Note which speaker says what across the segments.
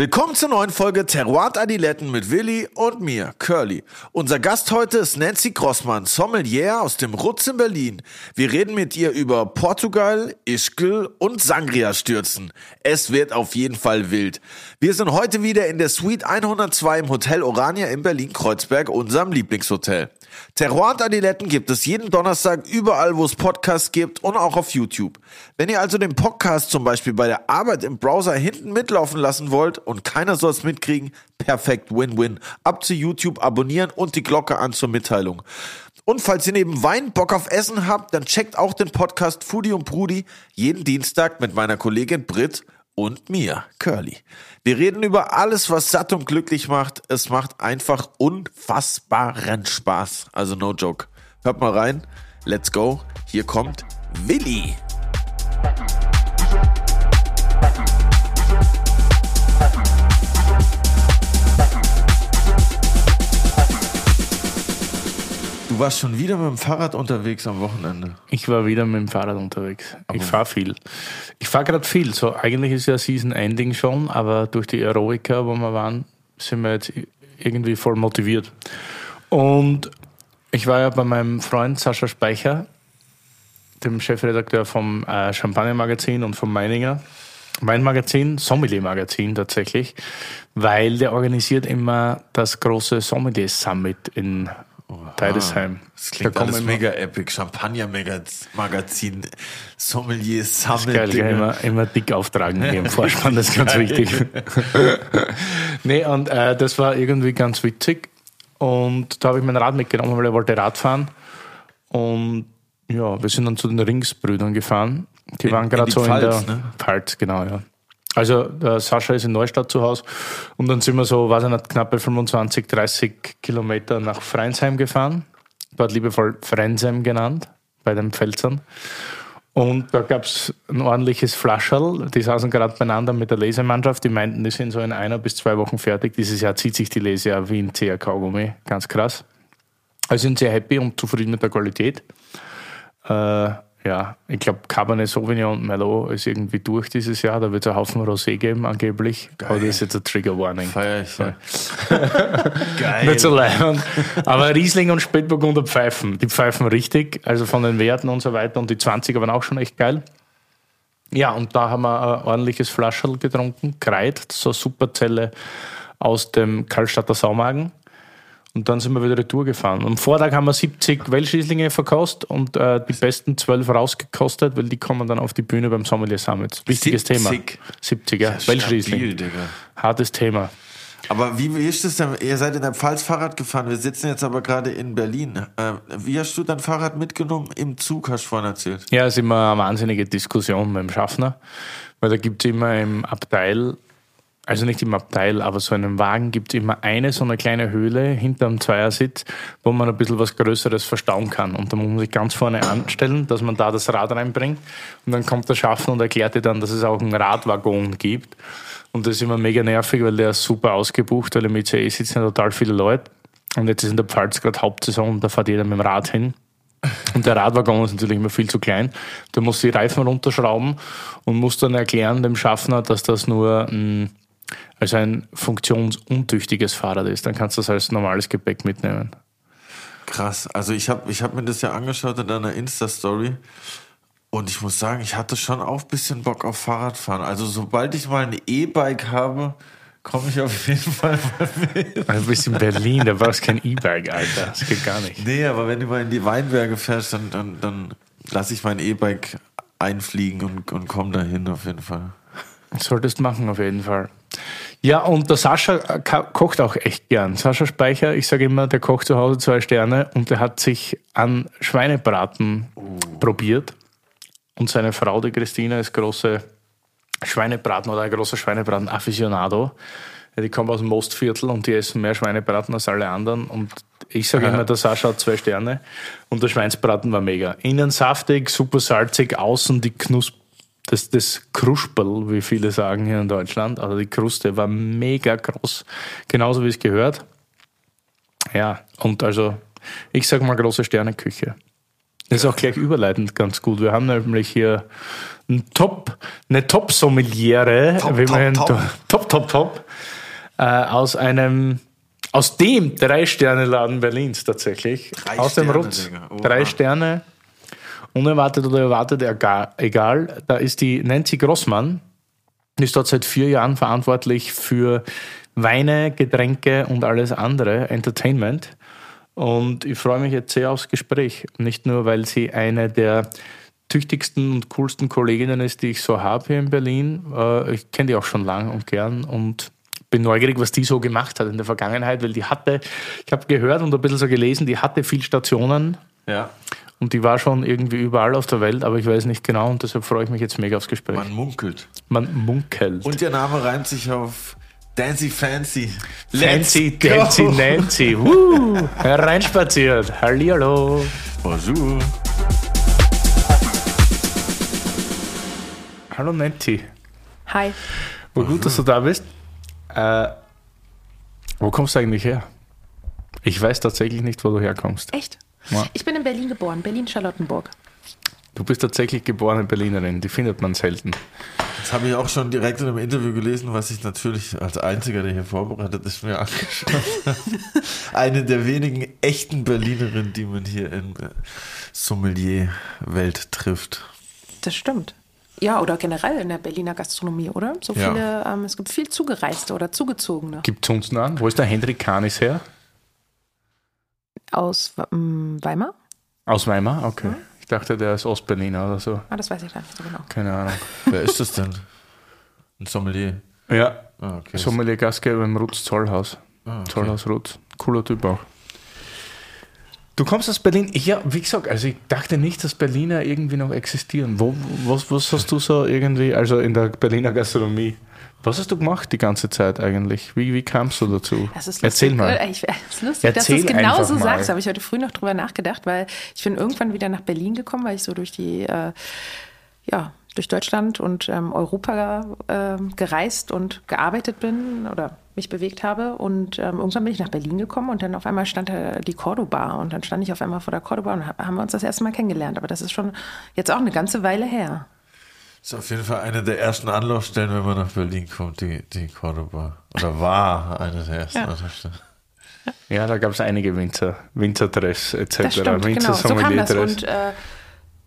Speaker 1: Willkommen zur neuen Folge Terroir Adiletten mit Willi und mir, Curly. Unser Gast heute ist Nancy Grossmann, Sommelier aus dem Rutz in Berlin. Wir reden mit ihr über Portugal, Ischgl und Sangria stürzen. Es wird auf jeden Fall wild. Wir sind heute wieder in der Suite 102 im Hotel Orania in Berlin-Kreuzberg, unserem Lieblingshotel. Terroir Adiletten gibt es jeden Donnerstag überall, wo es Podcasts gibt und auch auf YouTube. Wenn ihr also den Podcast zum Beispiel bei der Arbeit im Browser hinten mitlaufen lassen wollt und keiner soll es mitkriegen, perfekt, Win-Win. Ab zu YouTube, abonnieren und die Glocke an zur Mitteilung. Und falls ihr neben Wein Bock auf Essen habt, dann checkt auch den Podcast Foodie und Brudi jeden Dienstag mit meiner Kollegin Brit und mir, Curly. Wir reden über alles, was satt und glücklich macht. Es macht einfach unfassbaren Spaß. Also no joke. Hört mal rein. Let's go. Hier kommt Willi. Warst schon wieder mit dem Fahrrad unterwegs am Wochenende.
Speaker 2: Ich war wieder mit dem Fahrrad unterwegs. ich fahre viel. Ich fahre gerade viel. So, eigentlich ist ja Season Ending schon, aber durch die Aerobica, wo wir waren, sind wir jetzt irgendwie voll motiviert. Und ich war ja bei meinem Freund Sascha Speicher, dem Chefredakteur vom äh, Champagner Magazin und vom Meininger. Weinmagazin, Sommelier-Magazin tatsächlich, weil der organisiert immer das große Sommelier Summit in Deidesheim.
Speaker 1: Das klingt
Speaker 2: da
Speaker 1: alles mega epic. Champagner-Magazin, Sommelier, Summit.
Speaker 2: Das ist geil, immer, immer dick auftragen hier im Vorspann, das ist ganz wichtig. nee, und äh, das war irgendwie ganz witzig. Und da habe ich mein Rad mitgenommen, weil er wollte Rad fahren. Und ja, wir sind dann zu den Ringsbrüdern gefahren. Die
Speaker 1: In-
Speaker 2: waren gerade so
Speaker 1: Pfalz,
Speaker 2: in der
Speaker 1: ne?
Speaker 2: Pfalz, genau, ja. Also der Sascha ist in Neustadt zu Hause und dann sind wir so, weiß ich nicht, knappe 25, 30 Kilometer nach Freinsheim gefahren. Dort liebevoll Freinsheim genannt, bei den Pfälzern. Und da gab es ein ordentliches Flascherl. Die saßen gerade beieinander mit der Lesemannschaft. Die meinten, die sind so in einer bis zwei Wochen fertig. Dieses Jahr zieht sich die Lese ja wie ein zäher Kaugummi. Ganz krass. Also sind sehr happy und zufrieden mit der Qualität. Äh, ja, ich glaube, Cabernet Sauvignon und Merlot ist irgendwie durch dieses Jahr. Da wird es einen Haufen Rosé geben, angeblich. Aber das ist jetzt ein Trigger Warning.
Speaker 1: Feier ich. Ja. Geil.
Speaker 2: Nicht so leibend. Aber Riesling und Spätburgunder pfeifen. Die pfeifen richtig, also von den Werten und so weiter. Und die 20er waren auch schon echt geil. Ja, und da haben wir ein ordentliches Flascherl getrunken. Kreit, so eine super Zelle aus dem Karlstadter Saumagen. Und dann sind wir wieder Retour gefahren. Am Vortag haben wir 70 Welschrieslinge verkostet und äh, die besten 12 rausgekostet, weil die kommen dann auf die Bühne beim Sommelier Summit. Wichtiges
Speaker 1: 70?
Speaker 2: Thema. 70, ja.
Speaker 1: Ja,
Speaker 2: Welschriesling. Hartes Thema.
Speaker 1: Aber wie, wie ist es denn? Ihr seid in der Pfalz Fahrrad gefahren. Wir sitzen jetzt aber gerade in Berlin. Äh, wie hast du dein Fahrrad mitgenommen? Im Zug, hast du vorhin erzählt.
Speaker 2: Ja, es ist immer eine wahnsinnige Diskussion mit dem Schaffner, weil da gibt es immer im Abteil, also nicht im Abteil, aber so einem Wagen gibt es immer eine so eine kleine Höhle hinterm Zweiersitz, wo man ein bisschen was Größeres verstauen kann. Und da muss man sich ganz vorne anstellen, dass man da das Rad reinbringt. Und dann kommt der Schaffner und erklärt dir dann, dass es auch einen Radwaggon gibt. Und das ist immer mega nervig, weil der ist super ausgebucht, weil im ICE sitzen ja total viele Leute. Und jetzt ist in der Pfalz gerade Hauptsaison und da fährt jeder mit dem Rad hin. Und der Radwaggon ist natürlich immer viel zu klein. Du musst die Reifen runterschrauben und musst dann erklären dem Schaffner, dass das nur mh, also ein funktionsuntüchtiges Fahrrad ist. Dann kannst du das als normales Gepäck mitnehmen.
Speaker 1: Krass. Also ich habe ich hab mir das ja angeschaut in deiner Insta-Story. Und ich muss sagen, ich hatte schon auch ein bisschen Bock auf Fahrradfahren. Also sobald ich mal ein E-Bike habe, komme ich auf jeden Fall mal mit.
Speaker 2: Du bist in Berlin, da brauchst du kein E-Bike, Alter. Das geht gar nicht.
Speaker 1: Nee, aber wenn du mal in die Weinberge fährst, dann, dann, dann lasse ich mein E-Bike einfliegen und, und komme dahin auf jeden Fall.
Speaker 2: Solltest machen, auf jeden Fall. Ja, und der Sascha äh, kocht auch echt gern. Sascha Speicher, ich sage immer, der kocht zu Hause zwei Sterne und der hat sich an Schweinebraten probiert. Und seine Frau, die Christina, ist große Schweinebraten oder ein großer Schweinebraten-Afficionado. Die kommen aus dem Mostviertel und die essen mehr Schweinebraten als alle anderen. Und ich sage immer, der Sascha hat zwei Sterne und der Schweinsbraten war mega. Innen saftig, super salzig, außen die Knusp das, das Kruspel, wie viele sagen hier in Deutschland, also die Kruste war mega groß, genauso wie es gehört. Ja, und also ich sage mal große Sterneküche. Das ist auch gleich überleitend ganz gut. Wir haben nämlich hier ein Top, eine Top-Sommeliere,
Speaker 1: Top,
Speaker 2: wie
Speaker 1: top,
Speaker 2: man-
Speaker 1: top.
Speaker 2: top, top, top, äh, aus einem, aus dem Drei-Sterne-Laden Berlins tatsächlich.
Speaker 1: Drei
Speaker 2: aus dem
Speaker 1: Sterne,
Speaker 2: Rutz.
Speaker 1: Digga. Oha.
Speaker 2: Drei Sterne. Unerwartet oder erwartet, egal-. Da ist die Nancy Grossmann, die ist dort seit vier Jahren verantwortlich für Weine, Getränke und alles andere, Entertainment. Und ich freue mich jetzt sehr aufs Gespräch. Nicht nur, weil sie eine der tüchtigsten und coolsten Kolleginnen ist, die ich so habe hier in Berlin. Äh, Ich kenne die auch schon lang und gern und bin neugierig, was die so gemacht hat in der Vergangenheit, weil die hatte, ich habe gehört und ein bisschen so gelesen, die hatte viel Stationen
Speaker 1: Ja.
Speaker 2: Und die war schon irgendwie überall auf der Welt, aber ich weiß nicht genau und deshalb freue ich mich jetzt mega aufs Gespräch.
Speaker 1: Man munkelt.
Speaker 2: Man munkelt.
Speaker 1: Und der Name reimt sich auf Dancy Fancy.
Speaker 2: Fancy
Speaker 1: Let's go.
Speaker 2: Dancy Nancy. Woo, hereinspaziert. Hallihallo.
Speaker 1: Bonjour.
Speaker 2: Hallo Nancy.
Speaker 3: Hi.
Speaker 2: War gut, dass du da bist. Äh, wo kommst du eigentlich her? Ich weiß tatsächlich nicht, wo du herkommst.
Speaker 3: Echt?
Speaker 2: Ja.
Speaker 3: Ich bin in Berlin geboren, Berlin-Charlottenburg.
Speaker 2: Du bist tatsächlich geborene Berlinerin, die findet man selten.
Speaker 1: Das habe ich auch schon direkt in einem Interview gelesen, was ich natürlich als einziger, der hier vorbereitet ist, mir angeschaut habe. Eine der wenigen echten Berlinerinnen, die man hier in äh, Sommelier-Welt trifft.
Speaker 3: Das stimmt. Ja, oder generell in der Berliner Gastronomie, oder? So
Speaker 1: Ja.
Speaker 3: viele, ähm, es gibt viel Zugereiste oder Zugezogene.
Speaker 2: Gibt es uns an? Wo ist der Hendrik Kanis her?
Speaker 3: Aus ähm, Weimar?
Speaker 2: Aus Weimar? Okay. Ich dachte, der ist Ostberliner oder so.
Speaker 3: Ah, das weiß ich gar nicht so genau.
Speaker 2: Keine Ahnung.
Speaker 1: Wer ist das denn? Ein Sommelier.
Speaker 2: Ja,
Speaker 1: Ah, okay.
Speaker 2: Sommelier Gastgeber im Rutz Zollhaus.
Speaker 1: Ah, okay.
Speaker 2: Zollhaus Rutz. Cooler Typ auch. Du kommst aus Berlin. Ja, wie gesagt, also ich dachte nicht, dass Berliner irgendwie noch existieren. Wo, was, was hast du so irgendwie, also in der Berliner Gastronomie, was hast du gemacht die ganze Zeit eigentlich? Wie, wie kamst du dazu?
Speaker 3: Lustig.
Speaker 2: Erzähl mal.
Speaker 3: Äh, Ich, es ist lustig, dass du
Speaker 2: Erzähl
Speaker 3: es genau so sagst. Habe ich heute früh noch drüber nachgedacht, weil ich bin irgendwann wieder nach Berlin gekommen, weil ich so durch die, äh, ja, durch Deutschland und ähm, Europa ähm, gereist und gearbeitet bin oder mich bewegt habe. Und ähm, irgendwann bin ich nach Berlin gekommen und dann auf einmal stand da die Cordoba und dann stand ich auf einmal vor der Cordoba und hab, haben wir uns das erste Mal kennengelernt. Aber das ist schon jetzt auch eine ganze Weile her.
Speaker 1: Ist auf jeden Fall eine der ersten Anlaufstellen, wenn man nach Berlin kommt, die, die Cordoba. Oder war eine der ersten
Speaker 3: Ja.
Speaker 1: Anlaufstellen.
Speaker 2: Ja, da gab es einige Winter, Winterdress etc.
Speaker 3: Das stimmt, genau. So kam das. Und äh,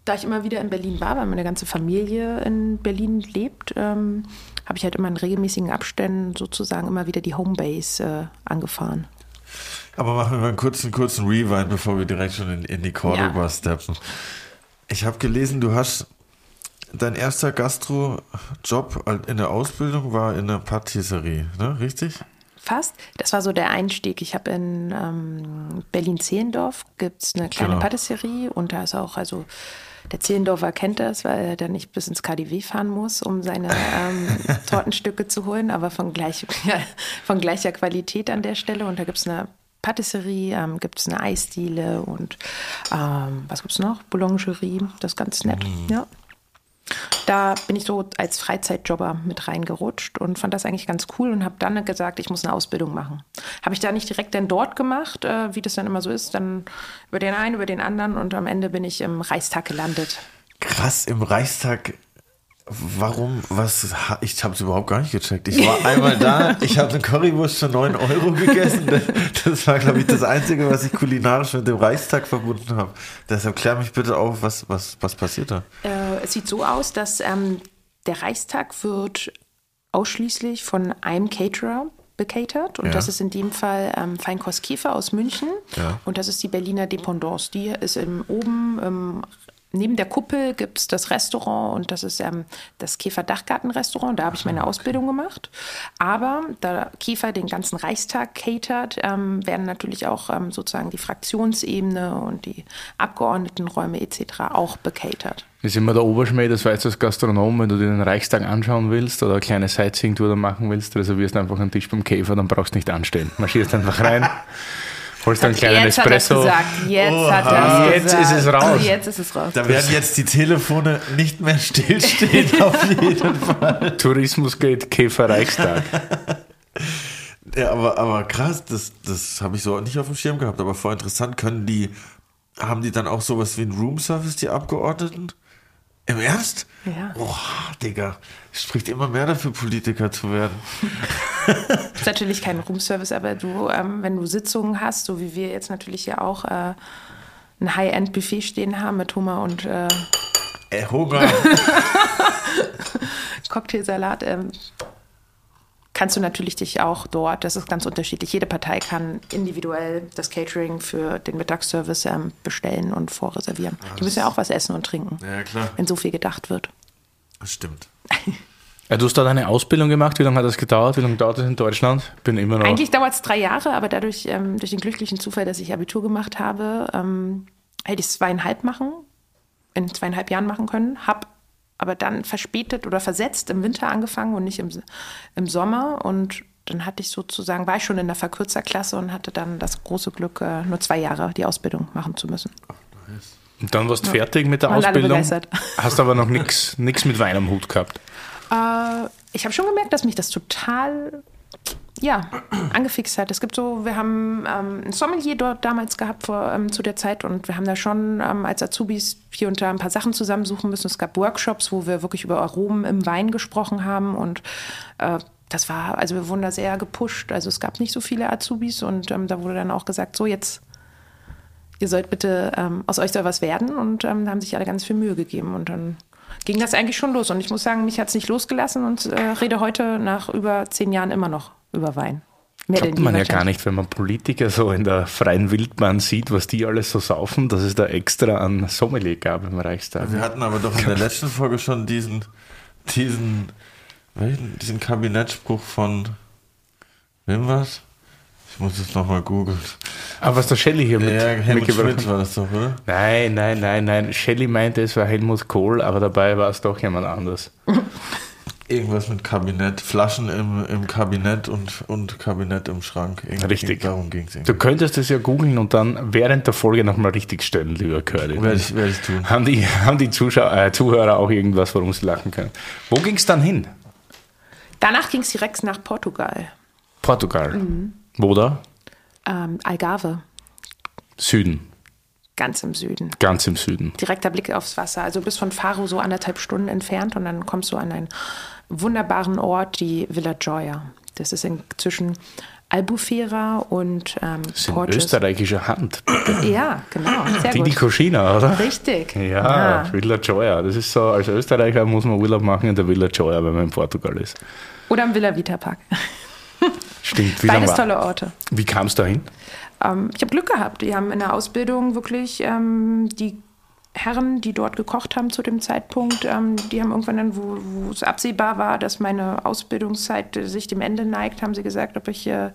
Speaker 3: da ich immer wieder in Berlin war, weil meine ganze Familie in Berlin lebt, ähm, habe ich halt immer in regelmäßigen Abständen sozusagen immer wieder die Homebase äh, angefahren.
Speaker 1: Aber machen wir mal einen kurzen, kurzen Rewind, bevor wir direkt schon in, in die Cordoba
Speaker 3: Ja.
Speaker 1: steppen. Ich habe gelesen, du hast dein erster Gastro-Job in der Ausbildung war in der Patisserie, ne? Richtig?
Speaker 3: Fast. Das war so der Einstieg. Ich habe in ähm, Berlin-Zehlendorf gibt es eine kleine
Speaker 1: Genau.
Speaker 3: Patisserie und da ist auch, also der Zehlendorfer kennt das, weil er dann nicht bis ins KDW fahren muss, um seine ähm, Tortenstücke zu holen, aber von, gleich, ja, von gleicher Qualität an der Stelle. Und da gibt es eine Patisserie, ähm, gibt es eine Eisdiele und ähm, was gibt es noch? Boulangerie, das ist ganz nett, ja. Da bin ich so als Freizeitjobber mit reingerutscht und fand das eigentlich ganz cool und habe dann gesagt, ich muss eine Ausbildung machen. Habe ich da nicht direkt dann dort gemacht, äh, wie das dann immer so ist, dann über den einen, über den anderen und am Ende bin ich im Reichstag gelandet.
Speaker 1: Krass, im Reichstag. Warum? Was? Ich habe es überhaupt gar nicht gecheckt. Ich war einmal da, ich habe eine Currywurst für 9 Euro gegessen. Das- Das war, glaube ich, das Einzige, was ich kulinarisch mit dem Reichstag verbunden habe. Deshalb klär mich bitte auf, was, was, was passiert da?
Speaker 3: Äh, es sieht so aus, dass ähm, der Reichstag wird ausschließlich von einem Caterer bekatert und
Speaker 1: Ja.
Speaker 3: das ist in dem Fall ähm, Feinkost Käfer aus München
Speaker 1: Ja.
Speaker 3: und das ist die Berliner Dependance. Die ist im, oben im, neben der Kuppel gibt es das Restaurant und das ist ähm, das Käfer Dachgartenrestaurant. Da habe ich meine Ausbildung gemacht. Aber da Käfer den ganzen Reichstag catert, ähm, werden natürlich auch ähm, sozusagen die Fraktionsebene und die Abgeordnetenräume etc. auch bekatert.
Speaker 2: ist immer der Oberschmäh, das weißt du als Gastronom, wenn du dir den Reichstag anschauen willst oder eine kleine Sightseeing-Tour machen willst, reservierst einfach einen Tisch beim Käfer, dann brauchst du nicht anstehen. Marschierst einfach rein, holst einen kleinen
Speaker 3: Jetzt hat er es
Speaker 2: Espresso.
Speaker 3: gesagt. Jetzt hat er es
Speaker 2: Jetzt
Speaker 3: gesagt.
Speaker 2: ist es raus.
Speaker 3: Jetzt ist es raus.
Speaker 1: Da werden jetzt die Telefone nicht mehr stillstehen, auf jeden Fall.
Speaker 2: Tourismusgate Käfer Reichstag.
Speaker 1: Ja, aber, aber krass, das, das habe ich so nicht auf dem Schirm gehabt. Aber voll interessant, können die haben die dann auch sowas wie ein Roomservice, die Abgeordneten? Im Ernst?
Speaker 3: Ja.
Speaker 1: Boah, Digga, es spricht immer mehr dafür, Politiker zu werden.
Speaker 3: ist natürlich kein Roomservice, aber du, ähm, wenn du Sitzungen hast, so wie wir jetzt natürlich ja auch äh, ein High-End-Buffet stehen haben mit Hummer und äh,
Speaker 1: Ey, Hunger.
Speaker 3: Cocktailsalat, ähm, kannst du natürlich dich auch dort, das ist ganz unterschiedlich, jede Partei kann individuell das Catering für den Mittagsservice ähm, bestellen und vorreservieren. Die müssen ja auch was essen und trinken,
Speaker 1: ja, klar.
Speaker 3: wenn so viel gedacht wird.
Speaker 1: Das stimmt.
Speaker 2: Ja, du hast da deine Ausbildung gemacht. Wie lange hat das gedauert? Wie lange dauert das in Deutschland? Bin immer noch.
Speaker 3: Eigentlich dauert es drei Jahre, aber dadurch, ähm, durch den glücklichen Zufall, dass ich Abitur gemacht habe, ähm, hätte ich es zweieinhalb machen, in zweieinhalb Jahren machen können. Hab aber dann verspätet oder versetzt im Winter angefangen und nicht im, im Sommer. Und dann hatte ich sozusagen, war ich schon in der Verkürzerklasse und hatte dann das große Glück, äh, nur zwei Jahre die Ausbildung machen zu müssen.
Speaker 2: Und dann warst du fertig mit der
Speaker 3: Waren
Speaker 2: Ausbildung. Hast aber noch nichts mit Wein am Hut gehabt.
Speaker 3: Äh, ich habe schon gemerkt, dass mich das total ja, angefixt hat. Es gibt so, wir haben ähm, ein Sommelier dort damals gehabt vor, ähm, zu der Zeit und wir haben da schon ähm, als Azubis hier und da ein paar Sachen zusammensuchen müssen. Es gab Workshops, wo wir wirklich über Aromen im Wein gesprochen haben und äh, das war, also wir wurden da sehr gepusht. Also es gab nicht so viele Azubis und ähm, da wurde dann auch gesagt, so jetzt, ihr sollt bitte, ähm, aus euch soll was werden und ähm, da haben sich alle ganz viel Mühe gegeben und dann ging das eigentlich schon los. Und ich muss sagen, mich hat es nicht losgelassen und äh, rede heute nach über zehn Jahren immer noch über Wein. Mehr
Speaker 2: Glaubt man ja gar nicht, wenn man Politiker so in der freien Wildbahn sieht, was die alles so saufen, dass es da extra an Sommelier gab im Reichstag.
Speaker 1: Wir hatten aber doch in der letzten Folge schon diesen, diesen, welchen, diesen Kabinettspruch von, wem war's? Ich muss es nochmal googeln.
Speaker 2: Aber was der Shelley hier mit,
Speaker 1: Ja, Helmut
Speaker 2: mitgebracht
Speaker 1: Schmidt war das doch, oder?
Speaker 2: Nein, nein, nein, nein. Shelley meinte, es war Helmut Kohl, aber dabei war es doch jemand anders.
Speaker 1: Irgendwas mit Kabinett, Flaschen im, im Kabinett und, und Kabinett im Schrank. Irgendwie
Speaker 2: Richtig.
Speaker 1: Darum ging es.
Speaker 2: Du könntest es ja googeln und dann während der Folge nochmal richtig stellen, lieber Curly.
Speaker 1: Werde ich, werde ich tun.
Speaker 2: Haben die, haben die Zuschauer, äh, Zuhörer auch irgendwas, worum sie lachen können? Wo ging es dann hin?
Speaker 3: Danach ging es direkt nach Portugal.
Speaker 2: Portugal.
Speaker 3: Mhm.
Speaker 2: Wo da?
Speaker 3: Ähm, Algarve,
Speaker 2: Süden.
Speaker 3: ganz im Süden.
Speaker 2: Ganz im Süden.
Speaker 3: Direkter Blick aufs Wasser. Also bis von Faro so anderthalb Stunden entfernt und dann kommst du an einen wunderbaren Ort, die Villa Gioia. Das ist in, zwischen Albufera und ähm,
Speaker 2: Das ist in
Speaker 3: Portus.
Speaker 2: österreichischer Hand.
Speaker 3: Ja, genau. Sehr
Speaker 2: Didi
Speaker 3: gut.
Speaker 2: Koschina, oder?
Speaker 3: Richtig.
Speaker 2: Ja, Villa Joya. Das ist so, als Österreicher muss man Urlaub machen in der Villa Joya, wenn man in Portugal ist.
Speaker 3: Oder im Villa Vita Park.
Speaker 2: Stimmt. Wie,
Speaker 3: Beides tolle Orte.
Speaker 2: wie kam es dahin?
Speaker 3: Ähm, ich habe Glück gehabt. Die haben in der Ausbildung wirklich ähm, die Herren, die dort gekocht haben zu dem Zeitpunkt, ähm, die haben irgendwann dann, wo, wo es absehbar war, dass meine Ausbildungszeit äh, sich dem Ende neigt, haben sie gesagt, ob ich äh,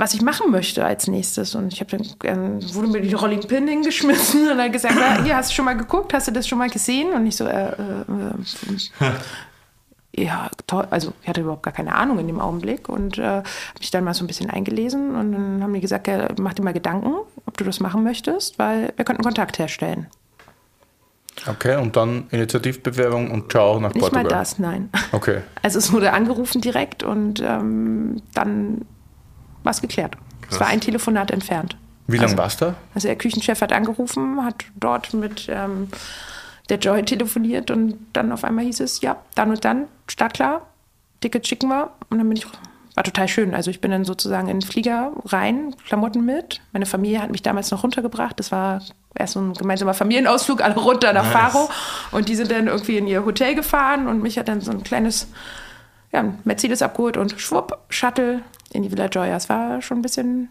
Speaker 3: was ich machen möchte als nächstes. Und ich habe dann ähm, wurde mir die Rolling Pin hingeschmissen und dann gesagt, ja, hier hast du schon mal geguckt, hast du das schon mal gesehen? Und ich so, äh, äh, äh, ja, toll. Also ich hatte überhaupt gar keine Ahnung in dem Augenblick und äh, habe mich dann mal so ein bisschen eingelesen und dann haben die gesagt, ja, mach dir mal Gedanken, ob du das machen möchtest, weil wir könnten Kontakt herstellen.
Speaker 2: Okay, und dann Initiativbewerbung und ciao nach
Speaker 3: Nicht
Speaker 2: Portugal.
Speaker 3: mal das, nein.
Speaker 2: Okay.
Speaker 3: Also es wurde angerufen direkt und ähm, dann war es geklärt. Es war ein Telefonat entfernt.
Speaker 2: Wie lange warst du da?
Speaker 3: Also der Küchenchef hat angerufen, hat dort mit ähm, der Joy telefoniert und dann auf einmal hieß es, ja, dann und dann, startklar, Ticket schicken wir. Und dann bin ich, war total schön. Also ich bin dann sozusagen in den Flieger rein, Klamotten mit. Meine Familie hat mich damals noch runtergebracht. Das war erst so ein gemeinsamer Familienausflug, alle runter nach
Speaker 1: Nice.
Speaker 3: Faro. Und die sind dann irgendwie in ihr Hotel gefahren und mich hat dann so ein kleines ja, Mercedes abgeholt und schwupp, Shuttle in die Villa Joya. Es war schon ein bisschen,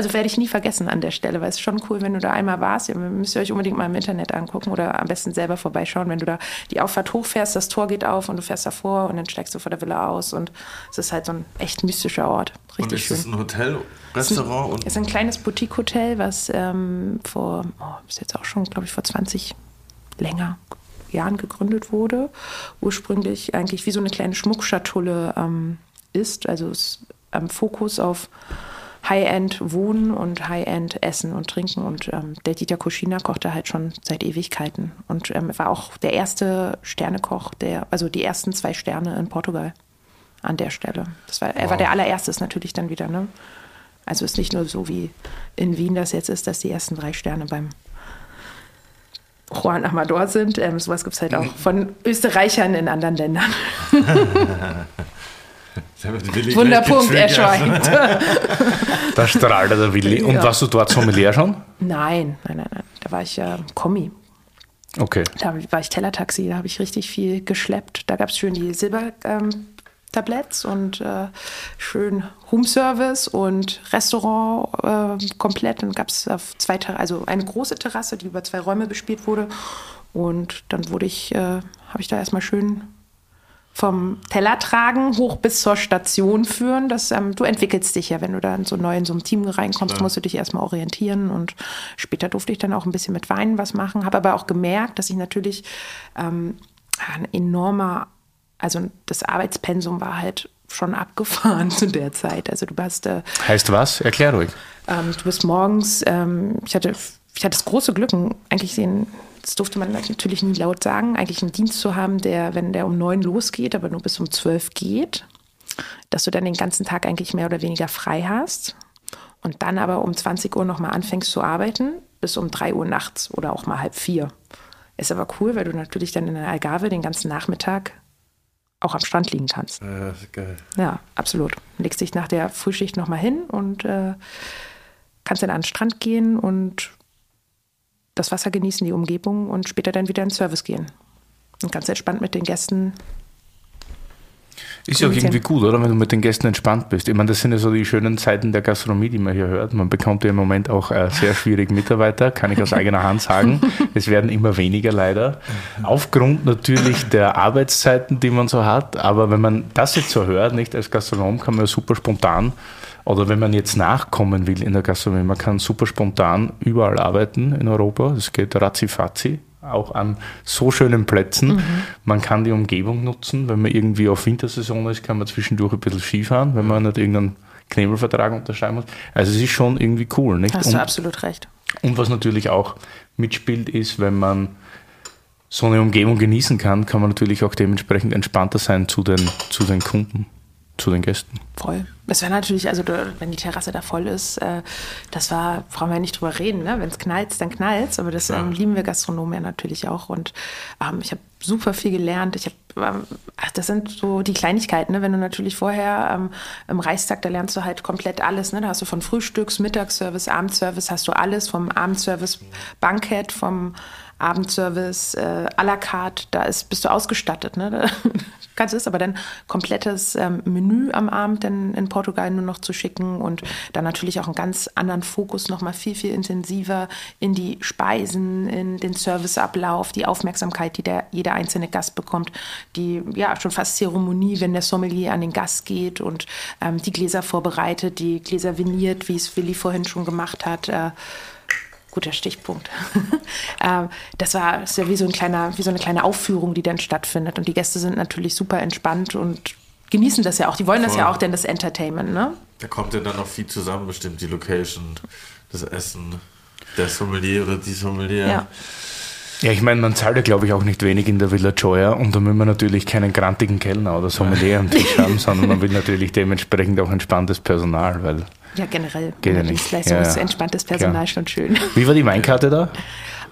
Speaker 3: also werde ich nie vergessen an der Stelle, weil es ist schon cool, wenn du da einmal warst. Ihr müsst ihr euch unbedingt mal im Internet angucken oder am besten selber vorbeischauen. Wenn du da die Auffahrt hochfährst, das Tor geht auf und du fährst davor und dann steigst du vor der Villa aus und es ist halt so ein echt mystischer Ort.
Speaker 1: Und
Speaker 3: Richtig
Speaker 1: ist
Speaker 3: schön.
Speaker 1: es ein Hotel, Restaurant und
Speaker 3: Es ist ein kleines Boutique-Hotel, was ähm, vor, oh, ist jetzt auch schon, glaube ich, vor 20 länger Jahren gegründet wurde. Ursprünglich eigentlich wie so eine kleine Schmuckschatulle ähm, ist. Also es ist am Fokus auf High-End Wohnen und High-End Essen und Trinken. Und ähm, der Dieter Kuschina kochte halt schon seit Ewigkeiten. Und ähm, war auch der erste Sternekoch, der, also die ersten zwei Sterne in Portugal an der Stelle. Das war, er war der allererste ist natürlich dann wieder, ne? Also es ist nicht nur so wie in Wien das jetzt ist, dass die ersten drei Sterne beim Juan Amador sind. Ähm, sowas gibt es halt auch von Österreichern in anderen Ländern. Wunderpunkt, er schweigt.
Speaker 2: da strahlt der Willi. Und ja. warst du dort Sommelier schon?
Speaker 3: Nein, nein, nein, nein. Da war ich äh, Kommi.
Speaker 2: Okay.
Speaker 3: Da war ich Tellertaxi, da habe ich richtig viel geschleppt. Da gab es schön die Silbertabletts ähm, und äh, schön Roomservice und Restaurant äh, komplett. Dann gab es auf zwei also eine große Terrasse, die über zwei Räume bespielt wurde. Und dann wurde ich, äh, habe ich da erstmal schön vom Teller tragen hoch bis zur Station führen. Das, ähm, du entwickelst dich ja, wenn du dann so neu in so ein Team reinkommst, ja. musst du dich erstmal orientieren und später durfte ich dann auch ein bisschen mit Weinen was machen, habe aber auch gemerkt, dass ich natürlich ähm, ein enormer, also das Arbeitspensum war halt schon abgefahren zu der Zeit. Also du hast äh,
Speaker 2: heißt was? Erklär ruhig.
Speaker 3: Ähm, du bist morgens. Ähm, ich hatte ich hatte das große Glück, eigentlich den das durfte man natürlich nie laut sagen, eigentlich einen Dienst zu haben, der, wenn der um neun losgeht, aber nur bis um zwölf geht, dass du dann den ganzen Tag eigentlich mehr oder weniger frei hast und dann aber um 20 Uhr nochmal anfängst zu arbeiten, bis um drei Uhr nachts oder auch mal halb vier. Ist aber cool, weil du natürlich dann in der Algarve den ganzen Nachmittag auch am Strand liegen kannst.
Speaker 1: Ja, geil.
Speaker 3: Ja, absolut. Legst dich nach der Frühschicht nochmal hin und äh, kannst dann an den Strand gehen und das Wasser genießen, die Umgebung und später dann wieder in den Service gehen. Und ganz entspannt mit den Gästen.
Speaker 2: Ist ja auch irgendwie gut, oder? Wenn du mit den Gästen entspannt bist. Ich meine, das sind ja so die schönen Zeiten der Gastronomie, die man hier hört. Man bekommt ja im Moment auch äh, sehr schwierige Mitarbeiter, kann ich aus eigener Hand sagen. es werden immer weniger leider. Aufgrund natürlich der Arbeitszeiten, die man so hat. Aber wenn man das jetzt so hört, nicht als Gastronom, kann man ja super spontan oder wenn man jetzt nachkommen will in der Gastronomie, man kann super spontan überall arbeiten in Europa. Das geht ratzi auch an so schönen Plätzen. Mhm. Man kann die Umgebung nutzen. Wenn man irgendwie auf Wintersaison ist, kann man zwischendurch ein bisschen Skifahren, wenn man nicht irgendeinen Knebelvertrag unterschreiben muss. Also es ist schon irgendwie cool. Nicht?
Speaker 3: Hast und, du absolut recht.
Speaker 2: Und was natürlich auch mitspielt, ist, wenn man so eine Umgebung genießen kann, kann man natürlich auch dementsprechend entspannter sein zu den, zu den Kunden zu den Gästen.
Speaker 3: Voll. Es wäre natürlich, also wenn die Terrasse da voll ist, äh, das war, brauchen wir ja nicht drüber reden, ne? wenn es knallt, dann knallt Aber das ähm, lieben wir Gastronomen ja natürlich auch. Und ähm, ich habe super viel gelernt. Ich habe, ähm, das sind so die Kleinigkeiten, ne? wenn du natürlich vorher ähm, im Reichstag, da lernst du halt komplett alles. Ne? Da hast du von Frühstücks, Mittagsservice, Abendservice, hast du alles, vom Abendservice, Bankett, vom Abendservice, äh, à la carte, da ist, bist du ausgestattet. Ne? Da kannst es aber dann komplettes ähm, Menü am Abend dann in Portugal nur noch zu schicken und dann natürlich auch einen ganz anderen Fokus nochmal viel, viel intensiver in die Speisen, in den Serviceablauf, die Aufmerksamkeit, die der, jeder einzelne Gast bekommt, die ja schon fast Zeremonie, wenn der Sommelier an den Gast geht und ähm, die Gläser vorbereitet, die Gläser viniert, wie es Willi vorhin schon gemacht hat. Äh, guter Stichpunkt. Ähm, das war das ist ja wie so, ein kleiner, wie so eine kleine Aufführung, die dann stattfindet. Und die Gäste sind natürlich super entspannt und genießen das ja auch. Die wollen das Voll. ja auch, denn das Entertainment, ne?
Speaker 1: Da kommt ja dann noch viel zusammen, bestimmt die Location, das Essen, der Sommelier oder die Sommelier.
Speaker 3: Ja.
Speaker 2: Ja, ich meine, man zahlt ja, glaube ich, auch nicht wenig in der Villa Joya und da will man natürlich keinen grantigen Kellner oder Sommelier am Tisch haben, sondern man will natürlich dementsprechend auch entspanntes Personal, weil
Speaker 3: ja, generell.
Speaker 2: Geht ja nicht.
Speaker 3: Dienstleistung ja, ist entspanntes Personal Klar. schon schön.
Speaker 2: Wie war die Weinkarte da?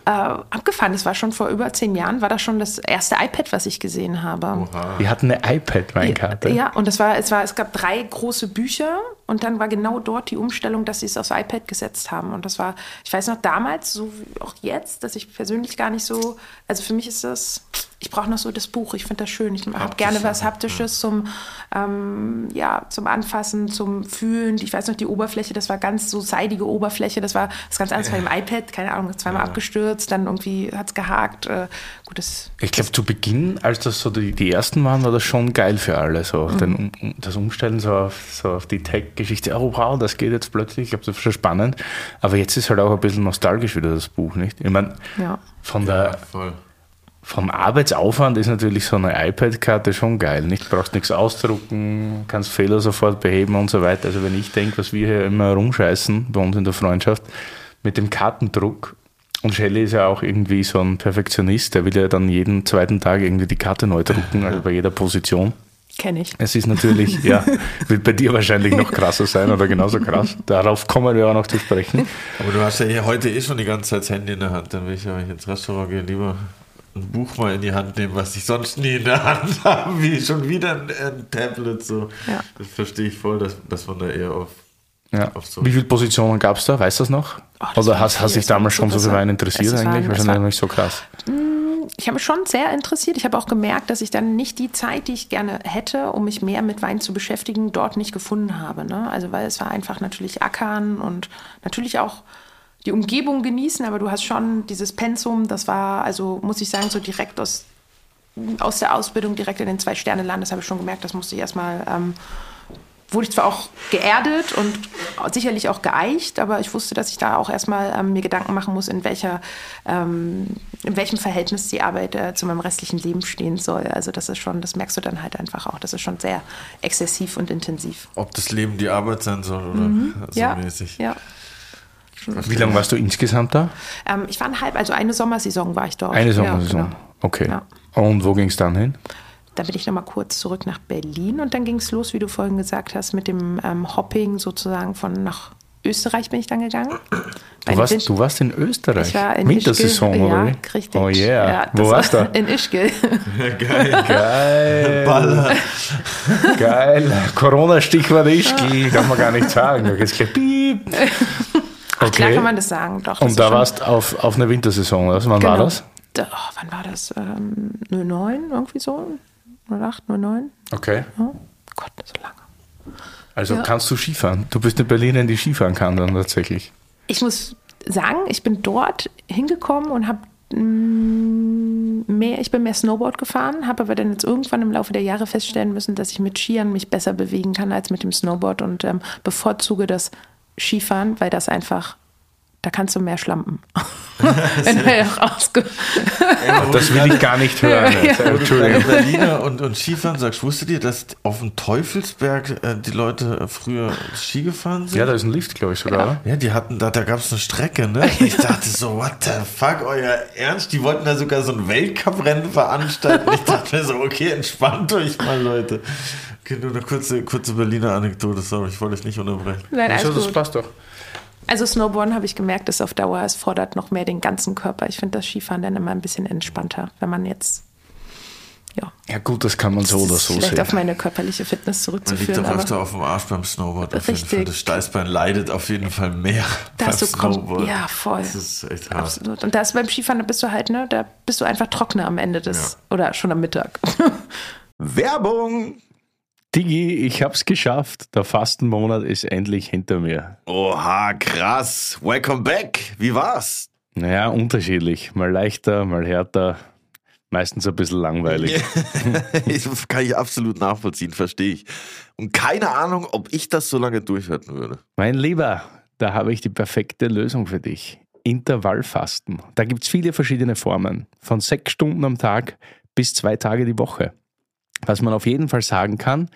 Speaker 3: Äh, abgefahren, das war schon vor über zehn Jahren, war das schon das erste iPad, was ich gesehen habe.
Speaker 2: Oha. Wir hatten eine iPad-Weinkarte.
Speaker 3: Ja, ja, und das war, es war, es gab drei große Bücher und dann war genau dort die Umstellung, dass sie es aufs iPad gesetzt haben. Und das war, ich weiß noch damals, so wie auch jetzt, dass ich persönlich gar nicht so, also für mich ist das, ich brauche noch so das Buch, ich finde das schön. Ich habe gerne was Haptisches zum, ähm, ja, zum Anfassen, zum Fühlen. Ich weiß noch, die Oberfläche, das war ganz so seidige Oberfläche, das war das ganz anders bei dem iPad, keine Ahnung, zweimal ja. abgestürzt, dann irgendwie hat es gehakt. Äh, gut, das,
Speaker 2: ich glaube, zu Beginn, als das so die, die ersten waren, war das schon geil für alle, so mhm. den, das Umstellen so auf, so auf die Tech- Geschichte, oh wow, das geht jetzt plötzlich, ich glaube, das ist schon spannend. Aber jetzt ist halt auch ein bisschen nostalgisch wieder das Buch, nicht? Ich meine, ja. von der, ja, vom Arbeitsaufwand ist natürlich so eine iPad-Karte schon geil, nicht? Du brauchst nichts ausdrucken, kannst Fehler sofort beheben und so weiter. Also wenn ich denke, was wir hier immer rumscheißen bei uns in der Freundschaft, mit dem Kartendruck und Shelley ist ja auch irgendwie so ein Perfektionist, der will ja dann jeden zweiten Tag irgendwie die Karte neu drucken, also bei jeder Position.
Speaker 3: Kenne ich.
Speaker 2: Es ist natürlich, ja, wird bei dir wahrscheinlich noch krasser sein oder genauso krass. Darauf kommen wir auch noch zu sprechen.
Speaker 1: Aber du hast ja hier heute eh schon die ganze Zeit das Handy in der Hand. Dann will ich ja, wenn ich ins Restaurant gehe, lieber ein Buch mal in die Hand nehmen, was ich sonst nie in der Hand habe, wie schon wieder ein, ein Tablet. So.
Speaker 3: Ja.
Speaker 1: Das verstehe ich voll, dass, dass man da eher auf.
Speaker 2: Ja.
Speaker 1: Auf so-
Speaker 2: Wie viele Positionen gab es da? Weißt du das noch?
Speaker 3: Oh, das
Speaker 2: oder hast, hast
Speaker 3: viele,
Speaker 2: dich damals schon so für
Speaker 3: so-
Speaker 2: Wein interessiert eigentlich? Wahrscheinlich nicht so krass.
Speaker 3: Ich habe mich schon sehr interessiert. Ich habe auch gemerkt, dass ich dann nicht die Zeit, die ich gerne hätte, um mich mehr mit Wein zu beschäftigen, dort nicht gefunden habe. Ne? Also weil es war einfach natürlich Ackern und natürlich auch die Umgebung genießen, aber du hast schon dieses Pensum, das war, also muss ich sagen, so direkt aus, aus der Ausbildung, direkt in den Zwei-Sterne-Land, das habe ich schon gemerkt, das musste ich erstmal, ähm, wurde ich zwar auch geerdet und sicherlich auch geeicht, aber ich wusste, dass ich da auch erstmal ähm, mir Gedanken machen muss, in welcher, ähm, in welchem Verhältnis die Arbeit äh, zu meinem restlichen Leben stehen soll. Also das ist schon, das merkst du dann halt einfach auch. Das ist schon sehr exzessiv und intensiv.
Speaker 1: Ob das Leben die Arbeit sein soll oder so
Speaker 3: Mhm. ja,
Speaker 1: mäßig.
Speaker 3: ja.
Speaker 2: Wie lange warst du insgesamt da?
Speaker 3: Ähm, ich war ein halb, also eine Sommersaison war ich dort.
Speaker 2: Eine
Speaker 3: Ja,
Speaker 2: Sommersaison.
Speaker 3: genau.
Speaker 2: Okay.
Speaker 3: Ja.
Speaker 2: Und wo ging es dann hin?
Speaker 3: Da bin ich nochmal kurz zurück nach Berlin und dann ging es los, wie du vorhin gesagt hast, mit dem ähm, Hopping sozusagen von nach Österreich bin ich dann gegangen.
Speaker 2: Du warst, du warst in Österreich.
Speaker 3: ich war in
Speaker 2: Wintersaison,
Speaker 3: Ischgl.
Speaker 2: oder
Speaker 3: ja, richtig.
Speaker 2: Oh yeah.
Speaker 3: Ja,
Speaker 2: wo warst du?
Speaker 3: In Ischgl.
Speaker 1: Geil.
Speaker 2: Geil.
Speaker 1: Baller.
Speaker 2: Geil. Corona-Stichwort Ischgl. Kann man gar nicht sagen. Da geht's gleich piep.
Speaker 3: Ach, klar kann man das sagen. Doch, das
Speaker 2: Und da warst auf, auf einer Wintersaison, oder? Wann war
Speaker 3: Genau.
Speaker 2: das?
Speaker 3: Da, oh, wann war das? Ähm, 09, irgendwie so? 08, 09?
Speaker 2: Okay.
Speaker 3: Ja. Gott, so lange.
Speaker 2: Also
Speaker 3: Ja.
Speaker 2: kannst du Skifahren? Du bist eine Berlinerin, die Skifahren kann dann tatsächlich.
Speaker 3: Ich muss sagen, ich bin dort hingekommen und habe mehr, ich bin mehr Snowboard gefahren, habe aber dann jetzt irgendwann im Laufe der Jahre feststellen müssen, dass ich mit Skiern mich besser bewegen kann als mit dem Snowboard und ähm, bevorzuge das Skifahren, weil das einfach, da kannst du mehr schlampen. Wenn du auch ausge
Speaker 2: Das will ich gar nicht hören.
Speaker 3: Ja.
Speaker 1: Gerade
Speaker 2: Entschuldigung.
Speaker 1: Berliner und, und Skifahren sagst, wusstet ihr, dass auf dem Teufelsberg äh, die Leute früher Ski gefahren sind?
Speaker 2: Ja, da ist ein Lift, glaube ich, sogar. oder?
Speaker 1: Ja, die hatten da, da gab es eine Strecke, ne? Ich dachte so, what the fuck, euer Ernst? Die wollten da sogar so ein Weltcuprennen veranstalten. Ich dachte mir so, okay, entspannt euch mal, Leute. Okay, nur eine kurze, kurze Berliner Anekdote, sorry, ich wollte euch nicht unterbrechen.
Speaker 3: Nein,
Speaker 2: Also,
Speaker 3: alles
Speaker 2: das passt doch.
Speaker 3: Also Snowboarden habe ich gemerkt, ist auf Dauer, es fordert noch mehr den ganzen Körper. Ich finde das Skifahren dann immer ein bisschen entspannter, wenn man jetzt, ja,
Speaker 2: Ja gut, das kann man so oder
Speaker 3: das
Speaker 2: so
Speaker 3: vielleicht
Speaker 2: sehen.
Speaker 3: auf meine körperliche Fitness
Speaker 1: Man liegt
Speaker 3: zurückzuführen.
Speaker 1: doch öfter auf dem Arsch beim Snowboard auf jeden
Speaker 3: Richtig.
Speaker 1: Fall. Das Steißbein leidet auf jeden Fall mehr
Speaker 3: Da
Speaker 1: beim
Speaker 3: kom-
Speaker 1: Snowboard.
Speaker 3: ja, voll.
Speaker 1: Das ist echt hart.
Speaker 3: absolut. Und das beim Skifahren, da bist du halt, ne, da bist du einfach trockener am Ende des, oder schon am Mittag.
Speaker 1: Werbung!
Speaker 2: Digi, ich hab's geschafft. Der Fastenmonat ist endlich hinter mir.
Speaker 1: Oha, krass. Welcome back. Wie war's?
Speaker 2: Naja, unterschiedlich. Mal leichter, mal härter. Meistens ein bisschen langweilig.
Speaker 1: das kann ich absolut nachvollziehen, verstehe ich. Und keine Ahnung, ob ich das so lange durchhalten würde.
Speaker 2: Mein Lieber, da habe ich die perfekte Lösung für dich. Intervallfasten. Da gibt es viele verschiedene Formen. Von sechs Stunden am Tag bis zwei Tage die Woche. Was man auf jeden Fall sagen kann,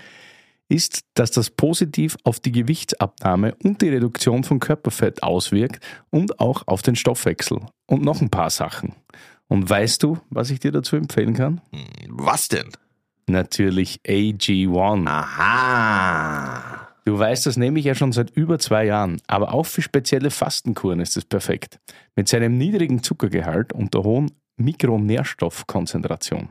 Speaker 2: ist, dass das positiv auf die Gewichtsabnahme und die Reduktion von Körperfett auswirkt und auch auf den Stoffwechsel. Und noch ein paar Sachen. Und weißt du, was ich dir dazu empfehlen kann?
Speaker 1: Was denn?
Speaker 2: Natürlich AG1.
Speaker 1: Aha.
Speaker 2: Du weißt, das nehme ich ja schon seit über zwei Jahren, aber auch für spezielle Fastenkuren ist es perfekt. Mit seinem niedrigen Zuckergehalt und der hohen Mikronährstoffkonzentration.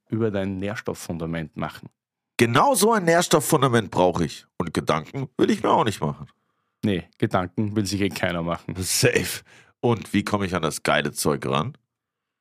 Speaker 2: über dein Nährstofffundament machen.
Speaker 1: Genau so ein Nährstofffundament brauche ich. Und Gedanken will ich mir auch nicht machen.
Speaker 2: Nee, Gedanken will sich eh keiner machen.
Speaker 1: Safe. Und wie komme ich an das geile Zeug ran?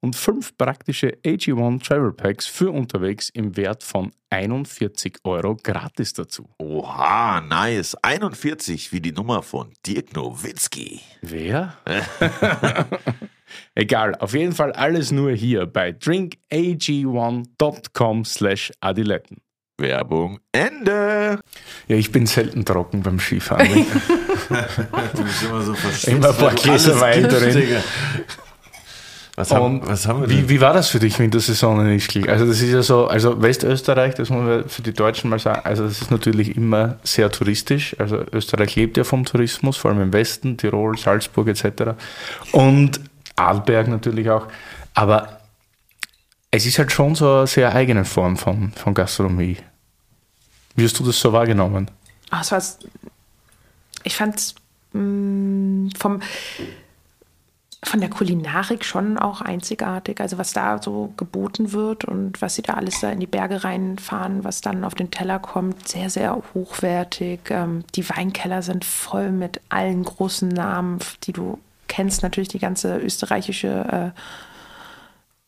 Speaker 2: und fünf praktische AG1 Travel Packs für unterwegs im Wert von 41 Euro gratis dazu.
Speaker 1: Oha, nice. 41 wie die Nummer von Dirk Nowitzki.
Speaker 2: Wer? Egal, auf jeden Fall alles nur hier bei drinkag1.com slash adiletten.
Speaker 1: Werbung Ende.
Speaker 2: Ja, ich bin selten trocken beim Skifahren.
Speaker 1: Du bist immer so verschwitzt.
Speaker 2: Immer ein paar Gläser Wein drin.
Speaker 1: Was haben, was haben wir
Speaker 2: wie,
Speaker 1: denn?
Speaker 2: wie war das für dich Wintersaison in Ischgl? Also das ist ja so, also Westösterreich, das muss man für die Deutschen mal sagen, also das ist natürlich immer sehr touristisch. Also Österreich lebt ja vom Tourismus, vor allem im Westen, Tirol, Salzburg etc. Und Arlberg natürlich auch. Aber es ist halt schon so eine sehr eigene Form von, von Gastronomie. Wie hast du das so wahrgenommen?
Speaker 3: Ach, es war, ich fand es vom, von der Kulinarik schon auch einzigartig. Also was da so geboten wird und was sie da alles da in die Berge reinfahren, was dann auf den Teller kommt, sehr, sehr hochwertig. Ähm, die Weinkeller sind voll mit allen großen Namen, die du kennst. Natürlich die ganze österreichische äh,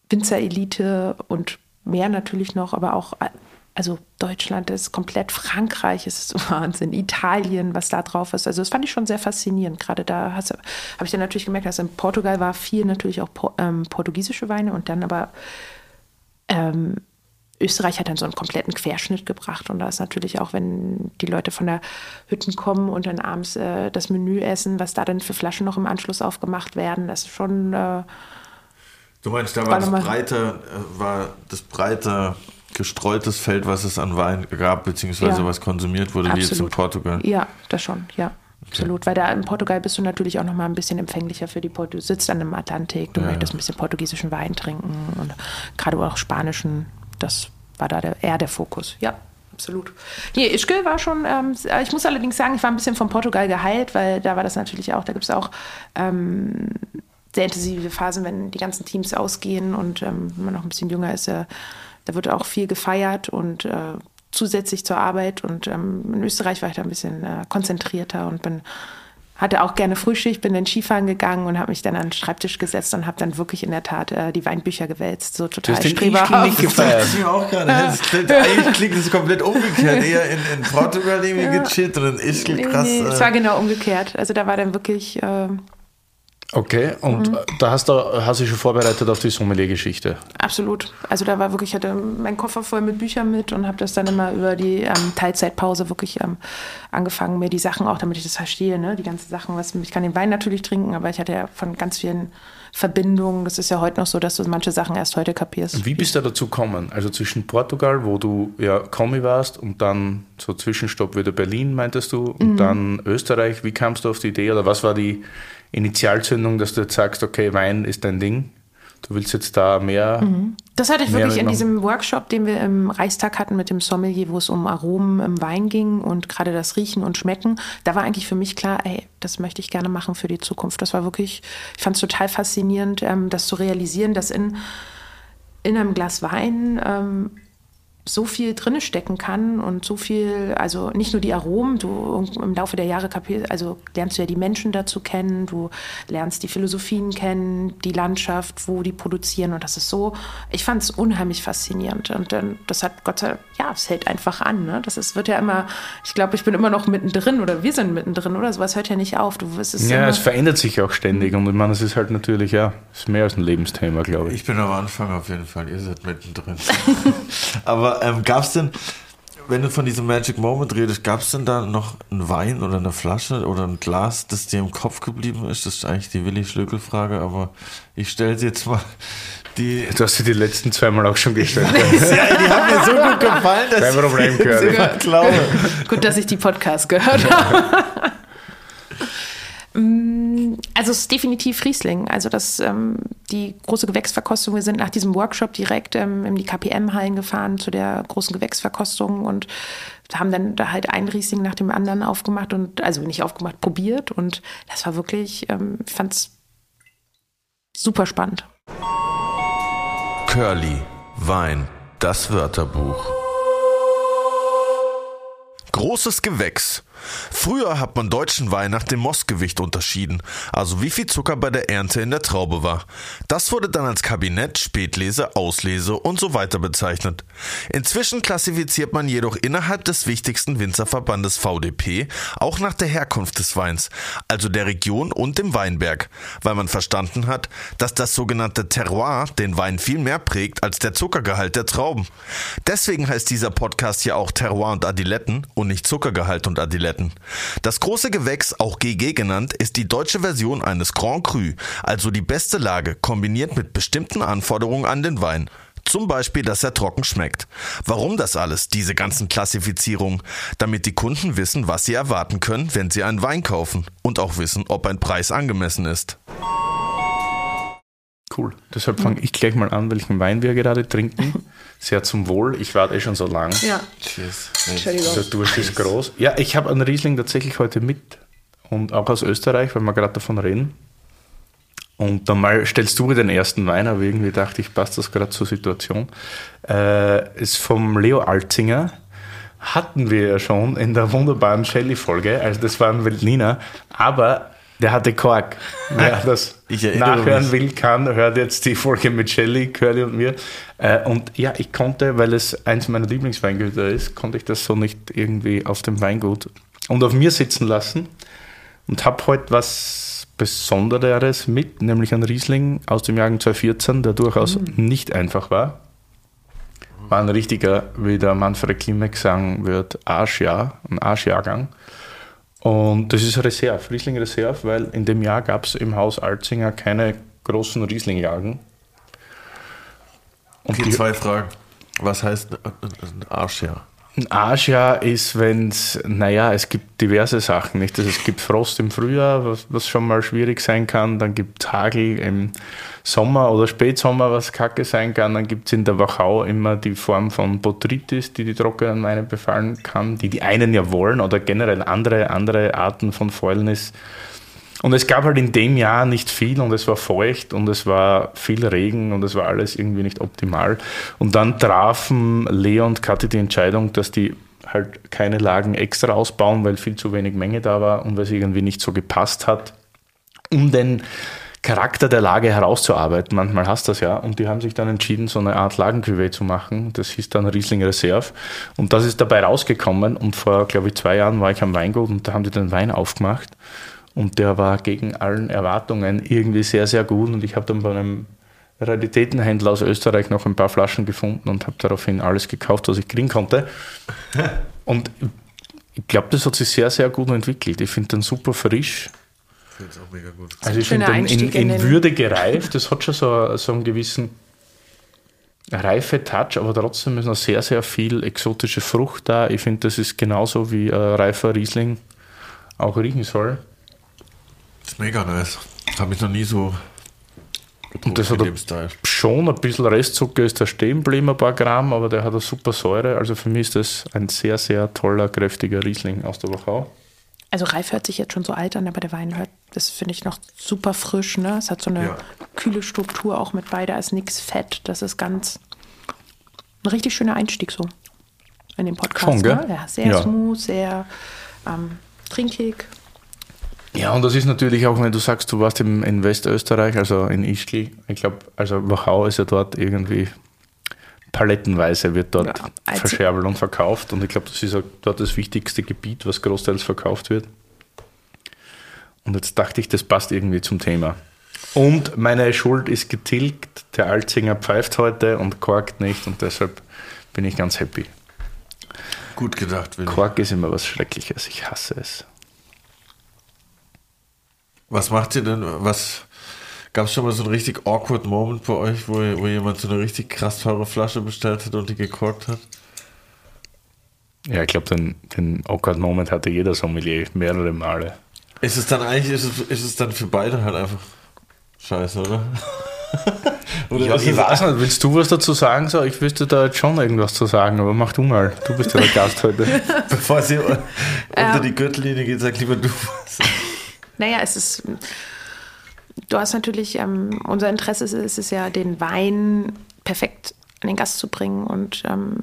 Speaker 3: Winzerelite und mehr natürlich noch, aber auch also Deutschland ist komplett, Frankreich ist Wahnsinn, Italien, was da drauf ist. Also das fand ich schon sehr faszinierend. Gerade da habe ich dann natürlich gemerkt, dass in Portugal war viel natürlich auch ähm, portugiesische Weine und dann aber ähm, Österreich hat dann so einen kompletten Querschnitt gebracht und da ist natürlich auch, wenn die Leute von der Hütten kommen und dann abends äh, das Menü essen, was da dann für Flaschen noch im Anschluss aufgemacht werden, das ist schon. Äh,
Speaker 1: Du meinst, da war,
Speaker 3: War
Speaker 1: das breite, äh, war das breite gestreutes Feld, was es an Wein gab, beziehungsweise
Speaker 3: Ja.
Speaker 1: was konsumiert wurde, wie jetzt in
Speaker 3: Absolut.
Speaker 1: Portugal.
Speaker 3: Ja, das schon, ja. Absolut, weil da in Portugal bist du natürlich auch noch mal ein bisschen empfänglicher für die Port Du sitzt an einem Atlantik, du
Speaker 1: Ja,
Speaker 3: möchtest ein bisschen portugiesischen Wein trinken und gerade auch spanischen. Das war da der, eher der Fokus. Ja, absolut. Hier, Ischgl war schon, ähm, ich muss allerdings sagen, ich war ein bisschen von Portugal geheilt, weil da war das natürlich auch, da gibt es auch ähm, sehr intensive Phasen, wenn die ganzen Teams ausgehen und ähm, wenn man noch ein bisschen jünger ist, äh, da wird auch viel gefeiert und äh, zusätzlich zur Arbeit. Und ähm, in Österreich war ich da ein bisschen äh, konzentrierter und bin hatte auch gerne Frühschicht, bin dann Skifahren gegangen und habe mich dann an den Schreibtisch gesetzt und habe dann wirklich in der Tat äh, die Weinbücher gewälzt. So total
Speaker 2: hast den
Speaker 3: streberhaft.
Speaker 2: Ischgl nicht gefeiert.
Speaker 1: Das ist mir auch gerade. Das klingt, eigentlich klingt es komplett umgekehrt. Eher in, in Portugal irgendwie gechillt und in Ischgl
Speaker 3: Nee,
Speaker 1: krass.
Speaker 3: nee, es
Speaker 1: äh,
Speaker 3: war genau umgekehrt. Also da war dann wirklich, äh,
Speaker 2: Okay, und da hast du hast dich schon vorbereitet auf die Sommelier-Geschichte.
Speaker 3: Absolut. Also da war wirklich, ich hatte meinen Koffer voll mit Büchern mit und habe das dann immer über die ähm, Teilzeitpause wirklich ähm, angefangen, mir die Sachen auch, damit ich das verstehe, ne? die ganzen Sachen, was ich kann den Wein natürlich trinken, aber ich hatte ja von ganz vielen Verbindungen. Das ist ja heute noch so, dass du manche Sachen erst heute kapierst.
Speaker 2: Wie bist du dazu gekommen? Also zwischen Portugal, wo du ja Kommi warst, und dann so Zwischenstopp wieder Berlin, meintest du, und dann Österreich. Wie kamst du auf die Idee oder was war die Initialzündung, dass du jetzt sagst, okay, Wein ist dein Ding? Du willst jetzt da mehr.
Speaker 3: Das hatte ich wirklich in diesem Workshop, den wir im Reichstag hatten mit dem Sommelier, wo es um Aromen im Wein ging und gerade das Riechen und Schmecken. Da war eigentlich für mich klar, ey, das möchte ich gerne machen für die Zukunft. Das war wirklich, ich fand es total faszinierend, ähm, das zu realisieren, dass in, in einem Glas Wein ähm, so viel drinne stecken kann und so viel, also nicht nur die Aromen, du im Laufe der Jahre kapierst, also lernst du ja die Menschen dazu kennen, du lernst die Philosophien kennen, die Landschaft, wo die produzieren und das ist so, ich fand es unheimlich faszinierend und dann, das hat Gott sei Dank, ja, es hält einfach an, ne? das ist, wird ja immer, ich glaube, ich bin immer noch mittendrin oder wir sind mittendrin oder sowas hört ja nicht auf, du, es ist
Speaker 2: Ja,
Speaker 3: immer,
Speaker 2: es verändert sich auch ständig und ich meine, es ist halt natürlich, ja, ist mehr als ein Lebensthema, glaube ich.
Speaker 1: Ich bin am Anfang auf jeden Fall, ihr seid mittendrin. Aber ähm, gab es denn, wenn du von diesem Magic Moment redest, gab es denn da noch einen Wein oder eine Flasche oder ein Glas, das dir im Kopf geblieben ist? Das ist eigentlich die Willi-Schlögel-Frage, aber ich stelle sie jetzt mal. Die,
Speaker 2: Du hast sie die letzten zweimal auch schon gestellt.
Speaker 1: ja, die haben mir so gut gefallen, dass
Speaker 2: Kein Problem,
Speaker 1: ich immer glaube.
Speaker 3: Gut, dass ich die Podcast gehört habe. Also es ist definitiv Riesling. Also das, ähm, die große Gewächsverkostung, wir sind nach diesem Workshop direkt ähm, in die KPM-Hallen gefahren zu der großen Gewächsverkostung und haben dann da halt einen Riesling nach dem anderen aufgemacht und, also nicht aufgemacht, probiert und das war wirklich, ähm, ich fand es super spannend.
Speaker 1: Curly, Wein, das Wörterbuch. Großes Gewächs. Früher hat man deutschen Wein nach dem Mostgewicht unterschieden, also wie viel Zucker bei der Ernte in der Traube war. Das wurde dann als Kabinett, Spätlese, Auslese und so weiter bezeichnet. Inzwischen klassifiziert man jedoch innerhalb des wichtigsten Winzerverbandes VDP auch nach der Herkunft des Weins, also der Region und dem Weinberg, weil man verstanden hat, dass das sogenannte Terroir den Wein viel mehr prägt als der Zuckergehalt der Trauben. Deswegen heißt dieser Podcast ja auch Terroir und Adiletten und nicht Zuckergehalt und Adiletten. Tabletten. Das große Gewächs, auch GG genannt, ist die deutsche Version eines Grand Cru, also die beste Lage, kombiniert mit bestimmten Anforderungen an den Wein. Zum Beispiel, dass er trocken schmeckt. Warum das alles, diese ganzen Klassifizierungen? Damit die Kunden wissen, was sie erwarten können, wenn sie einen Wein kaufen und auch wissen, ob ein Preis angemessen ist.
Speaker 2: Cool. Deshalb fange ich gleich mal an, welchen Wein wir gerade trinken. Sehr zum Wohl. Ich warte eh schon so lang.
Speaker 3: Ja.
Speaker 1: Cheers.
Speaker 3: Entschuldigung.
Speaker 2: Der Durst ist groß. Ja, ich habe einen Riesling tatsächlich heute mit. Und auch aus Österreich, weil wir gerade davon reden. Und dann mal stellst du mir den ersten Wein, aber irgendwie dachte ich, passt das gerade zur Situation. Äh, ist vom Leo Alzinger. Hatten wir ja schon in der wunderbaren Shelly-Folge. Also das war ein Veltliner. Aber der hatte Kork. Wer das nachhören
Speaker 1: mich.
Speaker 2: will, kann, hört jetzt die Folge mit Shelly, Curly und mir. Äh, Und ja, ich konnte, weil es eins meiner Lieblingsweingüter ist, konnte ich das so nicht irgendwie auf dem Weingut und auf mir sitzen lassen und habe heute was Besonderes mit, nämlich einen Riesling aus dem Jahrgang 2014, der durchaus nicht einfach war. War ein richtiger, wie der Manfred Klimek sagen wird, Arschjahr, ein Arschjahrgang. Und das ist Reserve, Riesling Reserve, weil in dem Jahr gab es im Haus Alzinger keine großen Rieslingjagen. Und
Speaker 1: Okay,
Speaker 2: die-
Speaker 1: zwei Fragen. Was heißt ein- ein Arschjahr?
Speaker 2: Arschjahr ist, wenn es, naja, es gibt diverse Sachen, nicht? Also es gibt Frost im Frühjahr, was, was schon mal schwierig sein kann, dann gibt es Hagel im Sommer oder Spätsommer, was kacke sein kann, dann gibt es in der Wachau immer die Form von Botrytis, die die trockenen Weine befallen kann, die die einen ja wollen oder generell andere, andere Arten von Fäulnis. Und es gab halt in dem Jahr nicht viel und es war feucht und es war viel Regen und es war alles irgendwie nicht optimal. Und dann trafen Leo und Kathi die Entscheidung, dass die halt keine Lagen extra ausbauen, weil viel zu wenig Menge da war und weil es irgendwie nicht so gepasst hat, um den Charakter der Lage herauszuarbeiten. Manchmal hast du das ja. Und die haben sich dann entschieden, so eine Art Lagencuvée zu machen. Das hieß dann Riesling Reserve. Und das ist dabei rausgekommen. Und vor, glaube ich, zwei Jahren war ich am Weingut und da haben die den Wein aufgemacht. Und der war gegen allen Erwartungen irgendwie sehr, sehr gut. Und ich habe dann bei einem Raritätenhändler aus Österreich noch ein paar Flaschen gefunden und habe daraufhin alles gekauft, was ich kriegen konnte. Und ich glaube, das hat sich sehr, sehr gut entwickelt. Ich finde den super frisch.
Speaker 1: Ich finde es auch mega gut.
Speaker 2: Also ich finde den in,
Speaker 3: in
Speaker 2: Würde gereift. Das hat schon so, so einen gewissen reife Touch, aber trotzdem ist noch sehr, sehr viel exotische Frucht da. Ich finde, das ist genauso wie ein reifer Riesling auch riechen soll.
Speaker 1: Das ist mega nice. Habe ich noch nie so
Speaker 2: Und das hat schon ein bisschen Restzucker ist da stehen geblieben, ein paar Gramm, aber der hat eine super Säure. Also für mich ist das ein sehr, sehr toller, kräftiger Riesling aus der Wachau.
Speaker 3: Also Reif hört sich jetzt schon so alt an, aber der Wein hört, das finde ich noch super frisch. Ne? Es hat so eine
Speaker 1: Ja.
Speaker 3: kühle Struktur auch mit bei, da ist nichts fett. Das ist ganz ein richtig schöner Einstieg so in den Podcast.
Speaker 2: Schon, gell?
Speaker 3: ne? Ja, sehr
Speaker 2: Ja.
Speaker 3: smooth, sehr ähm, trinkig.
Speaker 2: Ja, und das ist natürlich auch, wenn du sagst, du warst im, in Westösterreich, also in Ischgl, ich glaube, also Wachau ist ja dort irgendwie palettenweise wird dort
Speaker 3: Ja, also-
Speaker 2: verscherbelt und verkauft und ich glaube, das ist auch dort das wichtigste Gebiet, was großteils verkauft wird. Und jetzt dachte ich, das passt irgendwie zum Thema. Und meine Schuld ist getilgt, der Alzinger pfeift heute und korkt nicht und deshalb bin ich ganz happy.
Speaker 1: Gut gedacht, Willi.
Speaker 2: Kork ist immer was Schreckliches, ich hasse es.
Speaker 1: Was macht ihr denn? Was gab es schon mal so einen richtig awkward Moment bei euch, wo, wo jemand so eine richtig krass teure Flasche bestellt hat und die gekorkt hat?
Speaker 2: Ja, ich glaube, den, den Awkward Moment hatte jeder Sommelier mehrere Male.
Speaker 1: Ist es dann eigentlich, ist es, ist es dann für beide halt einfach scheiße, oder?
Speaker 2: oder ja, ich weiß nicht, willst du was dazu sagen? So, ich wüsste da jetzt schon irgendwas zu sagen, aber mach du mal. Du bist ja der Gast heute.
Speaker 1: Bevor sie unter ähm, die Gürtellinie geht, sag lieber du was.
Speaker 3: Naja, es ist. Du hast natürlich, ähm, unser Interesse ist, ist es ja, den Wein perfekt an den Gast zu bringen und ähm,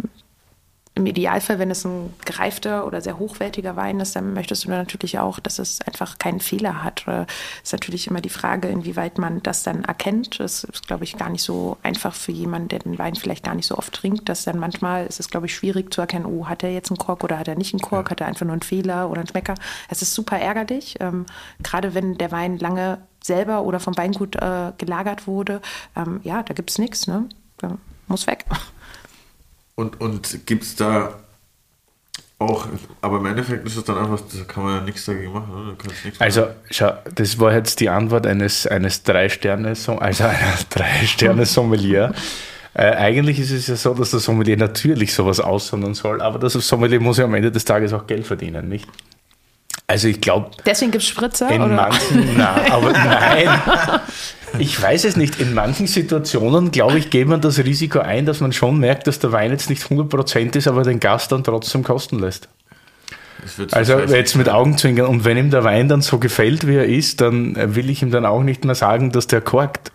Speaker 3: im Idealfall, wenn es ein gereifter oder sehr hochwertiger Wein ist, dann möchtest du natürlich auch, dass es einfach keinen Fehler hat. Das ist natürlich immer die Frage, inwieweit man das dann erkennt. Das ist, glaube ich, gar nicht so einfach für jemanden, der den Wein vielleicht gar nicht so oft trinkt, dass dann manchmal ist es, glaube ich, schwierig zu erkennen, oh, hat er jetzt einen Kork oder hat er nicht einen Kork, ja. hat er einfach nur einen Fehler oder einen Schmecker. Es ist super ärgerlich, ähm, gerade wenn der Wein lange selber oder vom Weingut äh, gelagert wurde. Ähm, ja, da gibt es nichts, ne? muss weg.
Speaker 1: Und, und gibt es da auch, aber im Endeffekt ist es dann einfach, da kann man ja nichts dagegen machen. Oder?
Speaker 2: also, schau, das war jetzt die Antwort eines, eines Drei-Sterne, also einer Drei-Sterne-Sommelier. Äh, eigentlich ist es ja so, dass der Sommelier natürlich sowas aussondern soll, aber das Sommelier muss ja am Ende des Tages auch Geld verdienen, nicht? Also ich glaube.
Speaker 3: Deswegen gibt es Spritzer?
Speaker 2: In
Speaker 3: oder?
Speaker 2: manchen, na, aber nein. Ich weiß es nicht. In manchen Situationen, glaube ich, geht man das Risiko ein, dass man schon merkt, dass der Wein jetzt nicht 100% ist, aber den Gast dann trotzdem kosten lässt. Also jetzt mit Augenzwinkern. Und wenn ihm der Wein dann so gefällt, wie er ist, dann will ich ihm dann auch nicht mehr sagen, dass der korkt.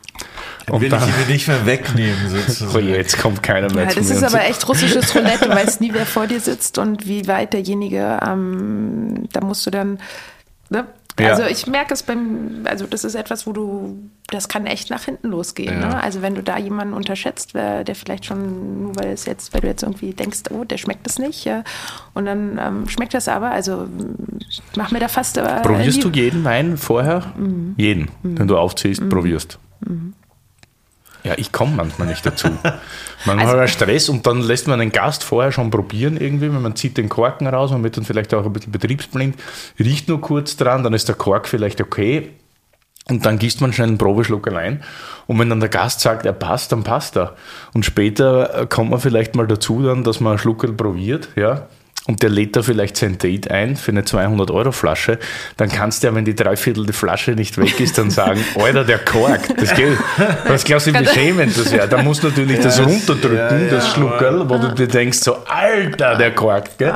Speaker 1: Und will ich ihn nicht mehr wegnehmen, sozusagen.
Speaker 2: Oh, jetzt kommt keiner mehr
Speaker 3: ja, Das ist aber echt russisches Roulette. Du weißt nie, wer vor dir sitzt und wie weit derjenige, ähm, da musst du dann, ne? Ja. Also ich merke es beim, also das ist etwas, wo du, das kann echt nach hinten losgehen. Ja. Ne? Also wenn du da jemanden unterschätzt, der vielleicht schon, nur weil es jetzt, weil du jetzt irgendwie denkst, oh, der schmeckt es nicht, ja, und dann ähm, schmeckt das aber, also mach mir da fast. Äh,
Speaker 2: Probierst du jeden Wein vorher? Mhm. Jeden, mhm. den du aufziehst, mhm. probierst. Mhm. Ja, ich komme manchmal nicht dazu. Man also, hat Stress und dann lässt man einen Gast vorher schon probieren irgendwie, wenn man zieht den Korken raus, man wird dann vielleicht auch ein bisschen betriebsblind, riecht nur kurz dran, dann ist der Kork vielleicht okay und dann gießt man schnell einen Probeschluck allein. Und wenn dann der Gast sagt, er passt, dann passt er. Und später kommt man vielleicht mal dazu dann, dass man einen Schluck probiert, ja und der lädt da vielleicht sein Date ein für eine 200-Euro-Flasche, dann kannst du ja, wenn die Dreiviertel der Flasche nicht weg ist, dann sagen, Alter, der korkt. Das geht. Was glaubst du, wie schämend das wäre? Da musst du natürlich ja, das runterdrücken, ja, ja, das Schluckerl, wo du dir denkst, so, Alter, der korkt. Gell?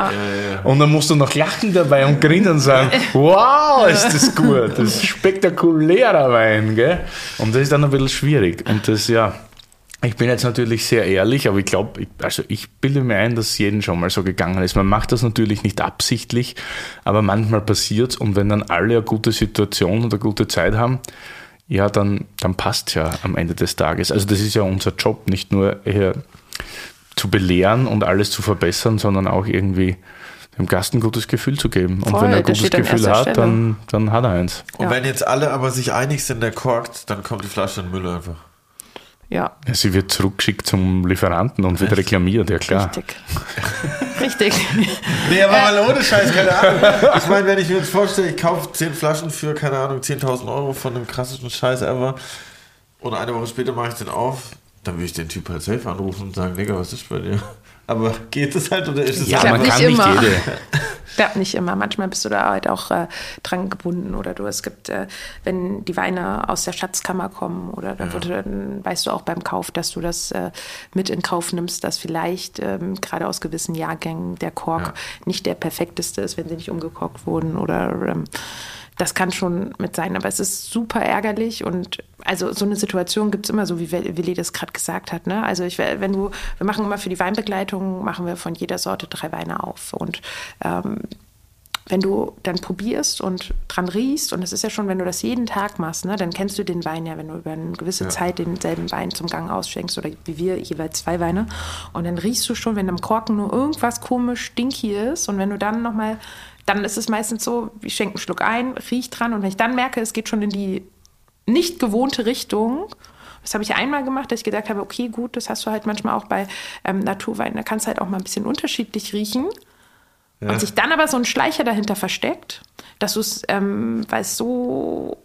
Speaker 2: Und dann musst du noch lachen dabei und grinsen und sagen, wow, ist das gut. Das ist spektakulärer Wein. Gell? Und das ist dann ein bisschen schwierig. Und das, ja, ich bin jetzt natürlich sehr ehrlich, aber ich glaube, also ich bilde mir ein, dass es jedem schon mal so gegangen ist. Man macht das natürlich nicht absichtlich, aber manchmal passiert es und wenn dann alle eine gute Situation und eine gute Zeit haben, ja, dann, dann passt ja am Ende des Tages. Also das ist ja unser Job, nicht nur hier zu belehren und alles zu verbessern, sondern auch irgendwie dem Gast ein gutes Gefühl zu geben. Voll, und wenn er ein gutes Gefühl hat, dann, dann hat er eins.
Speaker 1: Und ja. wenn jetzt alle aber sich einig sind, der korkt, dann kommt die Flasche in den Müll einfach.
Speaker 3: Ja.
Speaker 2: ja. Sie wird zurückgeschickt zum Lieferanten und wird reklamiert, ja klar.
Speaker 3: Richtig. Richtig.
Speaker 1: Nee, aber mal ohne Scheiß, keine Ahnung. Ich meine, wenn ich mir jetzt vorstelle, ich kaufe 10 Flaschen für, keine Ahnung, 10.000 Euro von dem krassesten Scheiß ever und eine Woche später mache ich den auf, dann würde ich den Typ halt safe anrufen und sagen, Digga, was ist bei dir? Aber geht es halt oder ist es
Speaker 2: Ja,
Speaker 1: halt
Speaker 2: man kann nicht jede.
Speaker 3: Klappt nicht immer. Manchmal bist du da halt auch äh, dran gebunden oder du, es gibt, äh, wenn die Weine aus der Schatzkammer kommen oder dann, ja. dann weißt du auch beim Kauf, dass du das äh, mit in Kauf nimmst, dass vielleicht ähm, gerade aus gewissen Jahrgängen der Kork ja. nicht der perfekteste ist, wenn sie nicht umgekorkt wurden oder ähm, das kann schon mit sein, aber es ist super ärgerlich und also so eine Situation gibt es immer so, wie Willi das gerade gesagt hat. Ne? Also ich, wenn du, wir machen immer für die Weinbegleitung, machen wir von jeder Sorte drei Weine auf und ähm, wenn du dann probierst und dran riechst, und es ist ja schon, wenn du das jeden Tag machst, ne, dann kennst du den Wein ja, wenn du über eine gewisse ja. Zeit denselben Wein zum Gang ausschenkst oder wie wir jeweils zwei Weine. Und dann riechst du schon, wenn am Korken nur irgendwas komisch stinky ist und wenn du dann nochmal dann ist es meistens so, ich schenke einen Schluck ein, riech dran und wenn ich dann merke, es geht schon in die nicht gewohnte Richtung, das habe ich einmal gemacht, dass ich gedacht habe, okay, gut, das hast du halt manchmal auch bei ähm, Naturwein, da kannst du halt auch mal ein bisschen unterschiedlich riechen. Ja. Und sich dann aber so ein Schleicher dahinter versteckt, dass du es, ähm, weil es so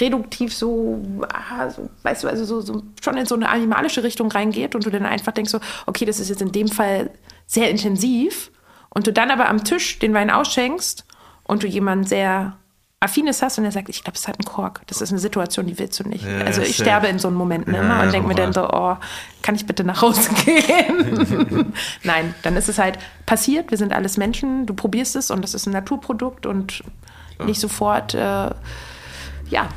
Speaker 3: reduktiv so, ah, so, weißt du, also so, so, schon in so eine animalische Richtung reingeht und du dann einfach denkst so, okay, das ist jetzt in dem Fall sehr intensiv und du dann aber am Tisch den Wein ausschenkst und du jemanden sehr Affines hast und der sagt, ich glaube, es hat einen Kork. Das ist eine Situation, die willst du nicht.
Speaker 1: Ja,
Speaker 3: also ich
Speaker 1: safe.
Speaker 3: sterbe in so einem Moment
Speaker 1: Ja,
Speaker 3: immer und denke mir dann so, oh, kann ich bitte nach Hause gehen? Nein, dann ist es halt passiert, wir sind alles Menschen, du probierst es und das ist ein Naturprodukt und nicht sofort, äh, ja,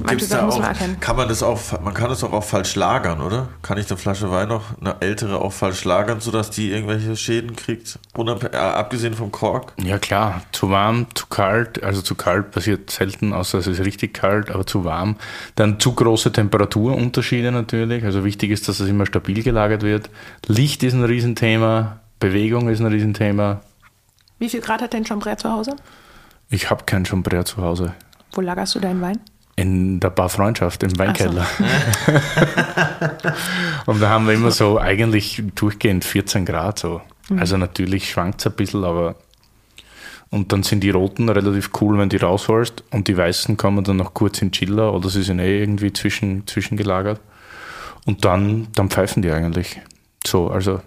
Speaker 3: manche
Speaker 1: Gibt's da
Speaker 3: Sachen muss man
Speaker 1: auch,
Speaker 3: erkennen.
Speaker 1: kann man das auch, man kann das auch, auch falsch lagern, oder? Kann ich eine Flasche Wein noch, eine ältere auch falsch lagern, sodass die irgendwelche Schäden kriegt? Unab äh, abgesehen vom Kork?
Speaker 2: Ja klar, zu warm, zu kalt, also zu kalt passiert selten, außer es ist richtig kalt, aber zu warm. Dann zu große Temperaturunterschiede natürlich, also wichtig ist, dass es immer stabil gelagert wird. Licht ist ein Riesenthema, Bewegung ist ein Riesenthema.
Speaker 3: Wie viel Grad hat dein Chambre zu Hause?
Speaker 2: Ich habe kein Chambre zu Hause.
Speaker 3: Wo lagerst du deinen Wein?
Speaker 2: In der Bar Freundschaft, im Weinkeller. Und da haben wir immer so eigentlich durchgehend 14 Grad so. Also natürlich schwankt es ein bisschen, aber und dann sind die roten relativ cool, wenn die rausholst und die weißen kommen dann noch kurz in Chiller oder sie sind eh irgendwie zwischen, zwischengelagert. Und dann, dann pfeifen die eigentlich. So, also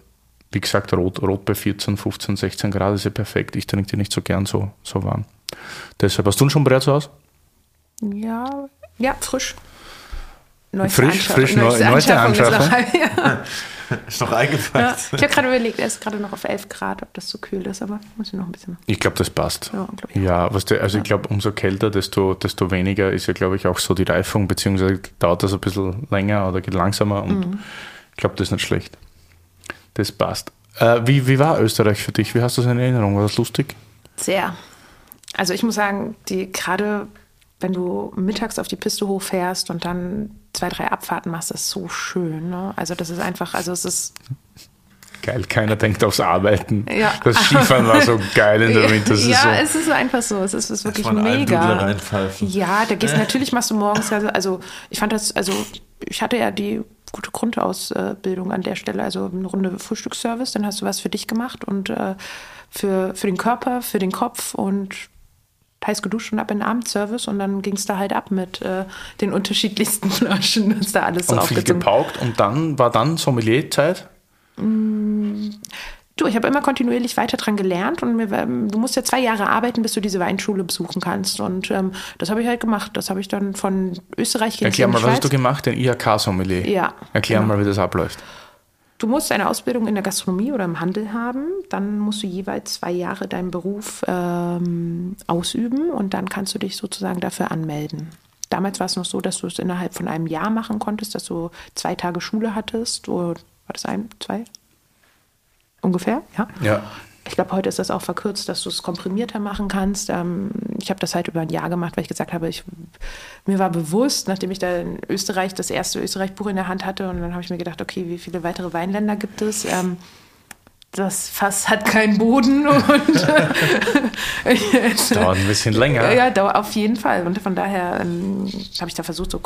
Speaker 2: wie gesagt, rot, rot bei 14, 15, 16 Grad ist ja perfekt. Ich trinke die nicht so gern so, so warm. Deshalb, hast du schon Brett zu Hause?
Speaker 3: Ja, ja, frisch.
Speaker 2: Frisch, frisch, neu- neueste
Speaker 3: Anschaffung ist
Speaker 2: Anschaffung.
Speaker 3: noch- ja.
Speaker 1: Ist noch
Speaker 3: Ja.
Speaker 1: eingepackt.
Speaker 3: Ich habe gerade überlegt, er ist gerade noch auf 11 Grad, ob das zu kühl ist, aber muss ich noch ein bisschen.
Speaker 2: Ich glaube, das passt.
Speaker 3: Ja, glaub ich
Speaker 2: Ja, was der, also ich glaube, umso kälter, desto, desto weniger ist ja, glaube ich, auch so die Reifung, beziehungsweise dauert das ein bisschen länger oder geht langsamer und ich glaube, das ist nicht schlecht. Das passt. Äh, wie, wie war Österreich für dich? Wie hast du es in Erinnerung? War das lustig?
Speaker 3: Sehr. Also ich muss sagen, die gerade wenn du mittags auf die Piste hochfährst und dann zwei, drei Abfahrten machst, das ist so schön. Ne? Also das ist einfach, also es ist
Speaker 2: Geil, keiner denkt aufs Arbeiten.
Speaker 3: Ja.
Speaker 2: Das Skifahren war so geil in der Wintersaison.
Speaker 3: ja, es ist einfach so. Es ist, es ist wirklich mega. Ja, da gehst natürlich machst du morgens, also, also ich fand das, also ich hatte ja die gute Grundausbildung an der Stelle, also eine Runde Frühstücksservice, dann hast du was für dich gemacht und äh, für, für den Körper, für den Kopf und heiß geduscht und ab in den Abendservice und dann ging es da halt ab mit äh, den unterschiedlichsten Flaschen, das da alles so
Speaker 2: und viel gepaukt und dann war dann Sommelierzeit.
Speaker 3: Du, ich habe immer kontinuierlich weiter dran gelernt und mir, war- du musst ja zwei Jahre arbeiten, bis du diese Weinschule besuchen kannst. Und ähm, das habe ich halt gemacht. Das habe ich dann von Österreich gegen
Speaker 2: Erklär mal, was hast du gemacht? Den IHK-Sommelier.
Speaker 3: Ja,
Speaker 2: Erklär
Speaker 3: genau.
Speaker 2: mal, wie das abläuft.
Speaker 3: Du musst eine Ausbildung in der Gastronomie oder im Handel haben. Dann musst du jeweils zwei Jahre deinen Beruf ähm, ausüben und dann kannst du dich sozusagen dafür anmelden. Damals war es noch so, dass du es innerhalb von einem Jahr machen konntest, dass du zwei Tage Schule hattest. Oder war das ein, zwei? Ungefähr, ja.
Speaker 2: Ja.
Speaker 3: Ich glaube, heute ist das auch verkürzt, dass du es komprimierter machen kannst. Ähm, ich habe das halt über ein Jahr gemacht, weil ich gesagt habe, ich, mir war bewusst, nachdem ich da in Österreich das erste Österreich-Buch in der Hand hatte, und dann habe ich mir gedacht, okay, wie viele weitere Weinländer gibt es? Ähm, das Fass hat keinen Boden und
Speaker 2: Dauert ein bisschen länger.
Speaker 3: ja, dau- auf jeden Fall. Und von daher ähm, habe ich da versucht, so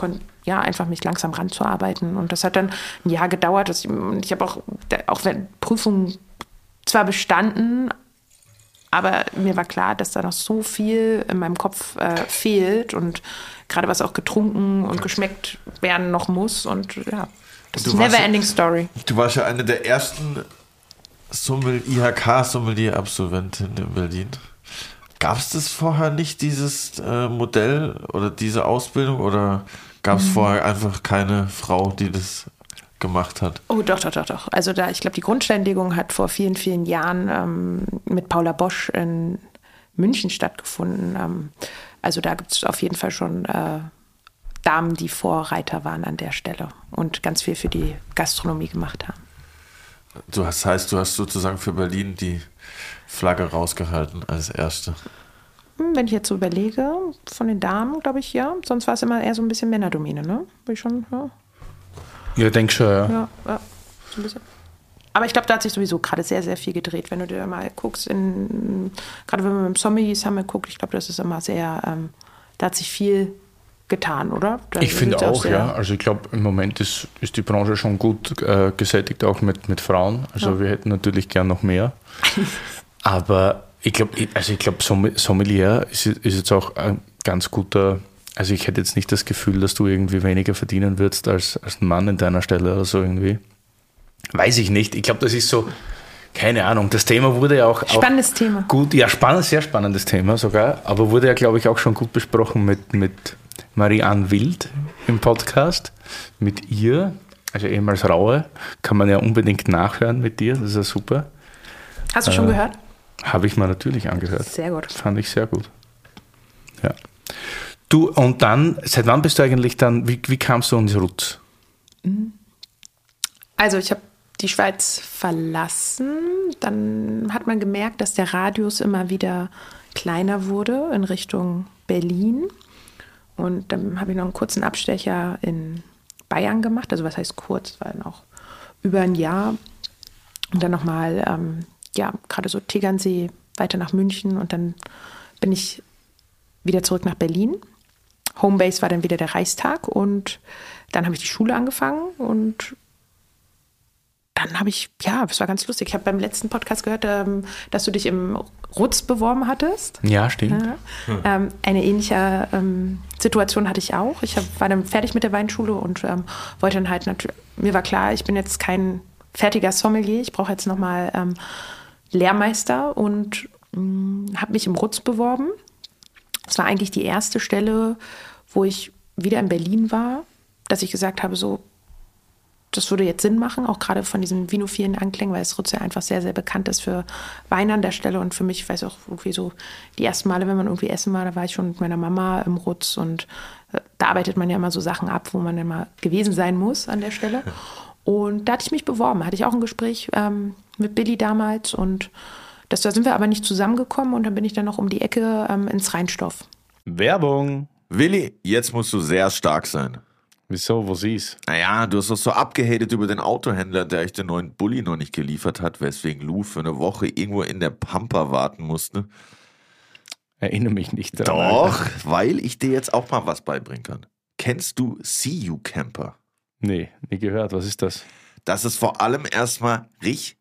Speaker 3: ja, einfach mich langsam ranzuarbeiten. Und das hat dann ein Jahr gedauert. Ich, und ich habe auch, auch wenn Prüfungen zwar bestanden, aber mir war klar, dass da noch so viel in meinem Kopf äh, fehlt und gerade was auch getrunken und geschmeckt werden noch muss. Und ja, das ist never
Speaker 1: ja-
Speaker 3: ending story.
Speaker 1: Du warst ja eine der ersten Sommel IHK-Sommelier-Absolventen in Berlin. Gab es das vorher nicht, dieses äh, Modell oder diese Ausbildung? Oder gab
Speaker 3: Mhm.
Speaker 1: es vorher einfach keine Frau, die das gemacht hat?
Speaker 3: Oh, doch, doch, doch, doch. Also da, ich glaube, die Grundsteinlegung hat vor vielen, vielen Jahren ähm, mit Paula Bosch in München stattgefunden. Ähm, also da gibt es auf jeden Fall schon äh, Damen, die Vorreiter waren an der Stelle und ganz viel für die Gastronomie gemacht haben.
Speaker 1: Du hast, heißt, du hast sozusagen für Berlin die Flagge rausgehalten als erste.
Speaker 3: Hm, Wenn ich jetzt so überlege, von den Damen, glaube ich, ja. Sonst war es immer eher so ein bisschen Männerdomäne, ne? Würde ich schon, ja.
Speaker 2: Ja, ich denke schon, ja.
Speaker 3: Ja, ja. Aber ich glaube, da hat sich sowieso gerade sehr, sehr viel gedreht. Wenn du dir mal guckst, in, gerade wenn wir mit dem Zombie Summit guckt, ich glaube, das ist immer sehr, ähm, da hat sich viel getan, oder? Da
Speaker 2: Ich finde auch, ja. Also ich glaube, im Moment ist, ist die Branche schon gut äh, gesättigt, auch mit, mit Frauen. Also
Speaker 3: Ja.
Speaker 2: wir hätten natürlich gern noch mehr. Aber ich glaube, also ich glaube, Somm- Sommelier ist, ist jetzt auch ein ganz guter. Also ich hätte jetzt nicht das Gefühl, dass du irgendwie weniger verdienen würdest als, als ein Mann in deiner Stelle oder so irgendwie. Weiß ich nicht. Ich glaube, das ist so, keine Ahnung, das Thema wurde ja auch.
Speaker 3: Spannendes
Speaker 2: auch
Speaker 3: Thema.
Speaker 2: Gut, ja, spannend, sehr spannendes Thema sogar, aber wurde ja, glaube ich, auch schon gut besprochen mit, mit Marie-Anne Wild im Podcast. Mit ihr, also ehemals Raue, kann man ja unbedingt nachhören mit dir, das ist ja super.
Speaker 3: Hast du schon
Speaker 2: Äh,
Speaker 3: gehört?
Speaker 2: Habe ich mir natürlich angehört.
Speaker 3: Sehr gut.
Speaker 2: Fand ich sehr gut. Ja. Du, und dann, seit wann bist du eigentlich dann, wie, wie kamst du ins Rutz?
Speaker 3: Also ich habe die Schweiz verlassen. Dann hat man gemerkt, dass der Radius immer wieder kleiner wurde in Richtung Berlin. Und dann habe ich noch einen kurzen Abstecher in Bayern gemacht. Also was heißt kurz, war dann auch über ein Jahr. Und dann nochmal, ähm, ja, gerade so Tegernsee weiter nach München. Und dann bin ich wieder zurück nach Berlin. Homebase war dann wieder der Reichstag. Und dann habe ich die Schule angefangen und dann habe ich, ja, es war ganz lustig. Ich habe beim letzten Podcast gehört, ähm, dass du dich im Rutz beworben hattest.
Speaker 2: Ja, stimmt.
Speaker 3: Ja. Ähm, eine ähnliche ähm, Situation hatte ich auch. Ich hab, war dann fertig mit der Weinschule und ähm, wollte dann halt natürlich, mir war klar, ich bin jetzt kein fertiger Sommelier, ich brauche jetzt nochmal ähm, Lehrmeister und habe mich im Rutz beworben. Es war eigentlich die erste Stelle, wo ich wieder in Berlin war, dass ich gesagt habe, so, das würde jetzt Sinn machen, auch gerade von diesen vinophilen Anklängen, weil es Rutz ja einfach sehr, sehr bekannt ist für Wein an der Stelle. Und für mich, ich weiß auch irgendwie so, die ersten Male, wenn man irgendwie essen war, da war ich schon mit meiner Mama im Rutz und äh, da arbeitet man ja immer so Sachen ab, wo man immer gewesen sein muss an der Stelle. Und da hatte ich mich beworben, hatte ich auch ein Gespräch ähm, mit Billy damals und das, da sind wir aber nicht zusammengekommen und dann bin ich dann noch um die Ecke ähm, ins Rheinstoff.
Speaker 2: Werbung.
Speaker 1: Willi, jetzt musst du sehr stark sein.
Speaker 2: Wieso, wo sieh's?
Speaker 1: Naja, du hast doch so abgehatet über den Autohändler, der euch den neuen Bulli noch nicht geliefert hat, weswegen Lou für eine Woche irgendwo in der Pampa warten musste.
Speaker 2: Erinnere mich nicht daran.
Speaker 1: Doch,
Speaker 2: Alter.
Speaker 1: weil ich dir jetzt auch mal was beibringen kann. Kennst du See You Camper?
Speaker 2: Nee, nie gehört. Was ist das?
Speaker 1: Das ist vor allem erstmal richtig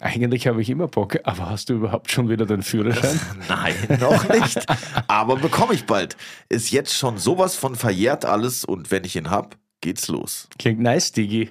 Speaker 2: Eigentlich habe ich immer Bock, aber hast du überhaupt schon wieder den Führerschein?
Speaker 1: Nein, noch nicht. Aber bekomme ich bald. Ist jetzt schon sowas von verjährt alles und wenn ich ihn hab, geht's los.
Speaker 2: Klingt nice, Digi.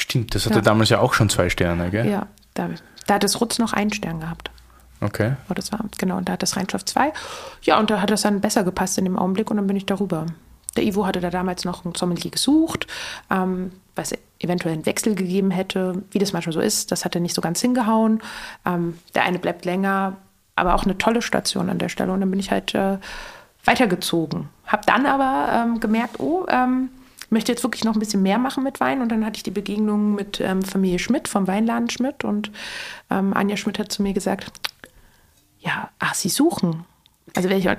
Speaker 2: Stimmt, das hatte
Speaker 3: Ja.
Speaker 2: damals ja auch schon zwei Sterne, gell?
Speaker 3: ja, da, da hat das Rutz noch einen Stern gehabt.
Speaker 2: Okay.
Speaker 3: Oh, das war, genau, und da hat das Rheinschaft zwei. Ja, und da hat das dann besser gepasst in dem Augenblick und dann bin ich darüber. Der Ivo hatte da damals noch einen Sommelier gesucht, ähm, was eventuell einen Wechsel gegeben hätte, wie das manchmal so ist. Das hat er nicht so ganz hingehauen. Ähm, der eine bleibt länger, aber auch eine tolle Station an der Stelle. Und dann bin ich halt äh, weitergezogen. Hab dann aber ähm, gemerkt, oh, ähm, möchte jetzt wirklich noch ein bisschen mehr machen mit Wein. Und dann hatte ich die Begegnung mit ähm, Familie Schmidt vom Weinladen Schmidt. Und ähm, Anja Schmidt hat zu mir gesagt, ja, ach, sie suchen. Also wenn ich ja,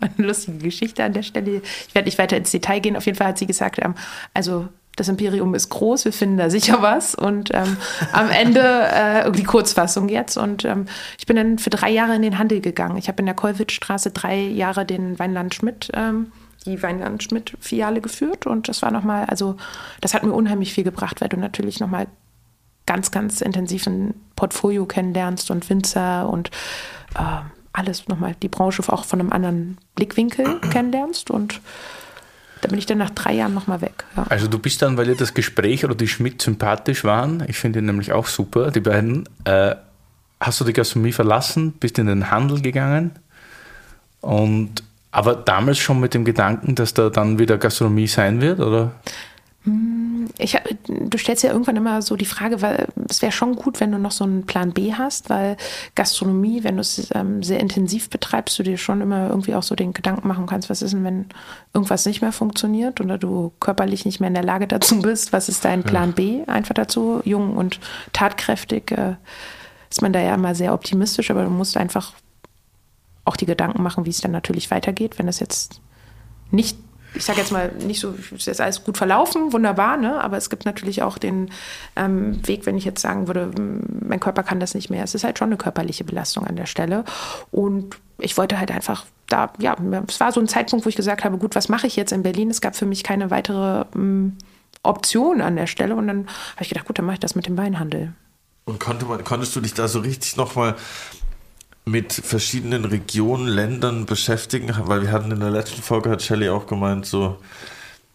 Speaker 3: eine lustige Geschichte an der Stelle. Ich werde nicht weiter ins Detail gehen. Auf jeden Fall hat sie gesagt, ähm, also das Imperium ist groß, wir finden da sicher was. Und ähm, am Ende äh, die Kurzfassung jetzt. Und ähm, ich bin dann für drei Jahre in den Handel gegangen. Ich habe in der Kollwitzstraße drei Jahre den Weinland Schmidt, ähm, die Weinland Schmidt-Filiale geführt. Und das war nochmal, also das hat mir unheimlich viel gebracht, weil du natürlich nochmal ganz, ganz intensiv ein Portfolio kennenlernst und Winzer und äh, alles nochmal, die Branche auch von einem anderen Blickwinkel kennenlernst. Und da bin ich dann nach drei Jahren nochmal weg. Ja.
Speaker 2: Also du bist dann, weil dir das Gespräch oder die Schmidt sympathisch waren, ich finde ihn nämlich auch super, die beiden, äh, hast du die Gastronomie verlassen, bist in den Handel gegangen und aber damals schon mit dem Gedanken, dass da dann wieder Gastronomie sein wird, oder?
Speaker 3: Ich, du stellst ja irgendwann immer so die Frage, weil es wäre schon gut, wenn du noch so einen Plan B hast, weil Gastronomie, wenn du es ähm, sehr intensiv betreibst, du dir schon immer irgendwie auch so den Gedanken machen kannst, was ist denn, wenn irgendwas nicht mehr funktioniert oder du körperlich nicht mehr in der Lage dazu bist, was ist dein Plan B einfach dazu? Jung und tatkräftig äh, ist man da ja immer sehr optimistisch, aber du musst einfach auch die Gedanken machen, wie es dann natürlich weitergeht, wenn es jetzt nicht ich sage jetzt mal, nicht so, ist jetzt alles gut verlaufen, wunderbar, ne? aber es gibt natürlich auch den ähm, Weg, wenn ich jetzt sagen würde, mein Körper kann das nicht mehr. Es ist halt schon eine körperliche Belastung an der Stelle. Und ich wollte halt einfach da, ja, es war so ein Zeitpunkt, wo ich gesagt habe, gut, was mache ich jetzt in Berlin? Es gab für mich keine weitere ähm, Option an der Stelle. Und dann habe ich gedacht, gut, dann mache ich das mit dem Weinhandel.
Speaker 1: Und konnte man, konntest du dich da so richtig nochmal mit verschiedenen Regionen, Ländern beschäftigen, weil wir hatten in der letzten Folge, hat Shelley auch gemeint, so,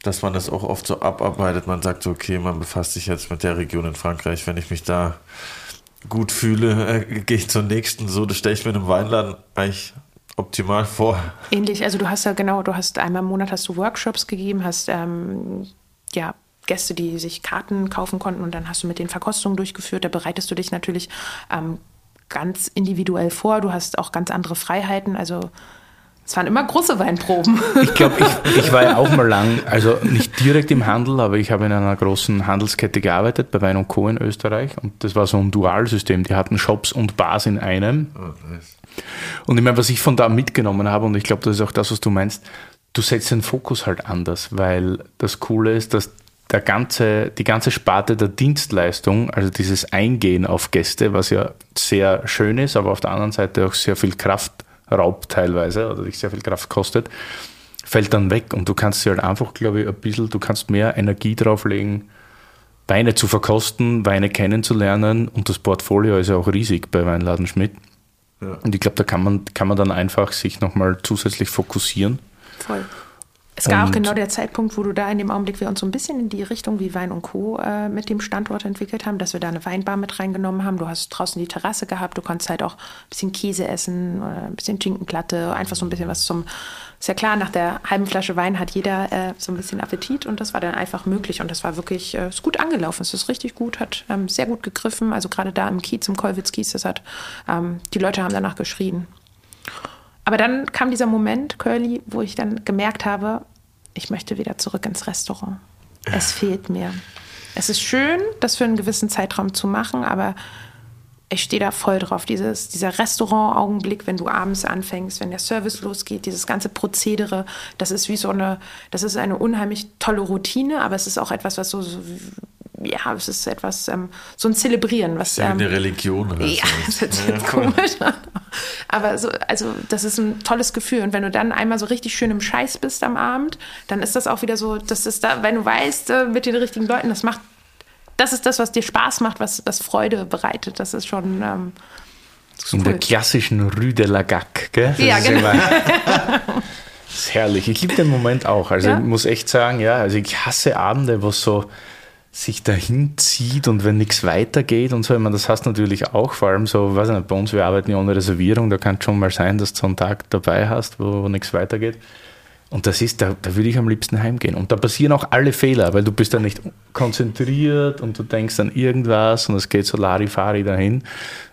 Speaker 1: dass man das auch oft so abarbeitet. Man sagt so, okay, man befasst sich jetzt mit der Region in Frankreich, wenn ich mich da gut fühle, äh, gehe ich zur nächsten. So, das stelle ich mir in einem Weinladen eigentlich optimal vor.
Speaker 3: Ähnlich, also du hast ja genau, du hast einmal im Monat hast du Workshops gegeben, hast ähm, ja Gäste, die sich Karten kaufen konnten und dann hast du mit den Verkostungen durchgeführt. Da bereitest du dich natürlich ähm, ganz individuell vor. Du hast auch ganz andere Freiheiten. Also es waren immer große Weinproben.
Speaker 2: Ich glaube, ich, ich, war ja auch mal lang, also nicht direkt im Handel, aber ich habe in einer großen Handelskette gearbeitet, bei Wein und Co. in Österreich. Und das war so ein Dualsystem. Die hatten Shops und Bars in einem. Nice. Und ich meine, was ich von da mitgenommen habe, und ich glaube, das ist auch das, was du meinst, du setzt den Fokus halt anders, weil das Coole ist, dass der ganze, die ganze Sparte der Dienstleistung, also dieses Eingehen auf Gäste, was ja sehr schön ist, aber auf der anderen Seite auch sehr viel Kraft raubt teilweise oder dich sehr viel Kraft kostet, fällt dann weg und du kannst dir halt einfach, glaube ich, ein bisschen, du kannst mehr Energie drauflegen, Weine zu verkosten, Weine kennenzulernen und das Portfolio ist ja auch riesig bei Weinladen Schmidt. Ja. Und ich glaube, da kann man, kann man dann einfach sich nochmal zusätzlich fokussieren.
Speaker 3: Voll. Es war auch genau der Zeitpunkt, wo du da in dem Augenblick wir uns so ein bisschen in die Richtung wie Wein und Co. Äh, mit dem Standort entwickelt haben, dass wir da eine Weinbar mit reingenommen haben. Du hast draußen die Terrasse gehabt, du konntest halt auch ein bisschen Käse essen, oder ein bisschen Schinkenplatte, einfach so ein bisschen was zum. Ist ja klar, nach der halben Flasche Wein hat jeder äh, so ein bisschen Appetit und das war dann einfach möglich und das war wirklich äh, ist gut angelaufen. Es ist richtig gut, hat ähm, sehr gut gegriffen. Also gerade da im Kiez, im Kollwitz-Kiez, das hat ähm, die Leute haben danach geschrien. Aber dann kam dieser Moment, Curly, wo ich dann gemerkt habe, ich möchte wieder zurück ins Restaurant. Es fehlt mir. Es ist schön, das für einen gewissen Zeitraum zu machen, aber ich stehe da voll drauf. Dieses, dieser Restaurant-Augenblick, wenn du abends anfängst, wenn der Service losgeht, dieses ganze Prozedere, das ist wie so eine, das ist eine unheimlich tolle Routine, aber es ist auch etwas, was so, so ja, es ist etwas, ähm, so ein Zelebrieren. Was,
Speaker 1: ähm, eine Religion. Oder
Speaker 3: ja, das ist ja, komisch. Aber so, also das ist ein tolles Gefühl. Und wenn du dann einmal so richtig schön im Scheiß bist am Abend, dann ist das auch wieder so, das ist da, wenn du weißt, äh, mit den richtigen Leuten, das macht, das ist das, was dir Spaß macht, was, was Freude bereitet. Das ist schon. Ähm,
Speaker 2: das In cool. der klassischen Rue de la Gac, gell? Das
Speaker 3: ja, genau.
Speaker 2: das ist herrlich. Ich liebe den Moment auch. Also ja? ich muss echt sagen, ja, also ich hasse Abende, wo so sich dahin zieht und wenn nichts weitergeht und so, ich meine, das hast du natürlich auch, vor allem so, weiß ich nicht, bei uns, wir arbeiten ja ohne Reservierung, da kann es schon mal sein, dass du so einen Tag dabei hast, wo, wo nichts weitergeht. Und das ist, da, da würde ich am liebsten heimgehen. Und da passieren auch alle Fehler, weil du bist dann nicht konzentriert und du denkst an irgendwas und es geht so Larifari dahin.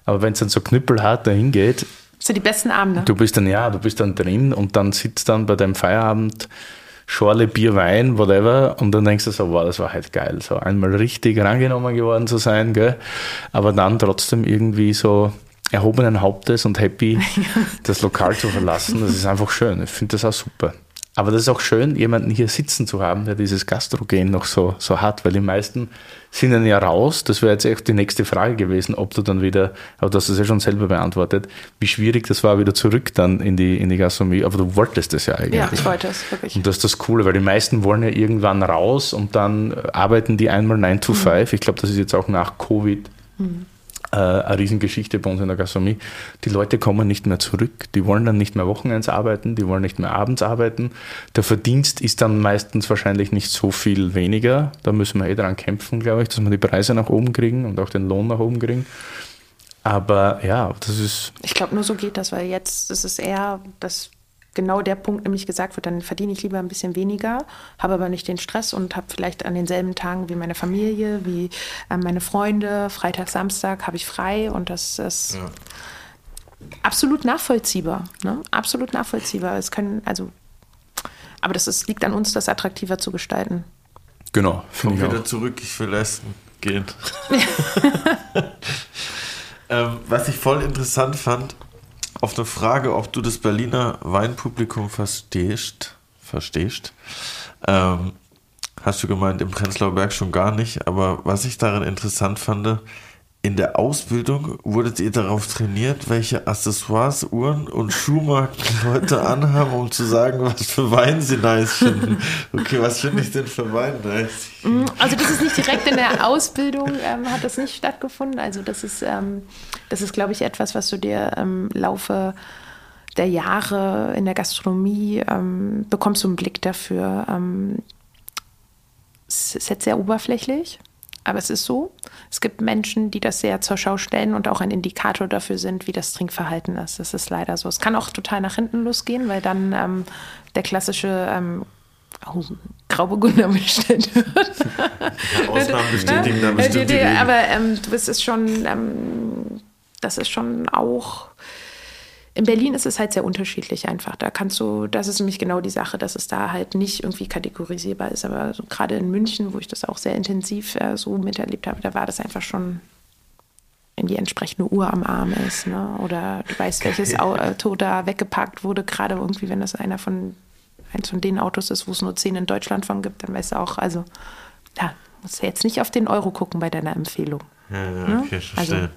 Speaker 2: Aber wenn es dann so knüppelhart dahin geht,
Speaker 3: so die besten Abende.
Speaker 2: Du bist dann, ja, du bist dann drin und dann sitzt dann bei deinem Feierabend Schorle Bier, Wein, whatever. Und dann denkst du so, wow, das war halt geil. So einmal richtig rangenommen geworden zu sein, gell? aber dann trotzdem irgendwie so erhobenen Hauptes und happy das Lokal zu verlassen. Das ist einfach schön. Ich finde das auch super. Aber das ist auch schön, jemanden hier sitzen zu haben, der dieses Gastrogen noch so, so hat, weil die meisten sind dann ja raus. Das wäre jetzt echt die nächste Frage gewesen, ob du dann wieder, aber du hast es ja schon selber beantwortet, wie schwierig das war, wieder zurück dann in die, in die Gastronomie. Aber du wolltest es ja eigentlich. Ja,
Speaker 3: ich wollte es, wirklich.
Speaker 2: Und das ist das Coole, weil die meisten wollen ja irgendwann raus und dann arbeiten die einmal 9 to 5. Mhm. Ich glaube, das ist jetzt auch nach Covid. Mhm eine Riesengeschichte bei uns in der Gastronomie. Die Leute kommen nicht mehr zurück, die wollen dann nicht mehr Wochenends arbeiten, die wollen nicht mehr abends arbeiten. Der Verdienst ist dann meistens wahrscheinlich nicht so viel weniger. Da müssen wir eh dran kämpfen, glaube ich, dass wir die Preise nach oben kriegen und auch den Lohn nach oben kriegen. Aber ja, das ist.
Speaker 3: Ich glaube, nur so geht das, weil jetzt ist es eher das genau der Punkt nämlich gesagt wird, dann verdiene ich lieber ein bisschen weniger, habe aber nicht den Stress und habe vielleicht an denselben Tagen wie meine Familie, wie äh, meine Freunde, Freitag, Samstag habe ich frei und das ist ja. absolut nachvollziehbar. Ne? Absolut nachvollziehbar. Es können, also, aber das ist, liegt an uns, das attraktiver zu gestalten.
Speaker 1: Genau. Komm wieder auch. zurück, ich will essen gehen. ähm, was ich voll interessant fand, auf eine Frage, ob du das Berliner Weinpublikum verstehst, verstehst, ähm, hast du gemeint, im Prenzlauer Berg schon gar nicht. Aber was ich darin interessant fand, in der Ausbildung wurdet ihr darauf trainiert, welche Accessoires, Uhren und Schuhmarken Leute anhaben, um zu sagen, was für Wein sie nice finden. Okay, was finde ich denn für Wein nice?
Speaker 3: Mm, also das ist nicht direkt in der Ausbildung, ähm, hat das nicht stattgefunden. Also das ist, ähm, das ist, glaube ich, etwas, was du dir im Laufe der Jahre in der Gastronomie ähm, bekommst du einen Blick dafür. Ähm, es ist jetzt sehr oberflächlich aber es ist so. Es gibt Menschen, die das sehr zur Schau stellen und auch ein Indikator dafür sind, wie das Trinkverhalten ist. Das ist leider so. Es kann auch total nach hinten losgehen, weil dann ähm, der klassische ähm, oh, Grauburgunder bestellt wird.
Speaker 1: Ja, Ausnahmen bestätigen da bestimmt
Speaker 3: Aber ähm, du bist es schon, ähm, das ist schon auch in Berlin ist es halt sehr unterschiedlich einfach. Da kannst du, das ist nämlich genau die Sache, dass es da halt nicht irgendwie kategorisierbar ist. Aber so gerade in München, wo ich das auch sehr intensiv äh, so miterlebt habe, da war das einfach schon wenn die entsprechende Uhr am Arm ist, ne? Oder du weißt, welches Auto da weggepackt wurde, gerade irgendwie, wenn das einer von eins von den Autos ist, wo es nur zehn in Deutschland von gibt, dann weißt du auch, also ja, musst du jetzt nicht auf den Euro gucken bei deiner Empfehlung.
Speaker 1: Ja, ja ne? okay, verstehe. Also,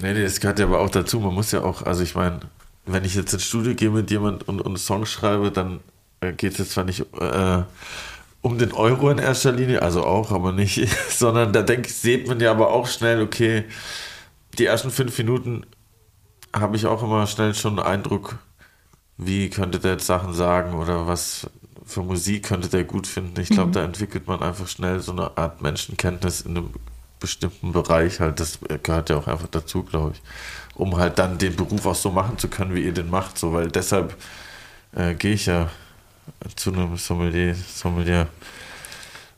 Speaker 1: Nee, nee, das gehört ja aber auch dazu. Man muss ja auch, also ich meine, wenn ich jetzt ins Studio gehe mit jemand und, und Songs schreibe, dann äh, geht es jetzt zwar nicht äh, um den Euro in erster Linie, also auch, aber nicht, sondern da denke ich, sieht man ja aber auch schnell, okay, die ersten fünf Minuten habe ich auch immer schnell schon einen Eindruck, wie könnte der jetzt Sachen sagen oder was für Musik könnte der gut finden. Ich glaube, mhm. da entwickelt man einfach schnell so eine Art Menschenkenntnis in einem bestimmten Bereich halt, das gehört ja auch einfach dazu, glaube ich, um halt dann den Beruf auch so machen zu können, wie ihr den macht, so, weil deshalb äh, gehe ich ja zu einem Sommelier, Sommelier.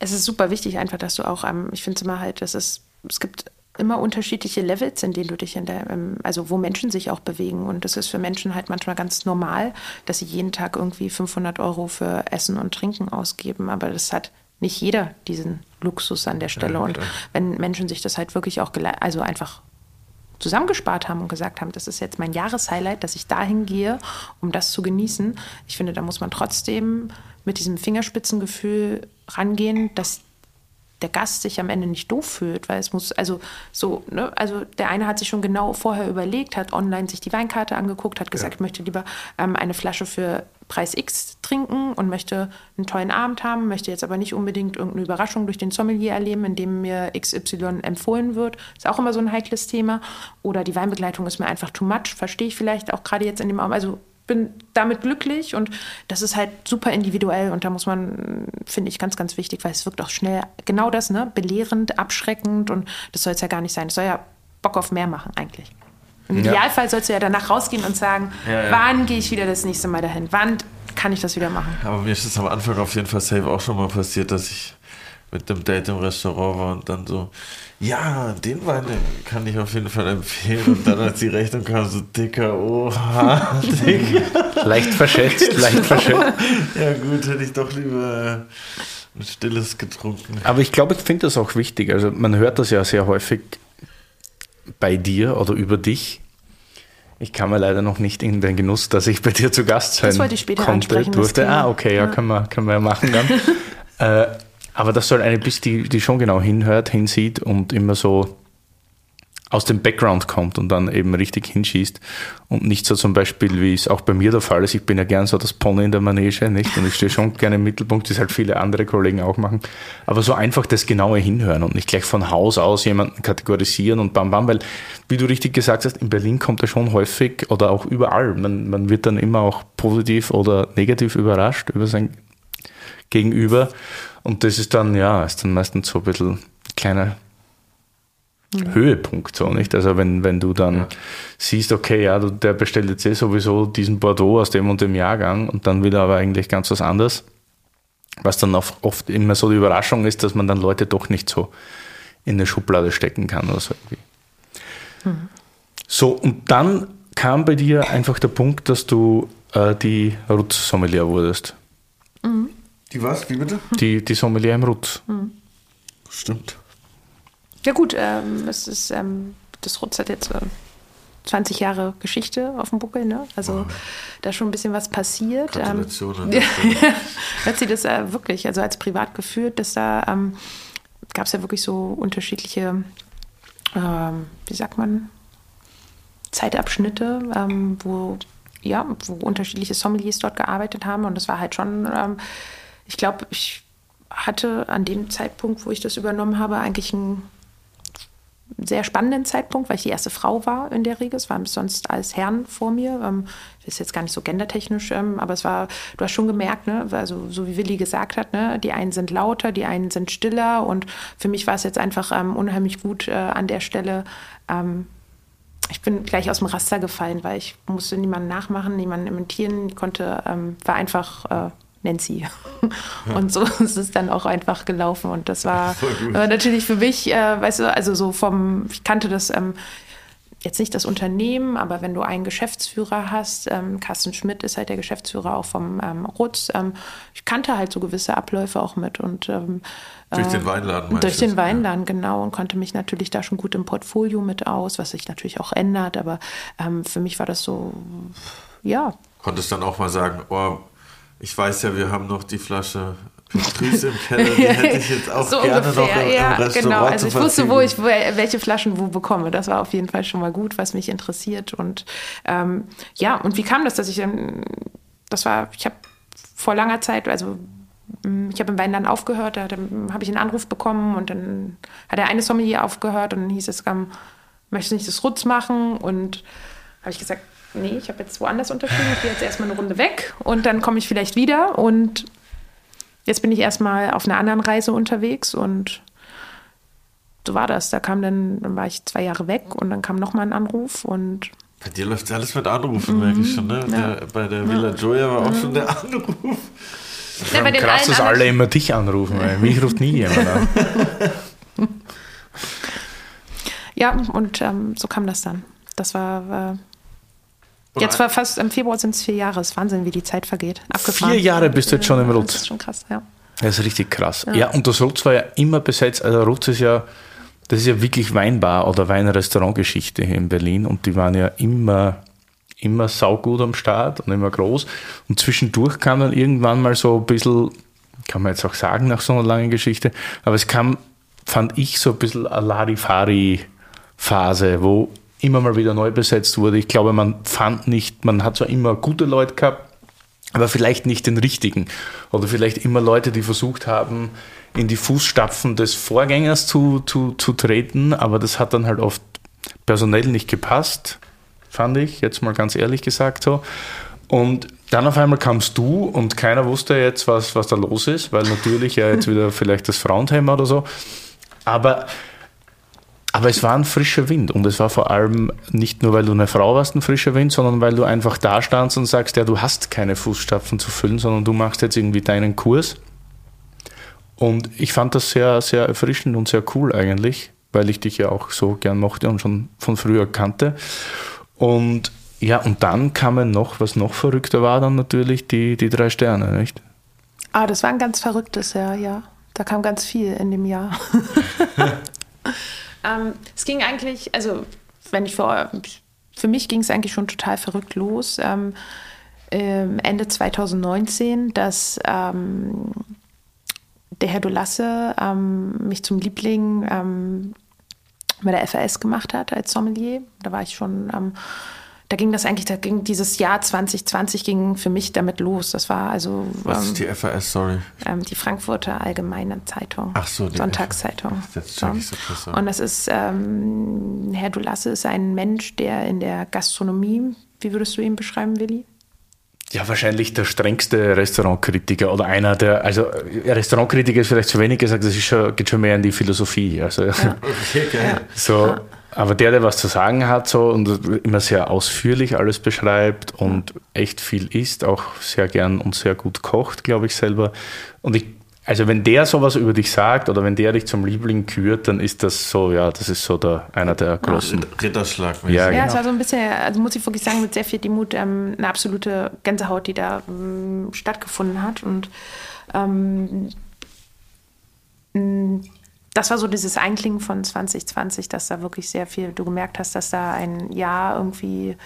Speaker 3: Es ist super wichtig einfach, dass du auch, ähm, ich finde es immer halt, dass es, es gibt immer unterschiedliche Levels, in denen du dich in der, also wo Menschen sich auch bewegen. Und das ist für Menschen halt manchmal ganz normal, dass sie jeden Tag irgendwie 500 Euro für Essen und Trinken ausgeben. Aber das hat nicht jeder diesen Luxus an der Stelle. Ja, und wenn Menschen sich das halt wirklich auch, also einfach zusammengespart haben und gesagt haben, das ist jetzt mein Jahreshighlight, dass ich dahin gehe, um das zu genießen. Ich finde, da muss man trotzdem mit diesem Fingerspitzengefühl rangehen, dass der Gast sich am Ende nicht doof fühlt, weil es muss, also so, ne, also der eine hat sich schon genau vorher überlegt, hat online sich die Weinkarte angeguckt, hat gesagt, ja. ich möchte lieber ähm, eine Flasche für Preis X trinken und möchte einen tollen Abend haben, möchte jetzt aber nicht unbedingt irgendeine Überraschung durch den Sommelier erleben, indem mir XY empfohlen wird. Ist auch immer so ein heikles Thema. Oder die Weinbegleitung ist mir einfach too much, verstehe ich vielleicht auch gerade jetzt in dem Abend. Also bin damit glücklich und das ist halt super individuell und da muss man, finde ich, ganz, ganz wichtig, weil es wirkt auch schnell genau das, ne? Belehrend, abschreckend und das soll es ja gar nicht sein. Es soll ja Bock auf mehr machen eigentlich. Im ja. Idealfall sollst du ja danach rausgehen und sagen, ja, ja. wann gehe ich wieder das nächste Mal dahin? Wann kann ich das wieder machen?
Speaker 1: Aber mir ist es am Anfang auf jeden Fall safe auch schon mal passiert, dass ich mit dem Date im Restaurant war und dann so, ja, den Wein kann ich auf jeden Fall empfehlen. Und dann, als die Rechnung kam, so dicker, oha, dicker.
Speaker 2: leicht verschätzt, leicht verschätzt.
Speaker 1: Ja, gut, hätte ich doch lieber ein stilles getrunken.
Speaker 2: Aber ich glaube, ich finde das auch wichtig. Also, man hört das ja sehr häufig bei dir oder über dich. Ich kam mir leider noch nicht in den Genuss, dass ich bei dir zu Gast sein
Speaker 3: Das wollte ich später
Speaker 2: konnte, durfte. Ah, okay, ja,
Speaker 3: Ja.
Speaker 2: Können, wir, können wir ja machen dann. äh, aber das soll eine bist, die, die schon genau hinhört, hinsieht und immer so aus dem Background kommt und dann eben richtig hinschießt und nicht so zum Beispiel, wie es auch bei mir der Fall ist. Ich bin ja gern so das Pony in der Manege, nicht? Und ich stehe schon gerne im Mittelpunkt, das halt viele andere Kollegen auch machen. Aber so einfach das genaue Hinhören und nicht gleich von Haus aus jemanden kategorisieren und bam bam, weil, wie du richtig gesagt hast, in Berlin kommt er schon häufig oder auch überall. Man, man wird dann immer auch positiv oder negativ überrascht über sein Gegenüber. Und das ist dann, ja, ist dann meistens so ein bisschen ein kleiner Höhepunkt, so nicht? Also wenn, wenn du dann siehst, okay, ja, du, der bestellt jetzt eh sowieso diesen Bordeaux aus dem und dem Jahrgang und dann will er aber eigentlich ganz was anderes. Was dann oft, oft immer so die Überraschung ist, dass man dann Leute doch nicht so in eine Schublade stecken kann oder so irgendwie. So, und dann kam bei dir einfach der Punkt, dass du äh, die Rutz-Sommelier wurdest.
Speaker 1: Die was? Wie bitte?
Speaker 2: Die, die Sommelier im Rutz.
Speaker 1: Stimmt.
Speaker 3: Ja gut, ähm, es ist, ähm, das Rutz hat jetzt äh, 20 Jahre Geschichte auf dem Buckel, ne? Also da ist schon ein bisschen was passiert. Ähm,
Speaker 1: Gratulation an
Speaker 3: ja,
Speaker 1: Stelle.
Speaker 3: hat sie das äh, wirklich, also als privat geführt, dass da ähm, gab es ja wirklich so unterschiedliche, ähm, wie sagt man, Zeitabschnitte, ähm, wo ja, wo unterschiedliche Sommeliers dort gearbeitet haben und das war halt schon, ähm, ich glaube, ich hatte an dem Zeitpunkt, wo ich das übernommen habe, eigentlich einen sehr spannenden Zeitpunkt, weil ich die erste Frau war in der Regel. Es waren sonst alles Herren vor mir. Ähm, ist jetzt gar nicht so gendertechnisch, ähm, aber es war, du hast schon gemerkt, ne, also so wie Willi gesagt hat, ne, die einen sind lauter, die einen sind stiller und für mich war es jetzt einfach ähm, unheimlich gut äh, an der Stelle. Ähm, ich bin gleich aus dem Raster gefallen, weil ich musste niemanden nachmachen, niemanden imitieren, konnte, ähm, war einfach äh, Nancy. Und so ist es dann auch einfach gelaufen. Und das war äh, natürlich für mich, äh, weißt du, also so vom, ich kannte das ähm, jetzt nicht das Unternehmen, aber wenn du einen Geschäftsführer hast, ähm, Carsten Schmidt ist halt der Geschäftsführer auch vom ähm, Rutz, ähm, ich kannte halt so gewisse Abläufe auch mit und ähm,
Speaker 1: Durch den
Speaker 3: äh,
Speaker 1: Weinladen
Speaker 3: Durch
Speaker 1: du?
Speaker 3: den Weinladen, genau, und konnte mich natürlich da schon gut im Portfolio mit aus, was sich natürlich auch ändert, aber ähm, für mich war das so, ja,
Speaker 1: Konntest dann auch mal sagen, oh, ich weiß ja, wir haben noch die Flasche Grüße im Keller, die hätte ich jetzt auch
Speaker 3: so
Speaker 1: gerne
Speaker 3: ungefähr,
Speaker 1: noch im,
Speaker 3: ja,
Speaker 1: im Restaurant
Speaker 3: genau. Also ich wusste, wo ich welche Flaschen wo bekomme. Das war auf jeden Fall schon mal gut, was mich interessiert. Und ähm, ja, und wie kam das, dass ich das war, ich habe vor langer Zeit, also mm, ich habe im Weinland aufgehört, da dann habe ich einen Anruf bekommen und dann hat der eine Sommelier aufgehört und dann hieß es, ähm, möchtest du nicht das Rutz machen? Und habe ich gesagt, nee, ich habe jetzt woanders unterschrieben, ich gehe jetzt erstmal eine Runde weg und dann komme ich vielleicht wieder und Jetzt bin ich erstmal auf einer anderen Reise unterwegs und so war das. Da kam dann, dann war ich zwei Jahre weg und dann kam nochmal ein Anruf und
Speaker 1: Bei dir läuft alles mit Anrufen, merke ich schon. Ne?
Speaker 3: Mhm. ja.
Speaker 1: Der, bei der Villa Gioia war auch schon der Anruf.
Speaker 3: Ja, bei den
Speaker 2: Krass, dass
Speaker 3: anderen-
Speaker 2: alle immer dich anrufen, weil mich ruft nie jemand an.
Speaker 3: ja, und ähm, so kam das dann. Das war, äh,
Speaker 1: Und
Speaker 3: jetzt war fast, im Februar sind es vier Jahre. Es ist Wahnsinn, wie die Zeit vergeht. Abgefahren.
Speaker 2: Vier Jahre bist du jetzt schon im
Speaker 3: Ja,
Speaker 2: Rutz.
Speaker 3: Das ist schon krass, ja.
Speaker 2: Das ist richtig krass. Ja. und das Rutz war ja immer besetzt. Also Rutz ist ja, das ist ja wirklich Weinbar- oder Weinrestaurantgeschichte hier in Berlin und die waren ja immer, immer saugut am Start und immer groß. Und zwischendurch kam dann irgendwann mal so ein bisschen, kann man jetzt auch sagen nach so einer langen Geschichte, aber es kam, fand ich, so ein bisschen eine Larifari-Phase, wo immer mal wieder neu besetzt wurde. Ich glaube, man fand nicht, man hat zwar immer gute Leute gehabt, aber vielleicht nicht den richtigen. Oder vielleicht immer Leute, die versucht haben, in die Fußstapfen des Vorgängers zu, zu, zu treten, aber das hat dann halt oft personell nicht gepasst, fand ich, jetzt mal ganz ehrlich gesagt so. Und dann auf einmal kamst du und keiner wusste jetzt, was, was da los ist, weil natürlich ja jetzt wieder vielleicht das Frauenthema oder so. Aber aber es war ein frischer Wind und es war vor allem nicht nur, weil du eine Frau warst, ein frischer Wind, sondern weil du einfach da standst und sagst, ja, du hast keine Fußstapfen zu füllen, sondern du machst jetzt irgendwie deinen Kurs. Und ich fand das sehr, sehr erfrischend und sehr cool eigentlich, weil ich dich ja auch so gern mochte und schon von früher kannte. Und ja, und dann kamen noch, was noch verrückter war, dann natürlich die, die drei Sterne, nicht?
Speaker 3: Ah, das war ein ganz verrücktes Jahr, ja. Da kam ganz viel in dem Jahr. ähm, es ging eigentlich, also wenn ich vor für mich ging es eigentlich schon total verrückt los. Ähm, Ende 2019, dass ähm, der Herr Dolasse ähm, mich zum Liebling ähm, bei der FAS gemacht hat als Sommelier. Da war ich schon am. Da ging das eigentlich, da ging dieses Jahr 2020 ging für mich damit los. Das war also.
Speaker 1: Was ist die FAS, sorry?
Speaker 3: Ähm, die Frankfurter Allgemeine Zeitung.
Speaker 1: Ach so, die
Speaker 3: Sonntagszeitung.
Speaker 1: Das check ich so krass.
Speaker 3: Und das ist, ähm, Herr Dulasse ist ein Mensch, der in der Gastronomie, wie würdest du ihn beschreiben, Willi?
Speaker 2: Ja, wahrscheinlich der strengste Restaurantkritiker oder einer der, also Restaurantkritiker ist vielleicht zu wenig gesagt, das ist schon, geht schon mehr in die Philosophie. Also, ja.
Speaker 1: Okay, geil.
Speaker 2: so, aber der, der was zu sagen hat so und immer sehr ausführlich alles beschreibt und echt viel isst, auch sehr gern und sehr gut kocht, glaube ich selber. Und ich also wenn der sowas über dich sagt oder wenn der dich zum Liebling kürt, dann ist das so, ja, das ist so der, einer der großen.
Speaker 1: Ritterschlag.
Speaker 2: Ja,
Speaker 3: Ja,
Speaker 2: genau.
Speaker 3: es war so ein bisschen, also muss ich wirklich sagen, mit sehr viel Demut ähm, eine absolute Gänsehaut, die da ähm, stattgefunden hat. Und ähm, das war so dieses Einklingen von 2020, dass da wirklich sehr viel, du gemerkt hast, dass da ein Jahr irgendwie,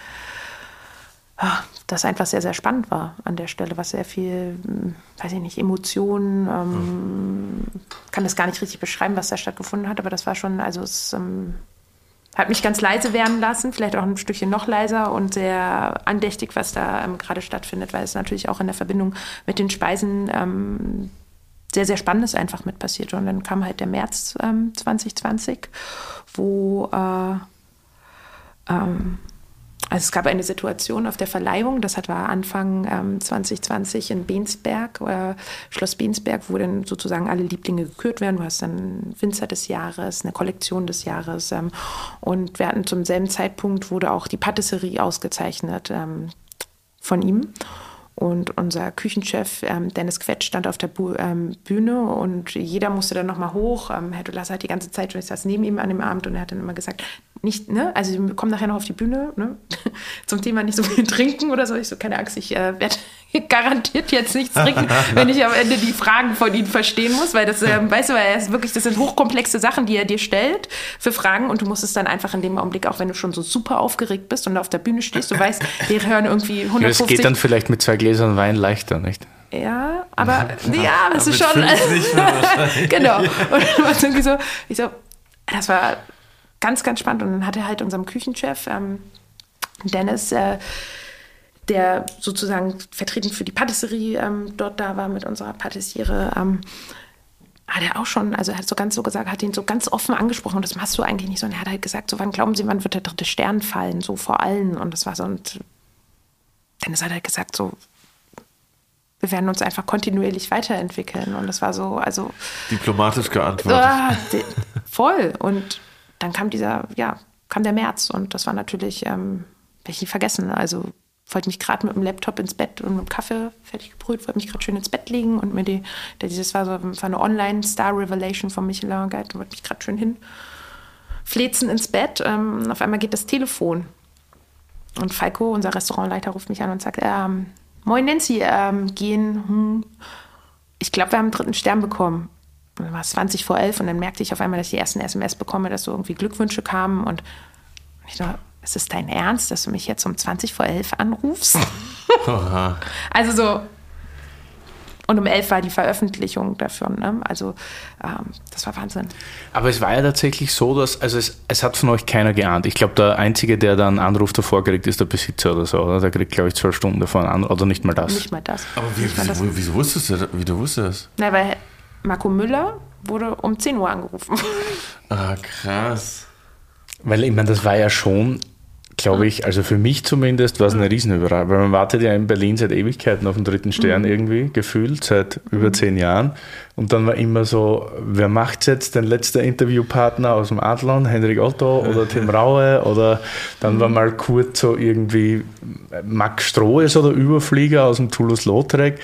Speaker 3: ah, das einfach sehr, sehr spannend war an der Stelle, was sehr viel, mh, weiß ich nicht, Emotionen, ähm, kann das gar nicht richtig beschreiben, was da stattgefunden hat, aber das war schon, also es ähm, hat mich ganz leise werden lassen, vielleicht auch ein Stückchen noch leiser und sehr andächtig, was da ähm, gerade stattfindet, weil es natürlich auch in der Verbindung mit den Speisen ähm, sehr, sehr Spannendes einfach mit passiert. Und dann kam halt der März ähm, 2020, wo äh, ähm, also es gab eine Situation auf der Verleihung, das war Anfang ähm, 2020 in Bensberg, äh, Schloss Bensberg, wo dann sozusagen alle Lieblinge gekürt werden. Du hast dann Winzer des Jahres, eine Kollektion des Jahres. Ähm, und wir hatten zum selben Zeitpunkt wurde auch die Patisserie ausgezeichnet ähm, von ihm. Und unser Küchenchef ähm, Dennis Quetsch stand auf der Bu ähm, Bühne und jeder musste dann nochmal hoch. Ähm, Herr Dulasse hat die ganze Zeit, ich saß neben ihm an dem Abend und er hat dann immer gesagt, nicht, ne, also wir kommen nachher noch auf die Bühne, ne, zum Thema nicht so viel trinken oder so. Ich so, keine Angst, ich äh, werde garantiert jetzt nichts trinken, wenn ich am Ende die Fragen von ihm verstehen muss, weil das, ähm, weißt du, weil er ist wirklich, das sind hochkomplexe Sachen, die er dir stellt für Fragen und du musst es dann einfach in dem Augenblick, auch wenn du schon so super aufgeregt bist und auf der Bühne stehst, du weißt, wir hören irgendwie
Speaker 2: Ja,
Speaker 3: 150
Speaker 2: es geht dann vielleicht mit zwei Gläsern Wein leichter, nicht?
Speaker 3: ja, aber ja, das ist schon. genau. Und dann war es irgendwie so, ich so, das war ganz, ganz spannend. Und dann hat er halt unserem Küchenchef, ähm, Dennis, äh, der sozusagen vertretend für die Patisserie ähm, dort da war mit unserer Patissiere, ähm, hat er auch schon, also er hat so ganz so gesagt, hat ihn so ganz offen angesprochen, und das machst du eigentlich nicht so. Und er hat halt gesagt, so wann glauben Sie, wann wird der dritte Stern fallen, so vor allen. Und das war so, und Dennis hat halt gesagt, so, wir werden uns einfach kontinuierlich weiterentwickeln. Und das war so, also
Speaker 1: Diplomatisch geantwortet.
Speaker 3: ah, voll. Und dann kam dieser, ja, kam der März und das war natürlich, ähm, ich nie vergessen. Also wollte mich gerade mit dem Laptop ins Bett und mit dem Kaffee fertig gebrüht, wollte mich gerade schön ins Bett legen und mir die, dieses war so war eine Online-Star-Revelation von Michelin Guide, wollte mich gerade schön hin flezen ins Bett. Ähm, auf einmal geht das Telefon. Und Falco, unser Restaurantleiter, ruft mich an und sagt, ähm, Moin Nancy, ähm, gehen, hm, ich glaube, wir haben einen dritten Stern bekommen. Und dann war es 20 vor 11 und dann merkte ich auf einmal, dass ich die ersten SMS bekomme, dass so irgendwie Glückwünsche kamen und ich dachte, ist es dein Ernst, dass du mich jetzt um 20 vor 11 anrufst?
Speaker 1: Oha.
Speaker 3: also so, und um 11 war die Veröffentlichung dafür, ne? also ähm, das war Wahnsinn.
Speaker 2: Aber es war ja tatsächlich so, dass, also es, es hat von euch keiner geahnt. Ich glaube, der Einzige, der da einen Anruf davor kriegt, ist der Besitzer oder so, oder? Der kriegt, glaube ich, zwölf Stunden davor einen Anruf, oder nicht mal das.
Speaker 3: Nicht mal das.
Speaker 1: Aber wie,
Speaker 3: das.
Speaker 1: wieso, wieso wusstest du das? Wie du wusstest?
Speaker 3: Na, weil Marco Müller wurde um 10 Uhr angerufen.
Speaker 1: Ah, krass.
Speaker 2: Weil ich meine, das war ja schon, glaube ich, also für mich zumindest war es eine Riesenüberraschung, weil man wartet ja in Berlin seit Ewigkeiten auf den dritten Stern irgendwie, gefühlt, seit über zehn Jahren. Und dann war immer so, wer macht jetzt den letzten Interviewpartner aus dem Adlon, Henrik Otto oder Tim Raue oder dann war mal kurz so irgendwie Max Strohes oder Überflieger aus dem Toulouse-Lautrec.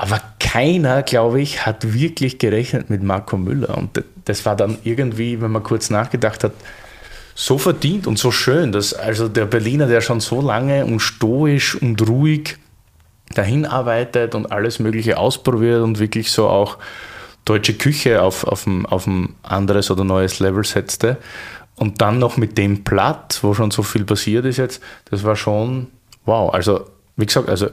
Speaker 2: Aber keiner, glaube ich, hat wirklich gerechnet mit Marco Müller. Und das war dann irgendwie, wenn man kurz nachgedacht hat, so verdient und so schön, dass also der Berliner, der schon so lange und stoisch und ruhig dahin arbeitet und alles Mögliche ausprobiert und wirklich so auch deutsche Küche auf, auf, ein, auf ein anderes oder neues Level setzte. Und dann noch mit dem Platt, wo schon so viel passiert ist jetzt, das war schon wow. Also, wie gesagt, also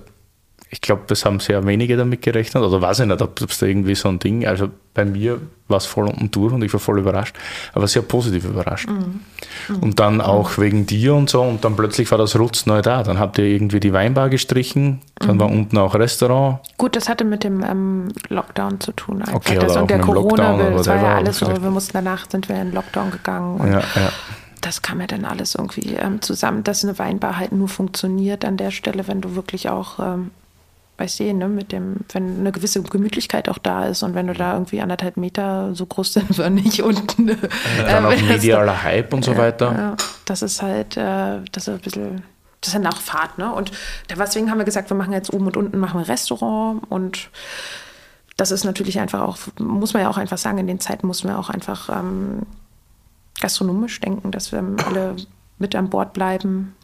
Speaker 2: ich glaube, das haben sehr wenige damit gerechnet. Oder weiß ich nicht, ob es da irgendwie so ein Ding. Also bei mir war es voll unten durch und ich war voll überrascht, aber sehr positiv überrascht. Mhm. Mhm. Und dann auch wegen dir und so. Und dann plötzlich war das Rutz neu da. Dann habt ihr irgendwie die Weinbar gestrichen. Dann mhm. war unten auch Restaurant.
Speaker 3: Gut, das hatte mit dem ähm, Lockdown zu tun.
Speaker 2: Einfach. Okay, das und der
Speaker 3: Corona, das war ja alles so. Wir mussten danach sind wir in Lockdown gegangen.
Speaker 2: Ja, ja
Speaker 3: das kam ja dann alles irgendwie ähm, zusammen, dass eine Weinbar halt nur funktioniert an der Stelle, wenn du wirklich auch ähm, weißt du, ne, mit dem, wenn eine gewisse Gemütlichkeit auch da ist und wenn du da irgendwie anderthalb Meter so groß sind wir nicht unten. Ja,
Speaker 2: dann äh, auch medialer Hype und so weiter.
Speaker 3: Ja, das ist halt, äh, das ist ein bisschen, das ist ja Nachfahrt, ne? Und deswegen haben wir gesagt, wir machen jetzt oben und unten machen wir Restaurant und das ist natürlich einfach auch, muss man ja auch einfach sagen, in den Zeiten muss man auch einfach ähm, gastronomisch denken, dass wir alle mit an Bord bleiben,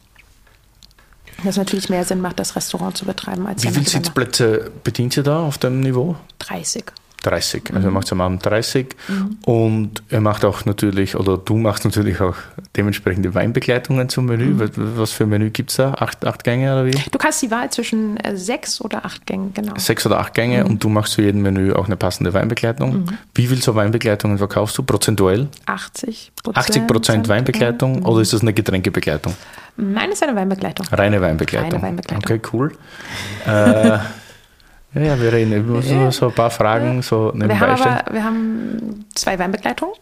Speaker 3: das natürlich mehr Sinn macht, das Restaurant zu betreiben. Als
Speaker 2: Wie viele Sitzplätze bedient ihr da auf dem Niveau?
Speaker 3: 30.
Speaker 2: 30. Also mhm. ihr macht am Abend 30 mhm. und er macht auch natürlich, oder du machst natürlich auch dementsprechende Weinbegleitungen zum Menü. Mhm. Was für ein Menü gibt es da? Acht, acht Gänge oder wie?
Speaker 3: Du kannst die Wahl zwischen äh, sechs oder acht Gängen, genau.
Speaker 2: Sechs oder acht Gänge mhm. und du machst zu jedem Menü auch eine passende Weinbegleitung. Mhm. Wie viel so Weinbegleitungen verkaufst du prozentuell?
Speaker 3: 80
Speaker 2: Prozent. 80 Prozent Weinbegleitung mhm. oder ist das eine Getränkebegleitung?
Speaker 3: Nein, ist eine Weinbegleitung.
Speaker 2: Reine Weinbegleitung.
Speaker 3: Reine Weinbegleitung.
Speaker 2: Okay, cool. äh, ja, ja, wir reden über so, so ein paar Fragen so
Speaker 3: nebenbei wir haben, aber, wir haben zwei Weinbegleitungen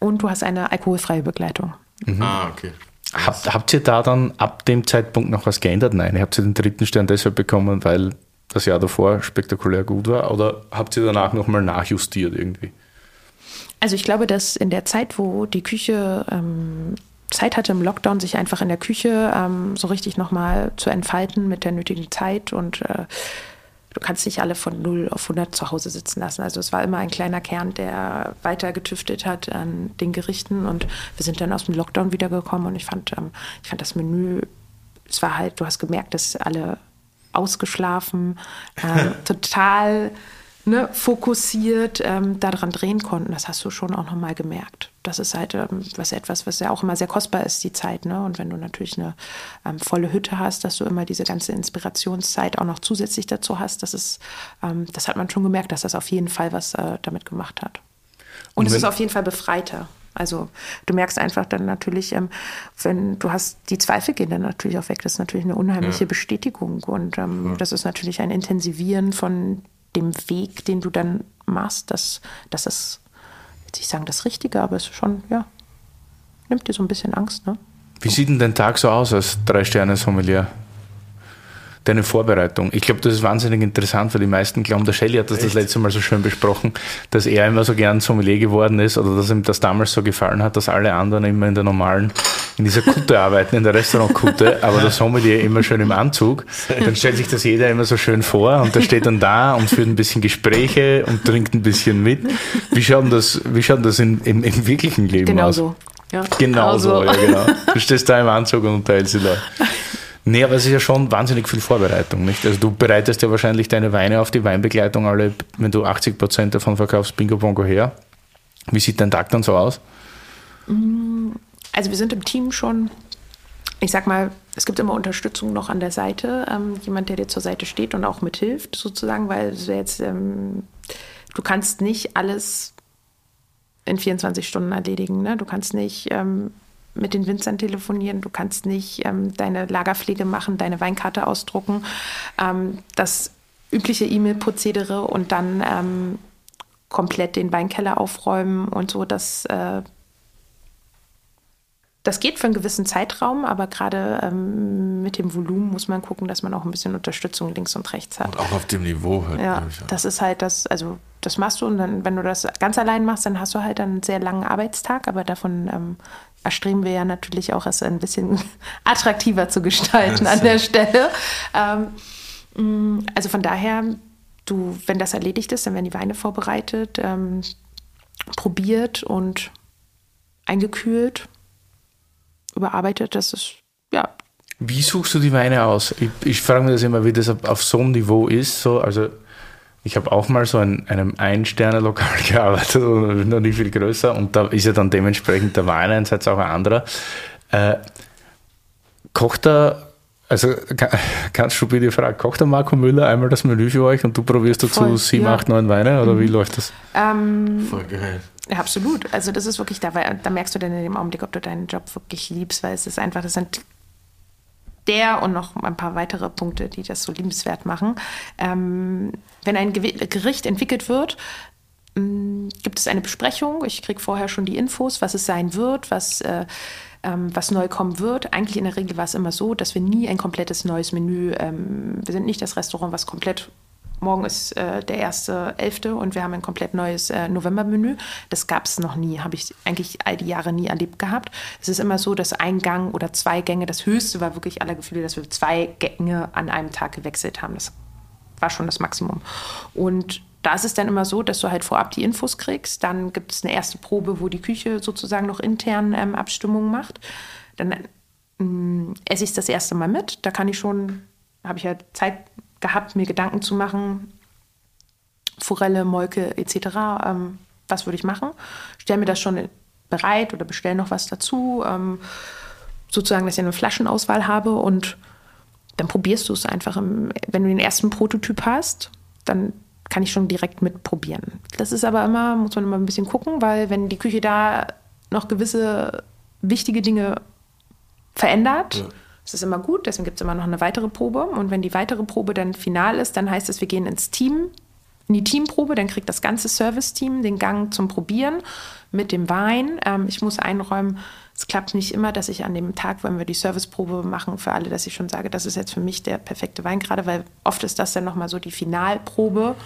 Speaker 3: und du hast eine alkoholfreie Begleitung.
Speaker 1: Mhm. Ah, okay.
Speaker 2: Habt, habt ihr da dann ab dem Zeitpunkt noch was geändert? Nein, habt ihr den dritten Stern deshalb bekommen, weil das Jahr davor spektakulär gut war? Oder habt ihr danach nochmal nachjustiert irgendwie?
Speaker 3: Also ich glaube, dass in der Zeit, wo die Küche ähm, Zeit hatte im Lockdown, sich einfach in der Küche ähm, so richtig nochmal zu entfalten mit der nötigen Zeit und äh, du kannst nicht alle von 0 auf 100 zu Hause sitzen lassen. Also es war immer ein kleiner Kern, der weiter getüftet hat an den Gerichten und wir sind dann aus dem Lockdown wiedergekommen und ich fand, ähm, ich fand das Menü, es war halt, du hast gemerkt, dass alle ausgeschlafen, äh, total ne, fokussiert ähm, daran drehen konnten. Das hast du schon auch nochmal gemerkt. Das ist halt ähm, was etwas, was ja auch immer sehr kostbar ist, die Zeit. Ne? Und wenn du natürlich eine ähm, volle Hütte hast, dass du immer diese ganze Inspirationszeit auch noch zusätzlich dazu hast, das ist, ähm, das hat man schon gemerkt, dass das auf jeden Fall was äh, damit gemacht hat. Und, Und es ist auf jeden Fall befreiter. Also du merkst einfach dann natürlich, ähm, wenn du hast, die Zweifel gehen dann natürlich auch weg. Das ist natürlich eine unheimliche ja. Bestätigung und ähm, ja. das ist natürlich ein Intensivieren von dem Weg, den du dann machst, dass, dass das, jetzt ich sagen das Richtige, aber es ist schon, ja, nimmt dir so ein bisschen Angst, ne?
Speaker 2: Wie sieht denn dein Tag so aus als Drei-Sterne-Sommelier? deine Vorbereitung. Ich glaube, das ist wahnsinnig interessant, weil die meisten glauben, der Shelley hat das Echt? das letzte Mal so schön besprochen, dass er immer so gern Sommelier geworden ist oder dass ihm das damals so gefallen hat, dass alle anderen immer in der normalen, in dieser Kutte arbeiten, in der Restaurantkutte, aber der Sommelier immer schön im Anzug. Dann stellt sich das jeder immer so schön vor und der steht dann da und führt ein bisschen Gespräche und trinkt ein bisschen mit. Wie schaut das, wie schaut das in, im, im wirklichen Leben
Speaker 3: genau
Speaker 2: aus?
Speaker 3: So. Ja.
Speaker 2: Genau also. so, ja genau. Du stehst da im Anzug und unterhältst sie da. Nee, aber es ist ja schon wahnsinnig viel Vorbereitung, nicht? Also du bereitest ja wahrscheinlich deine Weine auf die Weinbegleitung alle, wenn du 80 Prozent davon verkaufst, Bingo Bongo her. Wie sieht dein Tag dann so aus?
Speaker 3: Also wir sind im Team schon, ich sag mal, es gibt immer Unterstützung noch an der Seite, ähm, jemand, der dir zur Seite steht und auch mithilft sozusagen, weil jetzt, ähm, du kannst nicht alles in 24 Stunden erledigen. Ne? Du kannst nicht ähm, mit den Winzern telefonieren, du kannst nicht ähm, deine Lagerpflege machen, deine Weinkarte ausdrucken, ähm, das übliche E-Mail-Prozedere und dann ähm, komplett den Weinkeller aufräumen und so, das, äh, das geht für einen gewissen Zeitraum, aber gerade ähm, mit dem Volumen muss man gucken, dass man auch ein bisschen Unterstützung links und rechts hat.
Speaker 1: Und auch auf dem Niveau
Speaker 3: halt. Ja, das ist halt das, also das machst du und dann, wenn du das ganz allein machst, dann hast du halt einen sehr langen Arbeitstag, aber davon ähm, erstreben wir ja natürlich auch, es ein bisschen attraktiver zu gestalten an der Stelle. Ähm, mm, also von daher, du, wenn das erledigt ist, dann werden die Weine vorbereitet, ähm, probiert und eingekühlt, überarbeitet. Das ist, ja.
Speaker 2: Wie suchst du die Weine aus? Ich, ich frage mich das immer, wie das auf, auf so einem Niveau ist. So, also ich habe auch mal so in einem Ein-Sterne-Lokal gearbeitet, noch nie viel größer, und da ist ja dann dementsprechend der Weineinsatz auch ein anderer. Äh, kocht da also kannst du bitte fragen, kocht der Marco Müller einmal das Menü für euch und du probierst dazu Voll, 7, ja. 8, 9 Weine oder mhm. wie läuft das?
Speaker 3: Ähm, Voll geil. Ja, absolut. Also das ist wirklich, da, da merkst du dann in dem Augenblick, ob du deinen Job wirklich liebst, weil es ist einfach, das sind der und noch ein paar weitere Punkte, die das so liebenswert machen. Ähm, wenn ein Gericht entwickelt wird, ähm, gibt es eine Besprechung. Ich kriege vorher schon die Infos, was es sein wird, was äh, ähm, was neu kommen wird. Eigentlich in der Regel war es immer so, dass wir nie ein komplettes neues Menü, ähm, wir sind nicht das Restaurant, was komplett Morgen ist äh, der erste Elfte und wir haben ein komplett neues äh, Novembermenü. Das gab es noch nie, habe ich eigentlich all die Jahre nie erlebt gehabt. Es ist immer so, dass ein Gang oder zwei Gänge, das höchste war wirklich aller Gefühle, dass wir zwei Gänge an einem Tag gewechselt haben. Das war schon das Maximum. Und da ist es dann immer so, dass du halt vorab die Infos kriegst. Dann gibt es eine erste Probe, wo die Küche sozusagen noch intern ähm, Abstimmungen macht. Dann ähm, esse ich es das erste Mal mit. Da kann ich schon, habe ich ja Zeit gehabt, mir Gedanken zu machen. Forelle, Molke etc. Ähm, was würde ich machen? Stell mir das schon bereit oder bestell noch was dazu. Ähm, sozusagen, dass ich eine Flaschenauswahl habe und dann probierst du es einfach. Im, wenn du den ersten Prototyp hast, dann kann ich schon direkt mitprobieren. Das ist aber immer, muss man immer ein bisschen gucken, weil wenn die Küche da noch gewisse wichtige Dinge verändert, ja. Ist es immer gut. Deswegen gibt es immer noch eine weitere Probe. Und wenn die weitere Probe dann final ist, dann heißt es, wir gehen ins Team, in die Teamprobe. Dann kriegt das ganze Service-Team den Gang zum Probieren mit dem Wein. Ähm, ich muss einräumen, es klappt nicht immer, dass ich an dem Tag, wenn wir die Serviceprobe machen für alle, dass ich schon sage, das ist jetzt für mich der perfekte Wein gerade, weil oft ist das dann nochmal so die Finalprobe,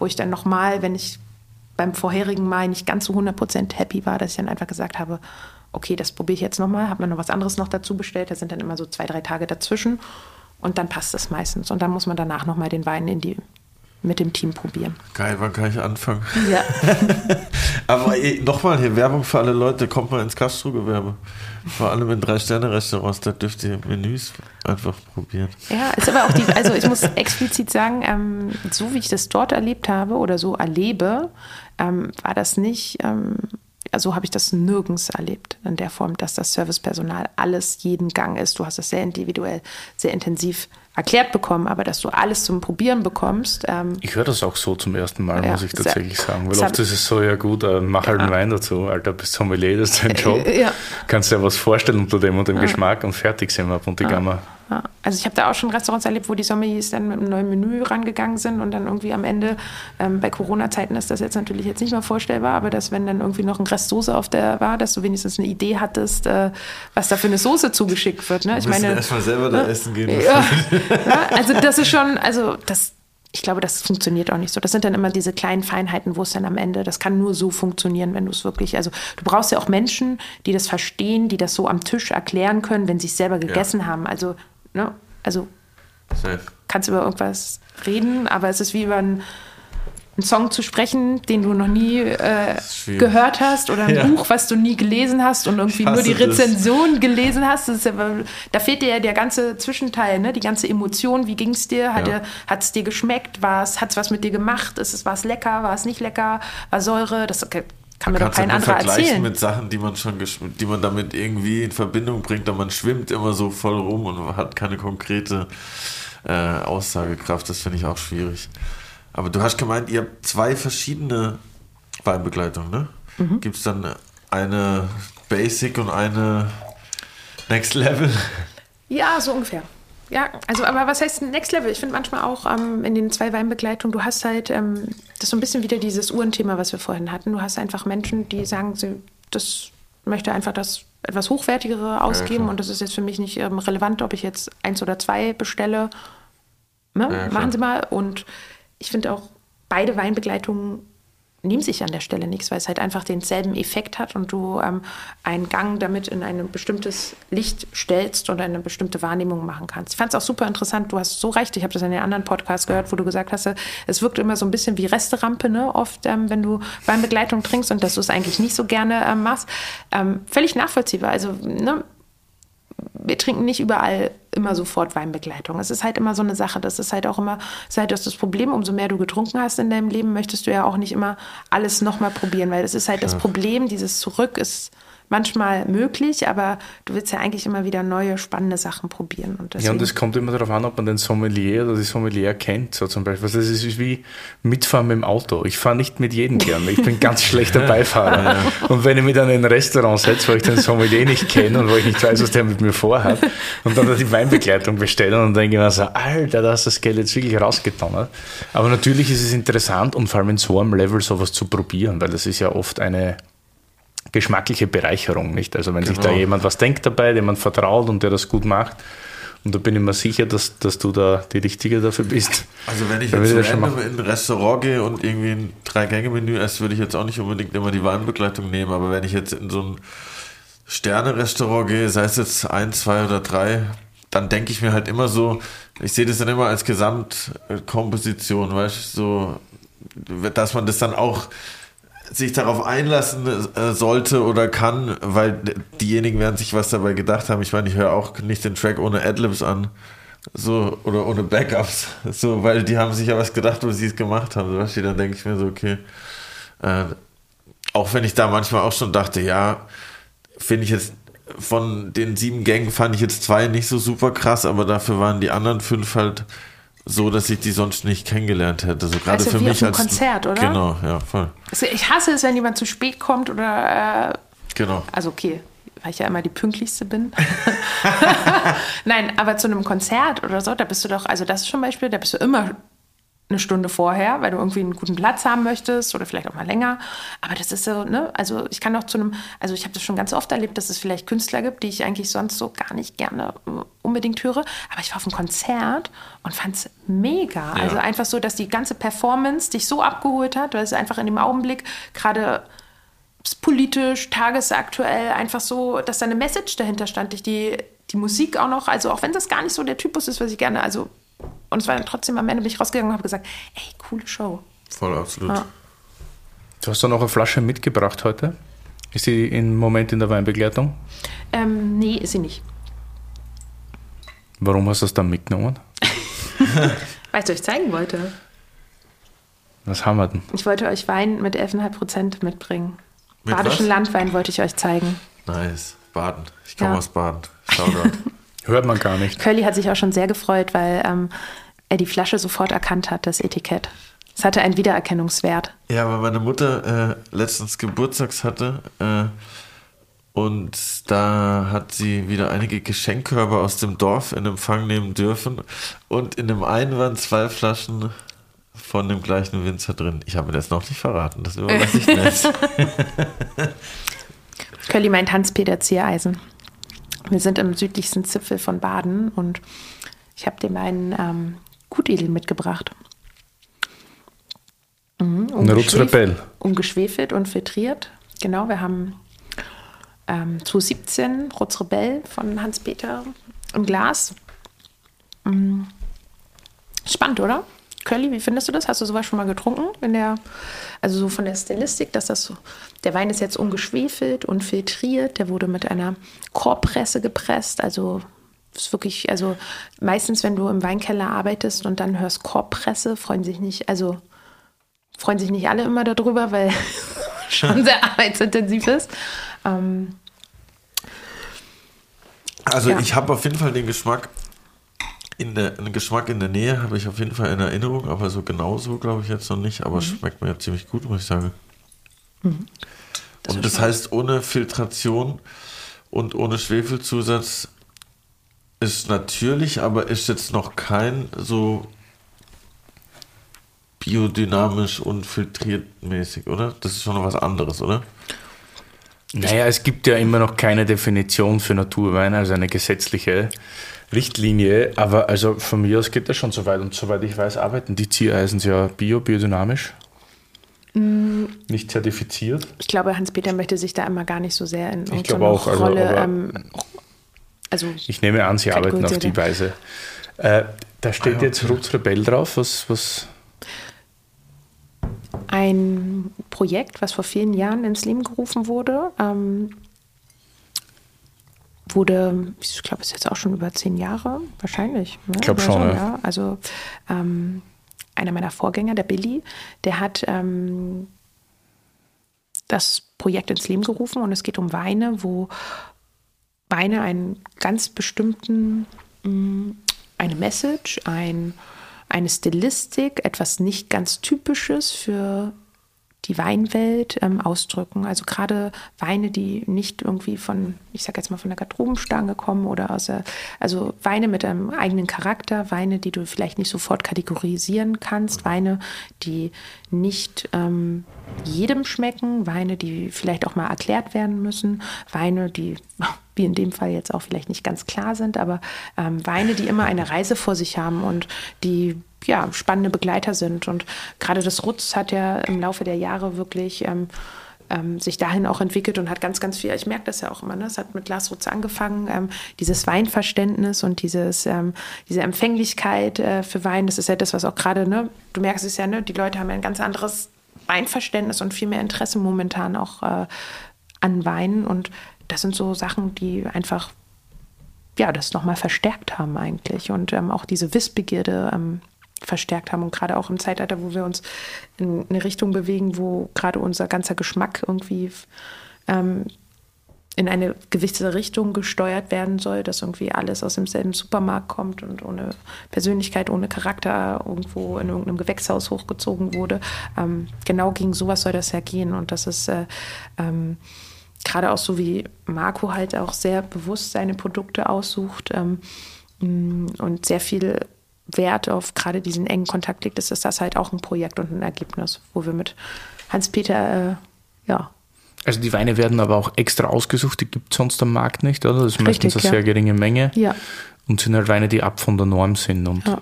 Speaker 3: wo ich dann nochmal, wenn ich beim vorherigen Mal nicht ganz so 100% happy war, dass ich dann einfach gesagt habe, okay, das probiere ich jetzt nochmal, habe mir noch was anderes noch dazu bestellt, da sind dann immer so zwei, drei Tage dazwischen und dann passt das meistens und dann muss man danach nochmal den Wein in die mit dem Team probieren.
Speaker 1: Geil, wann kann ich anfangen? Ja. Aber nochmal hier, Werbung für alle Leute, kommt mal ins Gastrogewerbe. Vor allem in Drei-Sterne-Restaurants, da dürft ihr Menüs einfach probieren.
Speaker 3: Ja, ist aber auch die, also ich muss explizit sagen, ähm, so wie ich das dort erlebt habe oder so erlebe, ähm, war das nicht, ähm, also habe ich das nirgends erlebt in der Form, dass das Servicepersonal alles jeden Gang ist. Du hast es sehr individuell, sehr intensiv erklärt bekommen, aber dass du alles zum Probieren bekommst.
Speaker 2: Ähm, ich höre das auch so zum ersten Mal, ja, muss ich tatsächlich sehr, sagen. Weil oft ist es so, ja gut, äh, mach halt ja. einen Wein dazu, Alter, bist Sommelier, das ist dein Job. Ja. Kannst dir was vorstellen unter dem und dem Geschmack und fertig sind wir ab und die Gamma.
Speaker 3: Ja. Also ich habe da auch schon Restaurants erlebt, wo die Sommeliers dann mit einem neuen Menü rangegangen sind und dann irgendwie am Ende, ähm, bei Corona-Zeiten ist das jetzt natürlich jetzt nicht mehr vorstellbar, aber dass wenn dann irgendwie noch ein Rest Soße auf der war, dass du wenigstens eine Idee hattest, äh, was da für eine Soße zugeschickt wird. Ne?
Speaker 1: Ich meine, erstmal selber ne? da essen gehen.
Speaker 3: Ja, ja, also das ist schon, also das, ich glaube, das funktioniert auch nicht so. Das sind dann immer diese kleinen Feinheiten, wo es dann am Ende, das kann nur so funktionieren, wenn du es wirklich, also du brauchst ja auch Menschen, die das verstehen, die das so am Tisch erklären können, wenn sie es selber gegessen ja. haben. Also ne? Also Safe. kannst über irgendwas reden, aber es ist wie über einen, einen Song zu sprechen, den du noch nie äh, gehört hast oder ein ja. Buch, was du nie gelesen hast und irgendwie nur die Rezension das. gelesen hast. Ja, da fehlt dir ja der ganze Zwischenteil, ne? die ganze Emotion. Wie ging es dir? Hat ja. es dir geschmeckt? Hat es was mit dir gemacht? Ist es was lecker? War es nicht lecker? War Säure? Das kann mir doch kein anderer erzählen.
Speaker 1: mit Sachen, die man schon, die man damit irgendwie in Verbindung bringt, und man schwimmt immer so voll rum und hat keine konkrete äh, Aussagekraft. Das finde ich auch schwierig. Aber du hast gemeint, ihr habt zwei verschiedene Weinbegleitungen, ne? Mhm. Gibt es dann eine Basic und eine Next Level?
Speaker 3: Ja, so ungefähr. Ja, also aber was heißt Next Level? Ich finde manchmal auch ähm, in den zwei Weinbegleitungen, du hast halt, ähm, das ist so ein bisschen wieder dieses Uhrenthema, was wir vorhin hatten. Du hast einfach Menschen, die sagen, sie, das möchte einfach das etwas Hochwertigere ausgeben ja, und das ist jetzt für mich nicht ähm, relevant, ob ich jetzt eins oder zwei bestelle. Ne? Ja, Machen Sie mal. Und ich finde auch beide Weinbegleitungen nehmen sich an der Stelle nichts, weil es halt einfach denselben Effekt hat und du ähm, einen Gang damit in ein bestimmtes Licht stellst oder eine bestimmte Wahrnehmung machen kannst. Ich fand es auch super interessant, du hast so recht, ich habe das in den anderen Podcasts gehört, wo du gesagt hast, es wirkt immer so ein bisschen wie Resterampe, ne? oft, ähm, wenn du Weinbegleitung trinkst und dass du es eigentlich nicht so gerne ähm, machst. Ähm, völlig nachvollziehbar. Also ne? Wir trinken nicht überall immer sofort Weinbegleitung. Es ist halt immer so eine Sache. Das ist halt auch immer, ist halt das, Problem, umso mehr du getrunken hast in deinem Leben, möchtest du ja auch nicht immer alles nochmal probieren, weil das ist halt das Problem, dieses Zurück ist manchmal möglich, aber du willst ja eigentlich immer wieder neue, spannende Sachen probieren.
Speaker 2: Und ja, und es kommt immer darauf an, ob man den Sommelier oder die Sommelier kennt. So zum Beispiel. Also das ist wie mitfahren mit dem Auto. Ich fahre nicht mit jedem gern. Ich bin ganz schlechter Beifahrer. Und wenn ich mich dann in ein Restaurant setze, wo ich den Sommelier nicht kenne und wo ich nicht weiß, was der mit mir vorhat, und dann die Weinbegleitung bestelle und dann denke ich mir so, Alter, da hast das Geld jetzt wirklich rausgetan. Aber natürlich ist es interessant und vor allem in so einem Level sowas zu probieren, weil das ist ja oft eine geschmackliche Bereicherung, nicht? Also wenn genau. sich da genau. jemand was denkt dabei, dem man vertraut und der das gut macht, und da bin ich mir sicher, dass, dass du da die Richtige dafür bist.
Speaker 1: Also wenn ich jetzt so in ein Restaurant gehe und irgendwie ein Drei-Gänge-Menü esse, würde ich jetzt auch nicht unbedingt immer die Weinbegleitung nehmen, aber wenn ich jetzt in so ein Sterne-Restaurant gehe, sei es jetzt ein, zwei oder drei, dann denke ich mir halt immer so, ich sehe das dann immer als Gesamtkomposition, weißt du, so, dass man das dann auch sich darauf einlassen äh, sollte oder kann, weil diejenigen werden sich was dabei gedacht haben. Ich meine, ich höre auch nicht den Track ohne Adlibs an. So, oder ohne Backups. So, weil die haben sich ja was gedacht, wo sie es gemacht haben. So, dann denke ich mir so, okay. Äh, auch wenn ich da manchmal auch schon dachte, ja, finde ich jetzt von den sieben Gängen fand ich jetzt zwei nicht so super krass, aber dafür waren die anderen fünf halt so, dass ich die sonst nicht kennengelernt hätte. So gerade also für mich als
Speaker 3: Konzert, oder?
Speaker 1: Genau, ja, voll.
Speaker 3: Also ich hasse es, wenn jemand zu spät kommt oder. Äh,
Speaker 1: genau.
Speaker 3: Also okay, weil ich ja immer die pünktlichste bin. Nein, aber zu einem Konzert oder so, da bist du doch, also das ist zum Beispiel, da bist du immer eine Stunde vorher, weil du irgendwie einen guten Platz haben möchtest oder vielleicht auch mal länger. Aber das ist so, ne? Also ich kann auch zu einem, also ich habe das schon ganz oft erlebt, dass es vielleicht Künstler gibt, die ich eigentlich sonst so gar nicht gerne äh, unbedingt höre. Aber ich war auf einem Konzert und fand es mega. Ja. Also einfach so, dass die ganze Performance dich so abgeholt hat, weil es einfach in dem Augenblick gerade politisch, tagesaktuell, einfach so, dass da eine Message dahinter stand, ich die, die Musik auch noch, also auch wenn das gar nicht so der Typus ist, was ich gerne, also und es war dann trotzdem am Ende bin ich rausgegangen und habe gesagt, ey, coole Show.
Speaker 1: Voll, absolut. Ja.
Speaker 2: Du hast dann auch eine Flasche mitgebracht heute. Ist sie im Moment in der Weinbegleitung?
Speaker 3: Ähm, nee, ist sie nicht.
Speaker 2: Warum hast du es dann mitgenommen?
Speaker 3: Weil ich es euch zeigen wollte.
Speaker 2: Was haben wir denn?
Speaker 3: Ich wollte euch Wein mit 11,5% mitbringen. Mit Badischen was? Landwein wollte ich euch zeigen.
Speaker 1: Nice. Baden. Ich komme ja. aus Baden. Shoutout.
Speaker 2: Hört man gar nicht.
Speaker 3: Curly hat sich auch schon sehr gefreut, weil ähm, er die Flasche sofort erkannt hat, das Etikett. Es hatte einen Wiedererkennungswert.
Speaker 1: Ja, weil meine Mutter äh, letztens Geburtstags hatte äh, und da hat sie wieder einige Geschenkkörbe aus dem Dorf in Empfang nehmen dürfen und in dem einen waren zwei Flaschen von dem gleichen Winzer drin. Ich habe mir das noch nicht verraten, das überlasse ich nicht.
Speaker 3: Curly meint Hans-Peter Ziereisen. Wir sind im südlichsten Zipfel von Baden und ich habe dem einen ähm, Gutedel mitgebracht.
Speaker 2: Mhm, Eine Rutzrebell.
Speaker 3: Ungeschwefelt und filtriert. Genau, wir haben ähm, 2017 Rutzrebell von Hans-Peter im Glas. Mhm. Spannend, oder? Curly, wie findest du das? Hast du sowas schon mal getrunken? In der, also so von der Stilistik, dass das so, der Wein ist jetzt ungeschwefelt und filtriert, der wurde mit einer Korbpresse gepresst, also ist wirklich, also meistens, wenn du im Weinkeller arbeitest und dann hörst Korbpresse, freuen sich nicht, also freuen sich nicht alle immer darüber, weil schon sehr arbeitsintensiv ist. Ähm,
Speaker 1: also ja. ich habe auf jeden Fall den Geschmack in der, einen Geschmack in der Nähe habe ich auf jeden Fall in Erinnerung, aber so genauso glaube ich jetzt noch nicht. Aber mhm. schmeckt mir ja ziemlich gut, muss ich sagen. Mhm. Das und das heißt, ohne Filtration und ohne Schwefelzusatz ist natürlich, aber ist jetzt noch kein so biodynamisch und filtriert mäßig, oder? Das ist schon noch was anderes, oder?
Speaker 2: Naja, es gibt ja immer noch keine Definition für Naturwein, also eine gesetzliche. Richtlinie, aber also von mir aus geht das schon so weit und soweit ich weiß, arbeiten die Ziereisen ja bio, biodynamisch. Mm. Nicht zertifiziert.
Speaker 3: Ich glaube, Hans-Peter möchte sich da immer gar nicht so sehr in
Speaker 2: ich glaube auch, also, Rolle. Ähm, also ich nehme an, sie arbeiten auf die Weise. Äh, da steht ah, jetzt Rutz Rebell drauf. Was, was?
Speaker 3: Ein Projekt, was vor vielen Jahren ins Leben gerufen wurde. Ähm, wurde, ich glaube, ist jetzt auch schon über zehn Jahre, wahrscheinlich. Ne?
Speaker 2: Ich glaube schon, so, ja. ja.
Speaker 3: Also ähm, einer meiner Vorgänger, der Billy, der hat ähm, das Projekt ins Leben gerufen und es geht um Weine, wo Weine einen ganz bestimmten, mm, eine Message, ein, eine Stilistik, etwas nicht ganz Typisches für die Weinwelt ähm, ausdrücken. Also gerade Weine, die nicht irgendwie von, ich sage jetzt mal von der Garderobenstange kommen oder aus der, also Weine mit einem eigenen Charakter, Weine, die du vielleicht nicht sofort kategorisieren kannst, Weine, die nicht ähm, jedem schmecken, Weine, die vielleicht auch mal erklärt werden müssen, Weine, die wie in dem Fall jetzt auch vielleicht nicht ganz klar sind, aber ähm, Weine, die immer eine Reise vor sich haben und die ja, spannende Begleiter sind. Und gerade das Rutz hat ja im Laufe der Jahre wirklich ähm, ähm, sich dahin auch entwickelt und hat ganz, ganz viel, ich merke das ja auch immer, ne? es hat mit Lars Rutz angefangen, ähm, dieses Weinverständnis und dieses, ähm, diese Empfänglichkeit äh, für Wein, das ist ja das, was auch gerade, ne, du merkst es ja, ne, die Leute haben ja ein ganz anderes Weinverständnis und viel mehr Interesse momentan auch äh, an Weinen und das sind so Sachen, die einfach ja, das nochmal verstärkt haben eigentlich und ähm, auch diese Wissbegierde ähm, verstärkt haben und gerade auch im Zeitalter, wo wir uns in eine Richtung bewegen, wo gerade unser ganzer Geschmack irgendwie ähm, in eine gewisse Richtung gesteuert werden soll, dass irgendwie alles aus demselben Supermarkt kommt und ohne Persönlichkeit, ohne Charakter irgendwo in irgendeinem Gewächshaus hochgezogen wurde. Ähm, genau gegen sowas soll das ja gehen und das ist äh, ähm, gerade auch so wie Marco halt auch sehr bewusst seine Produkte aussucht ähm, und sehr viel Wert auf gerade diesen engen Kontakt legt, ist, ist das halt auch ein Projekt und ein Ergebnis, wo wir mit Hans-Peter, äh, ja.
Speaker 2: Also die Weine werden aber auch extra ausgesucht, die gibt es sonst am Markt nicht, oder? Das ist Richtig, meistens eine ja. sehr geringe Menge.
Speaker 3: Ja.
Speaker 2: Und sind halt Weine, die ab von der Norm sind. Und ja.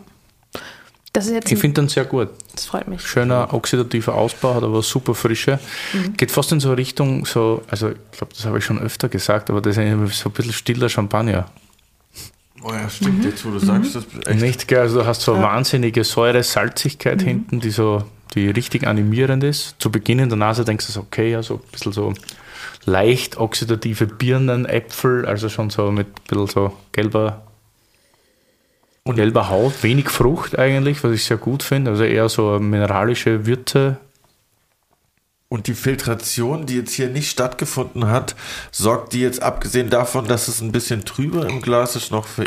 Speaker 3: Das ist jetzt
Speaker 2: ich finde den sehr gut.
Speaker 3: Das freut mich.
Speaker 2: Schöner oxidativer Ausbau, hat aber super Frische. Mhm. Geht fast in so Richtung, so, also ich glaube, das habe ich schon öfter gesagt, aber das ist so ein bisschen stiller Champagner.
Speaker 1: Oh ja, stimmt, mhm. jetzt wo du sagst, das
Speaker 2: ist echt. Nicht, gell, also du hast so ja. wahnsinnige Säure, Salzigkeit mhm. hinten, die so, die richtig animierend ist. Zu Beginn in der Nase denkst du, okay, ja, so ein bisschen so leicht oxidative Birnen, Äpfel, also schon so mit ein bisschen so gelber, und gelber Haut, wenig Frucht eigentlich, was ich sehr gut finde, also eher so mineralische Würze
Speaker 1: und die Filtration, die jetzt hier nicht stattgefunden hat, sorgt die jetzt abgesehen davon, dass es ein bisschen trüber im Glas ist, noch für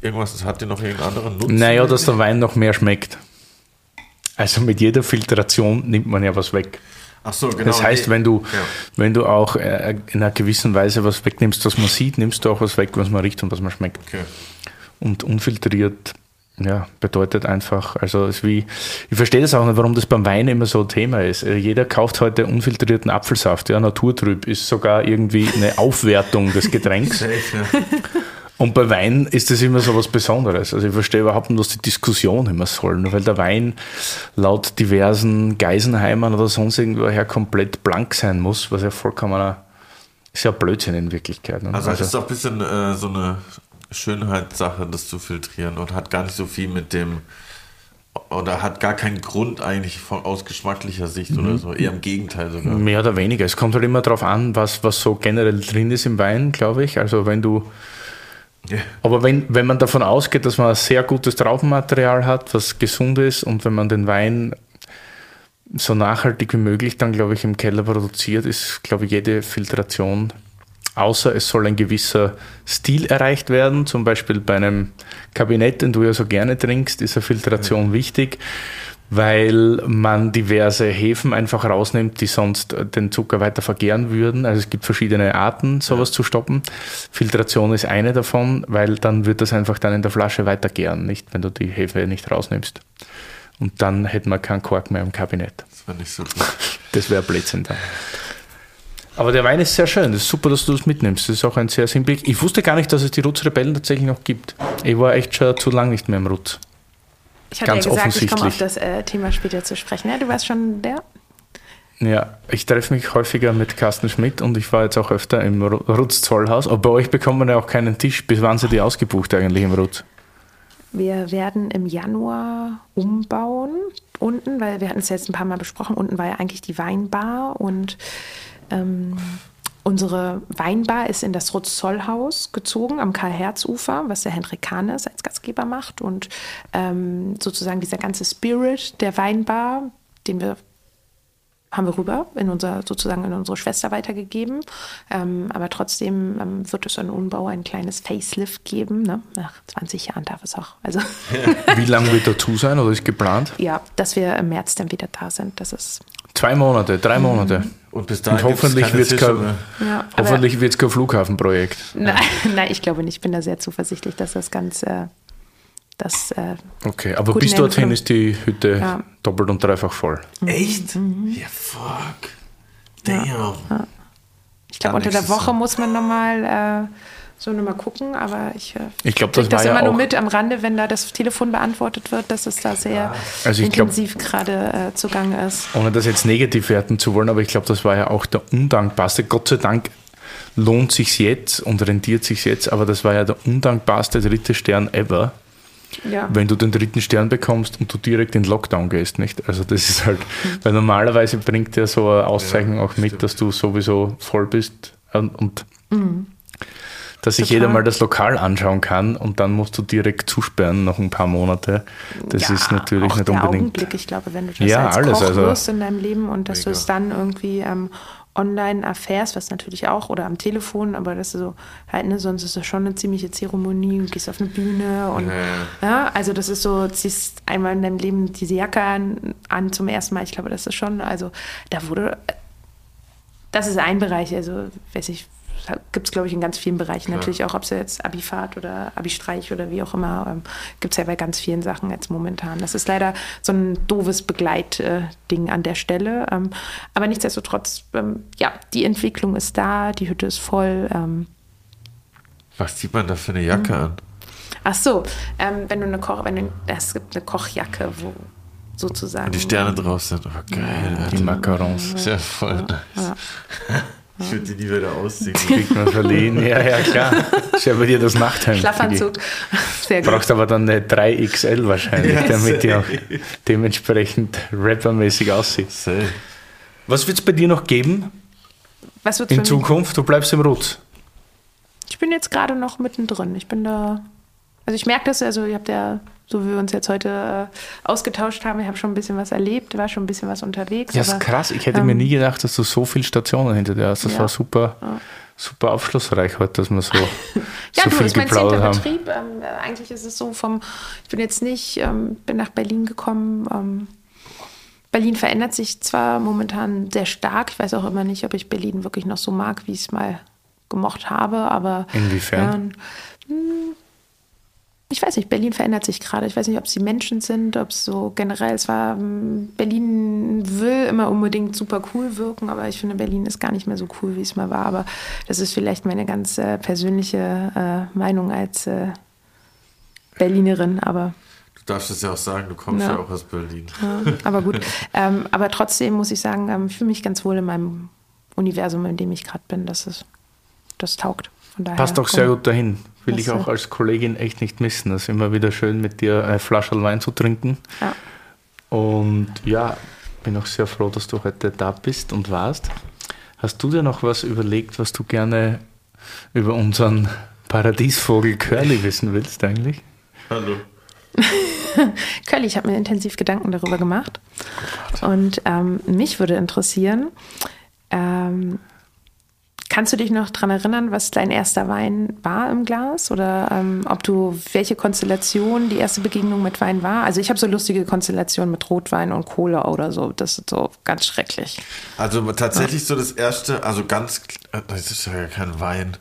Speaker 1: irgendwas, hat die noch irgendeinen anderen Nutzen?
Speaker 2: Naja, dass der Wein noch mehr schmeckt. Also mit jeder Filtration nimmt man ja was weg.
Speaker 1: Ach so, genau.
Speaker 2: Das heißt, wenn du, ja. wenn du auch äh, in einer gewissen Weise was wegnimmst, was man sieht, nimmst du auch was weg, was man riecht und was man schmeckt.
Speaker 1: Okay.
Speaker 2: Und unfiltriert ja, bedeutet einfach, also es wie, ich verstehe das auch nicht, warum das beim Wein immer so ein Thema ist. Äh, jeder kauft heute unfiltrierten Apfelsaft, ja, naturtrüb ist sogar irgendwie eine Aufwertung des Getränks. Und bei Wein ist das immer so was Besonderes. Also ich verstehe überhaupt nicht, was die Diskussion immer soll. Nur weil der Wein laut diversen Geisenheimern oder sonst irgendwoher komplett blank sein muss, was ja vollkommener, ist ja Blödsinn in Wirklichkeit.
Speaker 1: Ne? Also, also ist doch ein bisschen äh, so eine Schönheitssache, das zu filtrieren und hat gar nicht so viel mit dem oder hat gar keinen Grund eigentlich von, aus geschmacklicher Sicht mhm. oder so. Eher im Gegenteil sogar.
Speaker 2: Mehr oder weniger. Es kommt halt immer darauf an, was, was so generell drin ist im Wein, glaube ich. Also wenn du ja. Aber wenn, wenn man davon ausgeht, dass man ein sehr gutes Traubenmaterial hat, was gesund ist und wenn man den Wein so nachhaltig wie möglich dann, glaube ich, im Keller produziert, ist, glaube ich, jede Filtration außer es soll ein gewisser Stil erreicht werden. Zum Beispiel bei einem Kabinett, den du ja so gerne trinkst, ist eine Filtration ja. wichtig, weil man diverse Hefen einfach rausnimmt, die sonst den Zucker weiter vergären würden. Also es gibt verschiedene Arten, sowas ja. zu stoppen. Filtration ist eine davon, weil dann wird das einfach dann in der Flasche weiter gären, nicht, wenn du die Hefe nicht rausnimmst. Und dann hätten wir keinen Kork mehr im Kabinett.
Speaker 1: Das wäre nicht so gut.
Speaker 2: Das wäre Blödsinn dann. Aber der Wein ist sehr schön. Es ist super, dass du das mitnimmst. Das ist auch ein sehr Blick. Ich wusste gar nicht, dass es die Rutz-Rebellen tatsächlich noch gibt. Ich war echt schon zu lange nicht mehr im Rutz.
Speaker 3: Ich hatte Ganz ja gesagt, ich komme auf das äh, Thema später zu sprechen. Ja, du warst schon der?
Speaker 2: Ja, ich treffe mich häufiger mit Carsten Schmidt und ich war jetzt auch öfter im Rutz Zollhaus. Aber bei euch bekommt man ja auch keinen Tisch. Bis wann sind die ausgebucht eigentlich im Rutz?
Speaker 3: Wir werden im Januar umbauen unten, weil wir hatten es jetzt ein paar Mal besprochen. Unten war ja eigentlich die Weinbar und ähm, Unsere Weinbar ist in das Rutz-Zoll-Haus gezogen am Karl-Herz-Ufer, was der Hendrik Kahnes als Gastgeber macht. Und ähm, sozusagen dieser ganze Spirit der Weinbar, den wir haben wir rüber in unser, sozusagen in unsere Schwester weitergegeben. Ähm, aber trotzdem ähm, wird es einen Umbau, ein kleines Facelift geben. Ne? Nach 20 Jahren darf es auch. Also
Speaker 2: Wie lange wird dazu sein oder ist geplant?
Speaker 3: ja, dass wir im März dann wieder da sind. Das ist
Speaker 2: Zwei Monate, drei Monate.
Speaker 1: Und bis dahin
Speaker 2: Und hoffentlich wird's
Speaker 1: keine
Speaker 2: kein-
Speaker 3: ja,
Speaker 2: Hoffentlich wird es kein Flughafenprojekt.
Speaker 3: Nein, nein, ich glaube nicht. Ich bin da sehr zuversichtlich, dass das ganz, äh, das, äh,
Speaker 2: Okay, aber bis dorthin ist die Hütte
Speaker 3: Ja.
Speaker 2: doppelt und dreifach voll.
Speaker 1: Echt?
Speaker 3: Mhm.
Speaker 1: Ja, fuck. Damn.
Speaker 3: ich glaube, unter der Woche
Speaker 1: Jahr.
Speaker 3: muss man nochmal äh, so nochmal gucken, aber ich, äh,
Speaker 2: Ich glaube,
Speaker 3: krieg
Speaker 2: das
Speaker 3: das immer
Speaker 2: ja
Speaker 3: nur
Speaker 2: auch.
Speaker 3: mit am Rande, wenn da das Telefon beantwortet wird, dass es da sehr
Speaker 2: Also
Speaker 3: intensiv gerade äh, zugange ist.
Speaker 2: ohne das jetzt negativ werten zu wollen, aber ich glaube, das war ja auch der undankbarste. Gott sei Dank lohnt sich jetzt und rentiert sich jetzt, aber das war ja der undankbarste dritte Stern ever,
Speaker 3: Ja.
Speaker 2: wenn du den dritten Stern bekommst und du direkt in Lockdown gehst, nicht? Also das ist halt, weil normalerweise bringt ja so eine Auszeichnung auch mit, dass du sowieso voll bist und, und dass sich jeder mal das Lokal anschauen kann und dann musst du direkt zusperren noch ein paar Monate. Das
Speaker 3: ja,
Speaker 2: ist natürlich
Speaker 3: auch
Speaker 2: nicht
Speaker 3: der
Speaker 2: unbedingt.
Speaker 3: Augenblick, ich glaube, wenn du das
Speaker 2: Ja,
Speaker 3: als
Speaker 2: alles,
Speaker 3: Koch
Speaker 2: also-
Speaker 3: wirst in deinem Leben und dass du es dann irgendwie ähm, online erfährst, was natürlich auch, oder am Telefon, aber das ist so, halt, ne, sonst ist das schon eine ziemliche Zeremonie, du gehst auf eine Bühne und,
Speaker 1: Ja,
Speaker 3: ja, also das ist so, ziehst einmal in deinem Leben diese Jacke an, an zum ersten Mal, ich glaube, das ist schon, also da wurde, das ist ein Bereich, also, weiß ich, gibt es, glaube ich, in ganz vielen Bereichen. Natürlich auch, ob es jetzt Abifahrt oder Abi-Streich oder wie auch immer, ähm, gibt es ja bei ganz vielen Sachen jetzt momentan. Das ist leider so ein doofes Begleitding an der Stelle. Ähm, aber nichtsdestotrotz, ähm, ja, die Entwicklung ist da, die Hütte ist voll. Ähm,
Speaker 1: Was zieht man da für eine Jacke
Speaker 3: Mhm.
Speaker 1: an?
Speaker 3: ach so, ähm, wenn du eine Koch, wenn du, es gibt eine Kochjacke, wo sozusagen.
Speaker 1: Und die Sterne drauf sind. Oh, geil.
Speaker 2: Die
Speaker 1: Alter.
Speaker 2: Macarons.
Speaker 1: Ist ja voll nice. Ich würde die nie wieder ausziehen.
Speaker 2: Kriegt man verliehen. Ja, ja, klar. Ist ja bei dir das Nachthemd.
Speaker 3: Schlafanzug. Sehr gut.
Speaker 2: Brauchst aber dann eine 3XL wahrscheinlich,
Speaker 1: Ja,
Speaker 2: damit die auch dementsprechend rappermäßig aussieht.
Speaker 1: Safe.
Speaker 2: Was wird es bei dir noch geben
Speaker 3: Was wird
Speaker 2: in Zukunft? Du bleibst im Rutz.
Speaker 3: Ich bin jetzt gerade noch mittendrin. Ich bin da. Also ich merke das, also ihr habt ja, so wie wir uns jetzt heute äh, ausgetauscht haben, ich habe schon ein bisschen was erlebt, war schon ein bisschen was unterwegs.
Speaker 2: Ja, ist
Speaker 3: aber,
Speaker 2: krass. Ich hätte
Speaker 3: ähm,
Speaker 2: mir nie gedacht, dass du so viele Stationen hinter dir hast. Das
Speaker 3: Ja.
Speaker 2: war super, super aufschlussreich heute, dass wir so,
Speaker 3: Ja,
Speaker 2: so
Speaker 3: du,
Speaker 2: viel
Speaker 3: ist mein
Speaker 2: geplaudert
Speaker 3: zehnter
Speaker 2: haben.
Speaker 3: Betrieb. Ähm, äh, eigentlich ist es so vom, ich bin jetzt nicht, ähm, bin nach Berlin gekommen. Ähm, Berlin verändert sich zwar momentan sehr stark. Ich weiß auch immer nicht, ob ich Berlin wirklich noch so mag, wie ich es mal gemocht habe, aber
Speaker 2: Inwiefern?
Speaker 3: Ja, hm, ich weiß nicht, Berlin verändert sich gerade. Ich weiß nicht, ob es die Menschen sind, ob es so generell, es war, hm, Berlin will immer unbedingt super cool wirken, aber ich finde, Berlin ist gar nicht mehr so cool, wie es mal war. Aber das ist vielleicht meine ganz äh, persönliche äh, Meinung als äh, Berlinerin, aber
Speaker 1: Du darfst es ja auch sagen, du kommst ja,
Speaker 3: Ja.
Speaker 1: auch aus Berlin.
Speaker 3: ja, aber gut. ähm, aber trotzdem muss ich sagen, ähm, ich fühle mich ganz wohl in meinem Universum, in dem ich gerade bin. Das ist, das taugt. Von daher,
Speaker 2: Passt auch sehr gut dahin. Will
Speaker 3: Das,
Speaker 2: ich auch als Kollegin echt nicht missen. Es ist immer wieder schön, mit dir eine Flasche Wein zu trinken.
Speaker 3: Ja.
Speaker 2: Und ja, bin auch sehr froh, dass du heute da bist und warst. Hast du dir noch was überlegt, was du gerne über unseren Paradiesvogel Curly wissen willst eigentlich?
Speaker 1: Hallo.
Speaker 3: Curly, ich habe mir intensiv Gedanken darüber gemacht. Und ähm, mich würde interessieren, ähm, kannst du dich noch daran erinnern, was dein erster Wein war im Glas? Oder ähm, ob du, welche Konstellation die erste Begegnung mit Wein war? Also ich habe so lustige Konstellationen mit Rotwein und Cola oder so. Das ist so ganz schrecklich.
Speaker 1: Also tatsächlich so das erste, also ganz, das ist ja kein Wein,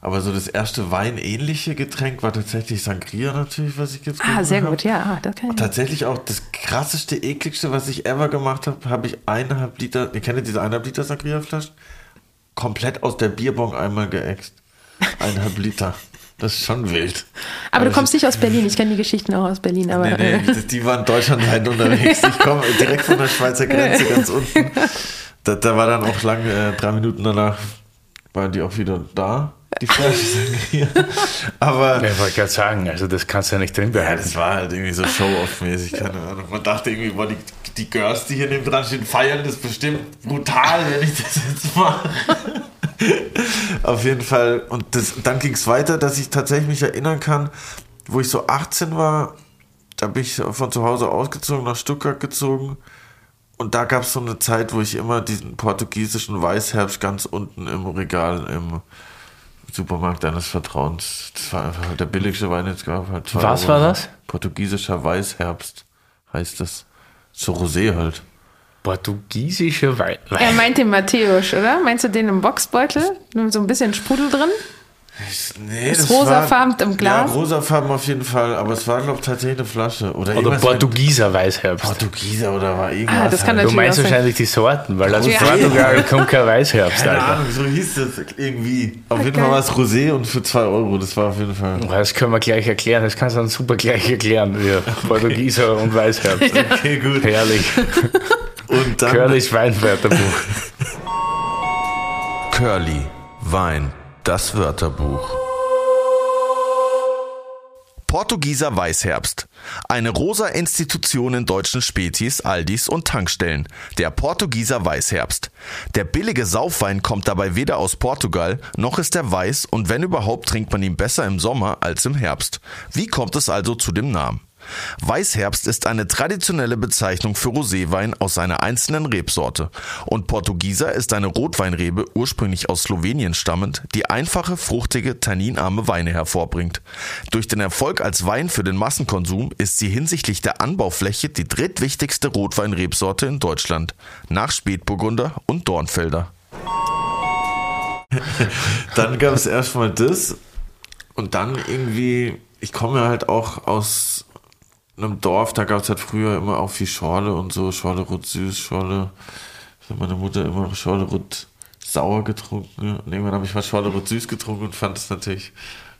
Speaker 1: aber so das erste weinähnliche Getränk war tatsächlich Sangria natürlich, was ich jetzt
Speaker 3: Ah, sehr
Speaker 1: hab.
Speaker 3: gut, ja, ah, das kann ich.
Speaker 1: Tatsächlich auch das krasseste, ekligste, was ich ever gemacht habe, habe ich eineinhalb Liter, ihr kennt diese eineinhalb Liter Sangria-Flaschen? Komplett aus der Bierbong einmal geäxt. Eineinhalb Liter. Das ist schon wild.
Speaker 3: Aber du
Speaker 1: Also
Speaker 3: kommst nicht aus Berlin. Ich kenne die Geschichten auch aus Berlin. Aber
Speaker 1: Nee, nee, die- die waren deutschlandweit unterwegs. Ich komme direkt von der Schweizer Grenze ganz unten. Da, da war dann auch lang, äh, drei Minuten danach, waren die auch wieder da, die Flasche Sangria. Aber
Speaker 2: Ich wollte gerade sagen, also das kannst du ja nicht drin
Speaker 1: ja,
Speaker 2: behalten.
Speaker 1: das war halt irgendwie so Show-Off-mäßig, keine Ahnung. Man dachte irgendwie, boah, die, die Girls, die hier neben dran stehen, feiern das bestimmt brutal, wenn ich das jetzt mache. Auf jeden Fall. Und das, dann ging es weiter, dass ich tatsächlich mich erinnern kann, wo ich so 18 war, da bin ich von zu Hause ausgezogen, nach Stuttgart gezogen. Und da gab es so eine Zeit, wo ich immer diesen portugiesischen Weißherbst ganz unten im Regal im Supermarkt deines Vertrauens. Das war einfach der billigste Wein, jetzt gab halt
Speaker 2: Was
Speaker 1: Euro.
Speaker 2: war das?
Speaker 1: Portugiesischer Weißherbst heißt das. So Rosé halt.
Speaker 2: Portugiesischer Wein.
Speaker 3: Er meint den Matthäus, oder? Meinst du den im Boxbeutel? Mit so ein bisschen Sprudel drin?
Speaker 1: Nee,
Speaker 3: Ist rosafarben im Glas?
Speaker 1: Ja, rosafarben auf jeden Fall, aber es war, glaube ich, tatsächlich eine Flasche. Oder,
Speaker 2: Oder Portugieser Weißherbst.
Speaker 1: Portugieser oder war irgendwas.
Speaker 3: Ah, das kann
Speaker 1: halt.
Speaker 2: Du meinst
Speaker 3: sein.
Speaker 2: wahrscheinlich die Sorten, weil aus
Speaker 3: Ja.
Speaker 2: Portugal kommt kein Weißherbst,
Speaker 1: Keine
Speaker 2: Alter.
Speaker 1: Ahnung, so hieß das irgendwie. Auf jeden
Speaker 3: Okay.
Speaker 1: Fall war es Rosé und für 2 Euro, das war auf jeden Fall.
Speaker 2: Das können wir gleich erklären, das kannst du dann super gleich erklären, wir Portugieser und Weißherbst.
Speaker 1: Okay, gut.
Speaker 2: Herrlich.
Speaker 1: Und dann
Speaker 2: Curlys Weinwörterbuch.
Speaker 1: Curly, Wein, das Wörterbuch. Portugieser Weißherbst. Eine rosa Institution in deutschen Spätis, Aldis und Tankstellen. Der Portugieser Weißherbst. Der billige Saufwein kommt dabei weder aus Portugal, noch ist er weiß und wenn überhaupt trinkt man ihn besser im Sommer als im Herbst. Wie kommt es also zu dem Namen? Weißherbst ist eine traditionelle Bezeichnung für Roséwein aus einer einzelnen Rebsorte. Und Portugieser ist eine Rotweinrebe, ursprünglich aus Slowenien stammend, die einfache, fruchtige, tanninarme Weine hervorbringt. Durch den Erfolg als Wein für den Massenkonsum ist sie hinsichtlich der Anbaufläche die drittwichtigste Rotweinrebsorte in Deutschland, nach Spätburgunder und Dornfelder. Dann gab es erstmal das und dann irgendwie, ich komme halt auch aus einem Dorf, da gab es halt früher immer auch viel Schorle und so, Schorle rot süß, Schorle, hat meine Mutter immer Schorle rot sauer getrunken und irgendwann habe ich mal Schorle rot süß getrunken und fand es natürlich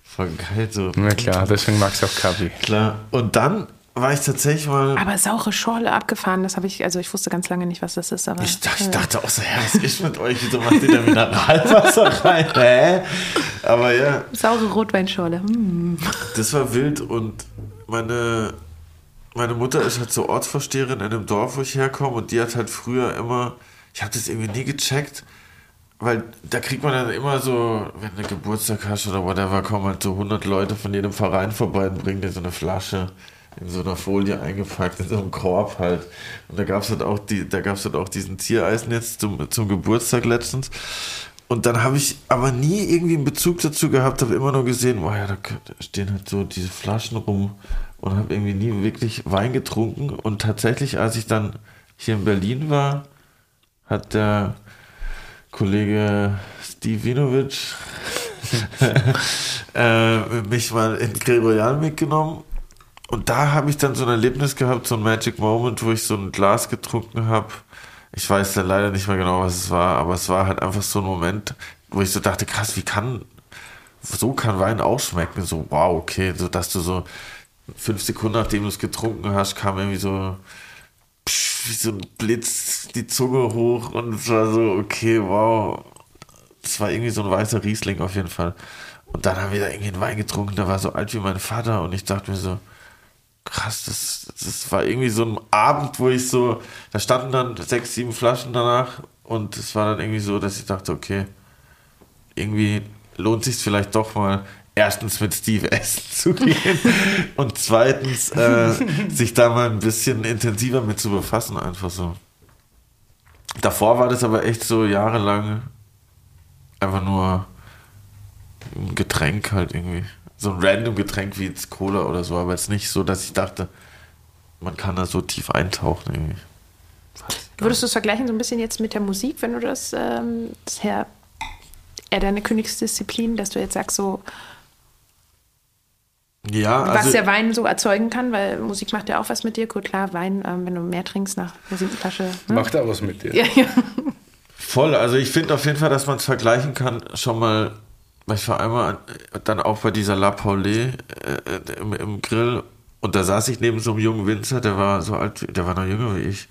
Speaker 1: voll geil, so.
Speaker 2: Na klar, deswegen magst du auch Kaffee.
Speaker 1: Klar. Und dann war ich tatsächlich mal,
Speaker 3: Aber saure Schorle abgefahren, das habe ich, also ich wusste ganz lange nicht, was das ist, aber.
Speaker 1: ich dachte, ich dachte auch so, ja, was ist mit euch, wieso macht ihr da Mineralwasser rein, hä? Aber ja,
Speaker 3: Saure Rotweinschorle. Hm.
Speaker 1: Das war wild und meine, meine Mutter ist halt so Ortsvorsteherin in einem Dorf, wo ich herkomme und die hat halt früher immer, ich habe das irgendwie nie gecheckt, weil da kriegt man dann immer so, wenn du Geburtstag hast oder whatever, kommen halt so 100 Leute von jedem Verein vorbei und bringen dir so eine Flasche in so einer Folie eingepackt, in so einem Korb halt. Und da gab es halt auch halt auch diesen Ziereisen jetzt zum, zum Geburtstag letztens. Und dann habe ich aber nie irgendwie einen Bezug dazu gehabt, habe immer nur gesehen, boah ja, da stehen halt so diese Flaschen rum und habe irgendwie nie wirklich Wein getrunken. Und tatsächlich, als ich dann hier in Berlin war, hat der Kollege Steve Vinovic äh, mich mal in Royal mitgenommen. Und da habe ich dann so ein Erlebnis gehabt, so ein Magic Moment, wo ich so ein Glas getrunken habe. Ich weiß ja leider nicht mehr genau, was es war, aber es war halt einfach so ein Moment, wo ich so dachte, krass, wie kann, so kann Wein auch schmecken. So, wow, okay, so dass du so fünf Sekunden nachdem du es getrunken hast, kam irgendwie so psch, wie so ein Blitz die Zunge hoch und es war so, okay, wow. Es war irgendwie so ein weißer Riesling auf jeden Fall. Und dann haben wir da irgendwie einen Wein getrunken, der war so alt wie mein Vater und ich dachte mir so, krass, das, das war irgendwie so ein Abend, wo ich so, da standen dann sechs, sieben Flaschen danach und es war dann irgendwie so, dass ich dachte, okay, irgendwie lohnt sich vielleicht doch mal erstens mit Steve essen zu gehen und zweitens äh, sich da mal ein bisschen intensiver mit zu befassen, einfach so. Davor war das aber echt so jahrelang einfach nur ein Getränk halt irgendwie. So ein random Getränk wie jetzt Cola oder so, aber jetzt nicht so, dass ich dachte, man kann da so tief eintauchen irgendwie.
Speaker 3: Würdest du es vergleichen so ein bisschen jetzt mit der Musik, wenn du das, ähm, das her, eher deine Königsdisziplin, dass du jetzt sagst, so,
Speaker 1: Ja,
Speaker 3: was
Speaker 1: also,
Speaker 3: der Wein so erzeugen kann, weil Musik macht ja auch was mit dir. Gut, klar, Wein, ähm, wenn du mehr trinkst nach der siebten Flasche. Ne?
Speaker 2: Macht auch was mit dir.
Speaker 3: Ja, ja.
Speaker 1: Voll, also ich finde auf jeden Fall, dass man es vergleichen kann, schon mal, weil ich war einmal dann auch bei dieser La Paulée äh, im, im Grill und da saß ich neben so einem jungen Winzer, der war so alt, der war noch jünger wie ich.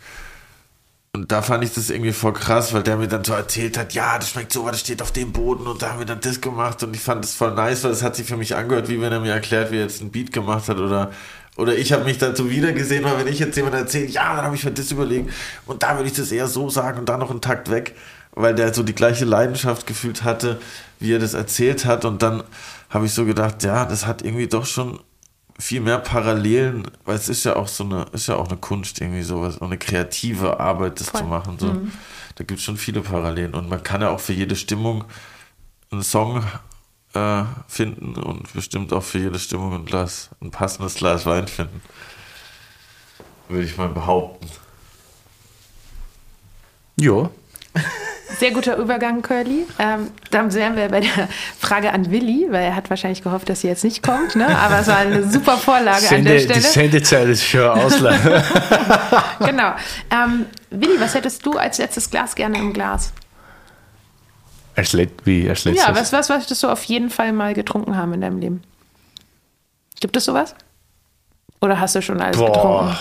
Speaker 1: Und da fand ich das irgendwie voll krass, weil der mir dann so erzählt hat, ja, das schmeckt so, das steht auf dem Boden und da haben wir dann das gemacht und ich fand das voll nice, weil es hat sich für mich angehört, wie wenn er mir erklärt, wie er jetzt ein Beat gemacht hat oder oder ich habe mich dazu wieder gesehen, weil wenn ich jetzt jemand erzählt, ja, dann habe ich mir das überlegt und da würde ich das eher so sagen und da noch einen Takt weg. weil der so die gleiche Leidenschaft gefühlt hatte, wie er das erzählt hat. Und dann habe ich so gedacht, ja, das hat irgendwie doch schon viel mehr Parallelen, weil es ist ja auch so eine, ist ja auch eine Kunst, irgendwie sowas, eine kreative Arbeit, das Voll. zu machen. So. Mhm. Da gibt es schon viele Parallelen. Und man kann ja auch für jede Stimmung einen Song äh, finden und bestimmt auch für jede Stimmung ein Glas, ein passendes Glas Wein finden. Würde ich mal behaupten.
Speaker 2: Ja.
Speaker 3: Sehr guter Übergang, Curly. Ähm, dann wären wir bei der Frage an Willi, weil er hat wahrscheinlich gehofft, dass sie jetzt nicht kommt. Ne? Aber es war eine super Vorlage Sende, an der Stelle.
Speaker 2: Die Sendezeit ist schon auslaufen.
Speaker 3: genau. Ähm, Willi, was hättest du als letztes Glas gerne im Glas?
Speaker 2: Als, Let wie, als letztes?
Speaker 3: Ja, was, was möchtest du auf jeden Fall mal getrunken haben in deinem Leben? Gibt es sowas? Oder hast du schon alles Boah, getrunken?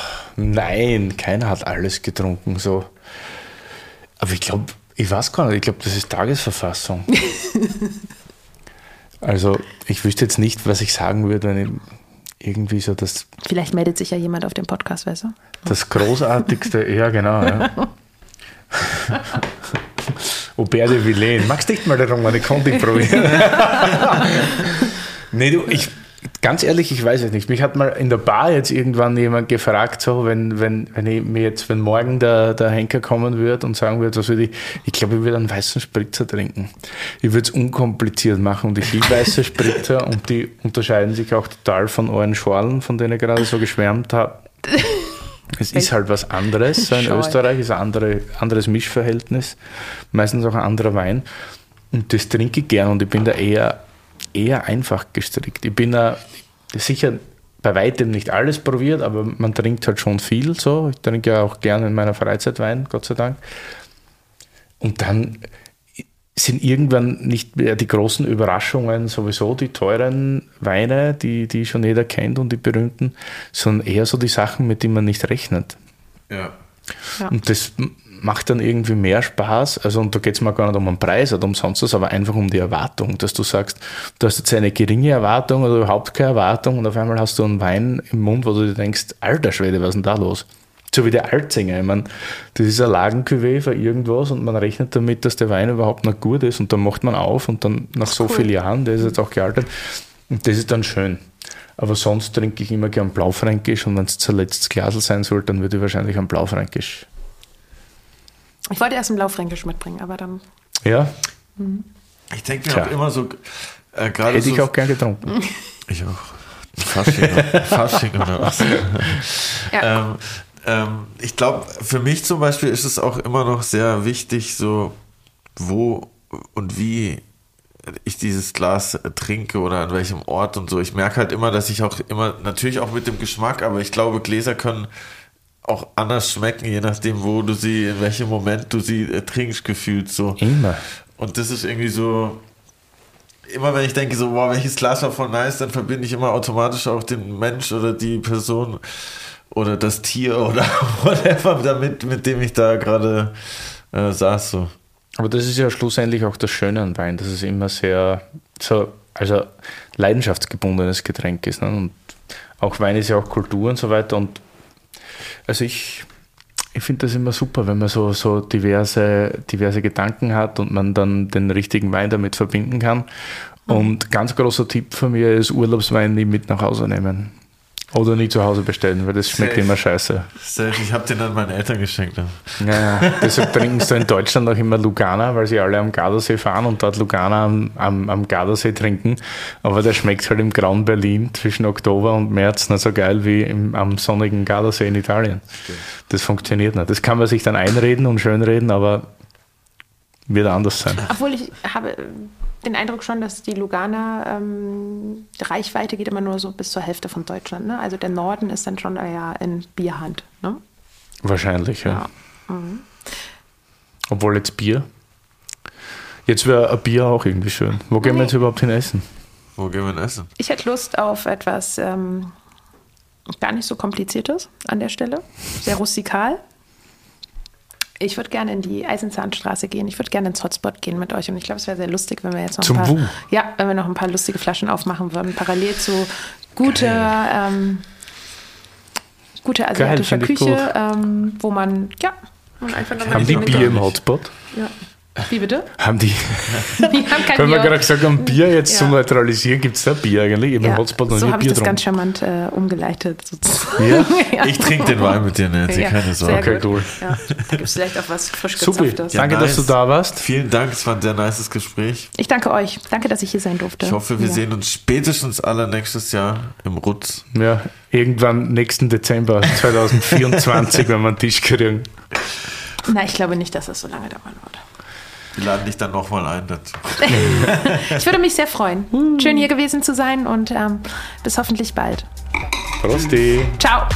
Speaker 2: Nein, keiner hat alles getrunken. So. Aber ich glaube, ich weiß gar nicht, ich glaube, das ist Tagesverfassung. also, ich wüsste jetzt nicht, was ich sagen würde, wenn ich irgendwie so das.
Speaker 3: Vielleicht meldet sich ja jemand auf dem Podcast, weißt du?
Speaker 2: Das großartigste, ja, genau. Ja. Aubert de Villain. Magst du nicht mal darum eine Conti probieren? nee, du, ich, ganz ehrlich, ich weiß es nicht. Mich hat mal in der Bar jetzt irgendwann jemand gefragt, so, wenn, wenn, wenn ich mir jetzt, wenn morgen der, der Henker kommen würde und sagen würde, was würde ich, ich glaube, ich würde einen weißen Spritzer trinken. Ich würde es unkompliziert machen und ich liebe weiße Spritzer und die unterscheiden sich auch total von euren Schorlen, von denen ich gerade so geschwärmt habe. Es ist halt was anderes. So in Österreich ist ein andere, anderes Mischverhältnis, meistens auch ein anderer Wein. Und das trinke ich gern und ich bin da eher, eher einfach gestrickt. Ich bin da sicher bei weitem nicht alles probiert, aber man trinkt halt schon viel so. Ich trinke ja auch gerne in meiner Freizeit Wein, Gott sei Dank. Und dann sind irgendwann nicht mehr die großen Überraschungen sowieso die teuren Weine, die, die schon jeder kennt und die berühmten, sondern eher so die Sachen, mit denen man nicht rechnet.
Speaker 1: Ja.
Speaker 2: ja. Und das macht dann irgendwie mehr Spaß. Also, und da geht es mir gar nicht um den Preis oder um sonst was, aber einfach um die Erwartung, dass du sagst, du hast jetzt eine geringe Erwartung oder überhaupt keine Erwartung und auf einmal hast du einen Wein im Mund, wo du dir denkst, alter Schwede, was ist denn da los? So wie der Alzinger. Ich meine, das ist ein Lagencuvée für irgendwas und man rechnet damit, dass der Wein überhaupt noch gut ist und dann macht man auf und dann nach so cool. vielen Jahren, der ist jetzt auch gealtert, und das ist dann schön. Aber sonst trinke ich immer gern Blaufränkisch und wenn es zuletzt Glasel sein soll, dann würde ich wahrscheinlich ein Blaufränkisch.
Speaker 3: Ich wollte erst ein Blaufränkisch mitbringen, aber dann.
Speaker 2: Ja.
Speaker 1: Mhm. Ich denke mir auch immer so,
Speaker 2: äh, gerade. Hätte so, ich auch gern getrunken.
Speaker 1: Ich auch. Fasching, Fasching oder was. Ja. Ähm, ähm, ich glaube, für mich zum Beispiel ist es auch immer noch sehr wichtig, so wo und wie ich dieses Glas trinke oder an welchem Ort und so. Ich merke halt immer, dass ich auch immer, natürlich auch mit dem Geschmack, aber ich glaube, Gläser können auch anders schmecken, je nachdem, wo du sie, in welchem Moment du sie äh, trinkst, gefühlt so.
Speaker 2: Immer.
Speaker 1: Und das ist irgendwie so, immer wenn ich denke, so, wow, welches Glas war voll nice, dann verbinde ich immer automatisch auch den Mensch oder die Person oder das Tier oder whatever damit, mit dem ich da gerade äh, saß. So.
Speaker 2: Aber das ist ja schlussendlich auch das Schöne an Wein, dass es immer sehr so, also leidenschaftsgebundenes Getränk ist. Ne? Und auch Wein ist ja auch Kultur und so weiter. Und also ich, ich finde das immer super, wenn man so, so diverse, diverse Gedanken hat und man dann den richtigen Wein damit verbinden kann. Mhm. Und ganz großer Tipp von mir ist Urlaubswein nie mit nach Hause nehmen. Oder nie zu Hause bestellen, weil das schmeckt Safe. immer scheiße.
Speaker 1: Safe. Ich habe den an meine Eltern geschenkt.
Speaker 2: Ja, deshalb trinken sie in Deutschland auch immer Lugana, weil sie alle am Gardasee fahren und dort Lugana am, am, am Gardasee trinken. Aber der schmeckt halt im grauen Berlin zwischen Oktober und März nicht so geil wie im, am sonnigen Gardasee in Italien. Stimmt. Das funktioniert nicht. Das kann man sich dann einreden und schönreden, aber wird anders sein.
Speaker 3: Obwohl ich habe den Eindruck schon, dass die Lugana ähm, Reichweite geht immer nur so bis zur Hälfte von Deutschland. Ne? Also der Norden ist dann schon eher in Bierhand. Ne?
Speaker 2: Wahrscheinlich, ja. ja. Mhm. Obwohl jetzt Bier. Jetzt wäre ein Bier auch irgendwie schön. Wo gehen nee. wir jetzt überhaupt hin essen?
Speaker 1: Wo gehen wir hin essen?
Speaker 3: Ich hätte Lust auf etwas ähm, gar nicht so kompliziertes an der Stelle. Sehr rustikal. Ich würde gerne in die Eisenzahnstraße gehen. Ich würde gerne ins Hotspot gehen mit euch. Und ich glaube, es wäre sehr lustig, wenn wir jetzt noch
Speaker 2: Zum
Speaker 3: ein
Speaker 2: paar,
Speaker 3: ja, wenn wir noch ein paar lustige Flaschen aufmachen würden, parallel zu guter, ähm, guter asiatischer Küche, ähm, wo man, ja,
Speaker 2: man einfach noch Haben die Bier im Hotspot?
Speaker 3: Ja. Wie bitte?
Speaker 2: Haben die,
Speaker 3: Die haben kein
Speaker 2: wenn wir gerade gesagt haben, Bier jetzt
Speaker 3: Ja.
Speaker 2: zu neutralisieren, gibt es da Bier eigentlich? Ich
Speaker 3: ja,
Speaker 2: im Hotspot noch
Speaker 3: so habe ich das ganz
Speaker 2: getrunken.
Speaker 3: charmant äh, umgeleitet sozusagen.
Speaker 2: Ja?
Speaker 3: Ja.
Speaker 1: Ich trinke den Wein mit dir, Nancy,
Speaker 3: Ja,
Speaker 1: keine Sorge.
Speaker 2: Okay,
Speaker 3: gut.
Speaker 2: cool.
Speaker 3: Ja, da gibt es vielleicht auch was frisch
Speaker 2: Super, danke, dass du
Speaker 1: nice.
Speaker 2: da warst.
Speaker 1: Vielen Dank, es war ein sehr nices Gespräch.
Speaker 3: Ich danke euch. Danke, dass ich hier sein durfte.
Speaker 1: Ich hoffe, wir
Speaker 3: ja.
Speaker 1: sehen uns spätestens alle nächstes Jahr im Rutz.
Speaker 2: Ja, irgendwann nächsten Dezember 2024, wenn wir einen Tisch kriegen.
Speaker 3: Na, ich glaube nicht, dass das so lange dauern wird.
Speaker 1: Wir laden dich dann nochmal ein dazu.
Speaker 3: Ich würde mich sehr freuen. Schön hier gewesen zu sein und ähm, bis hoffentlich bald.
Speaker 2: Prosti.
Speaker 3: Ciao.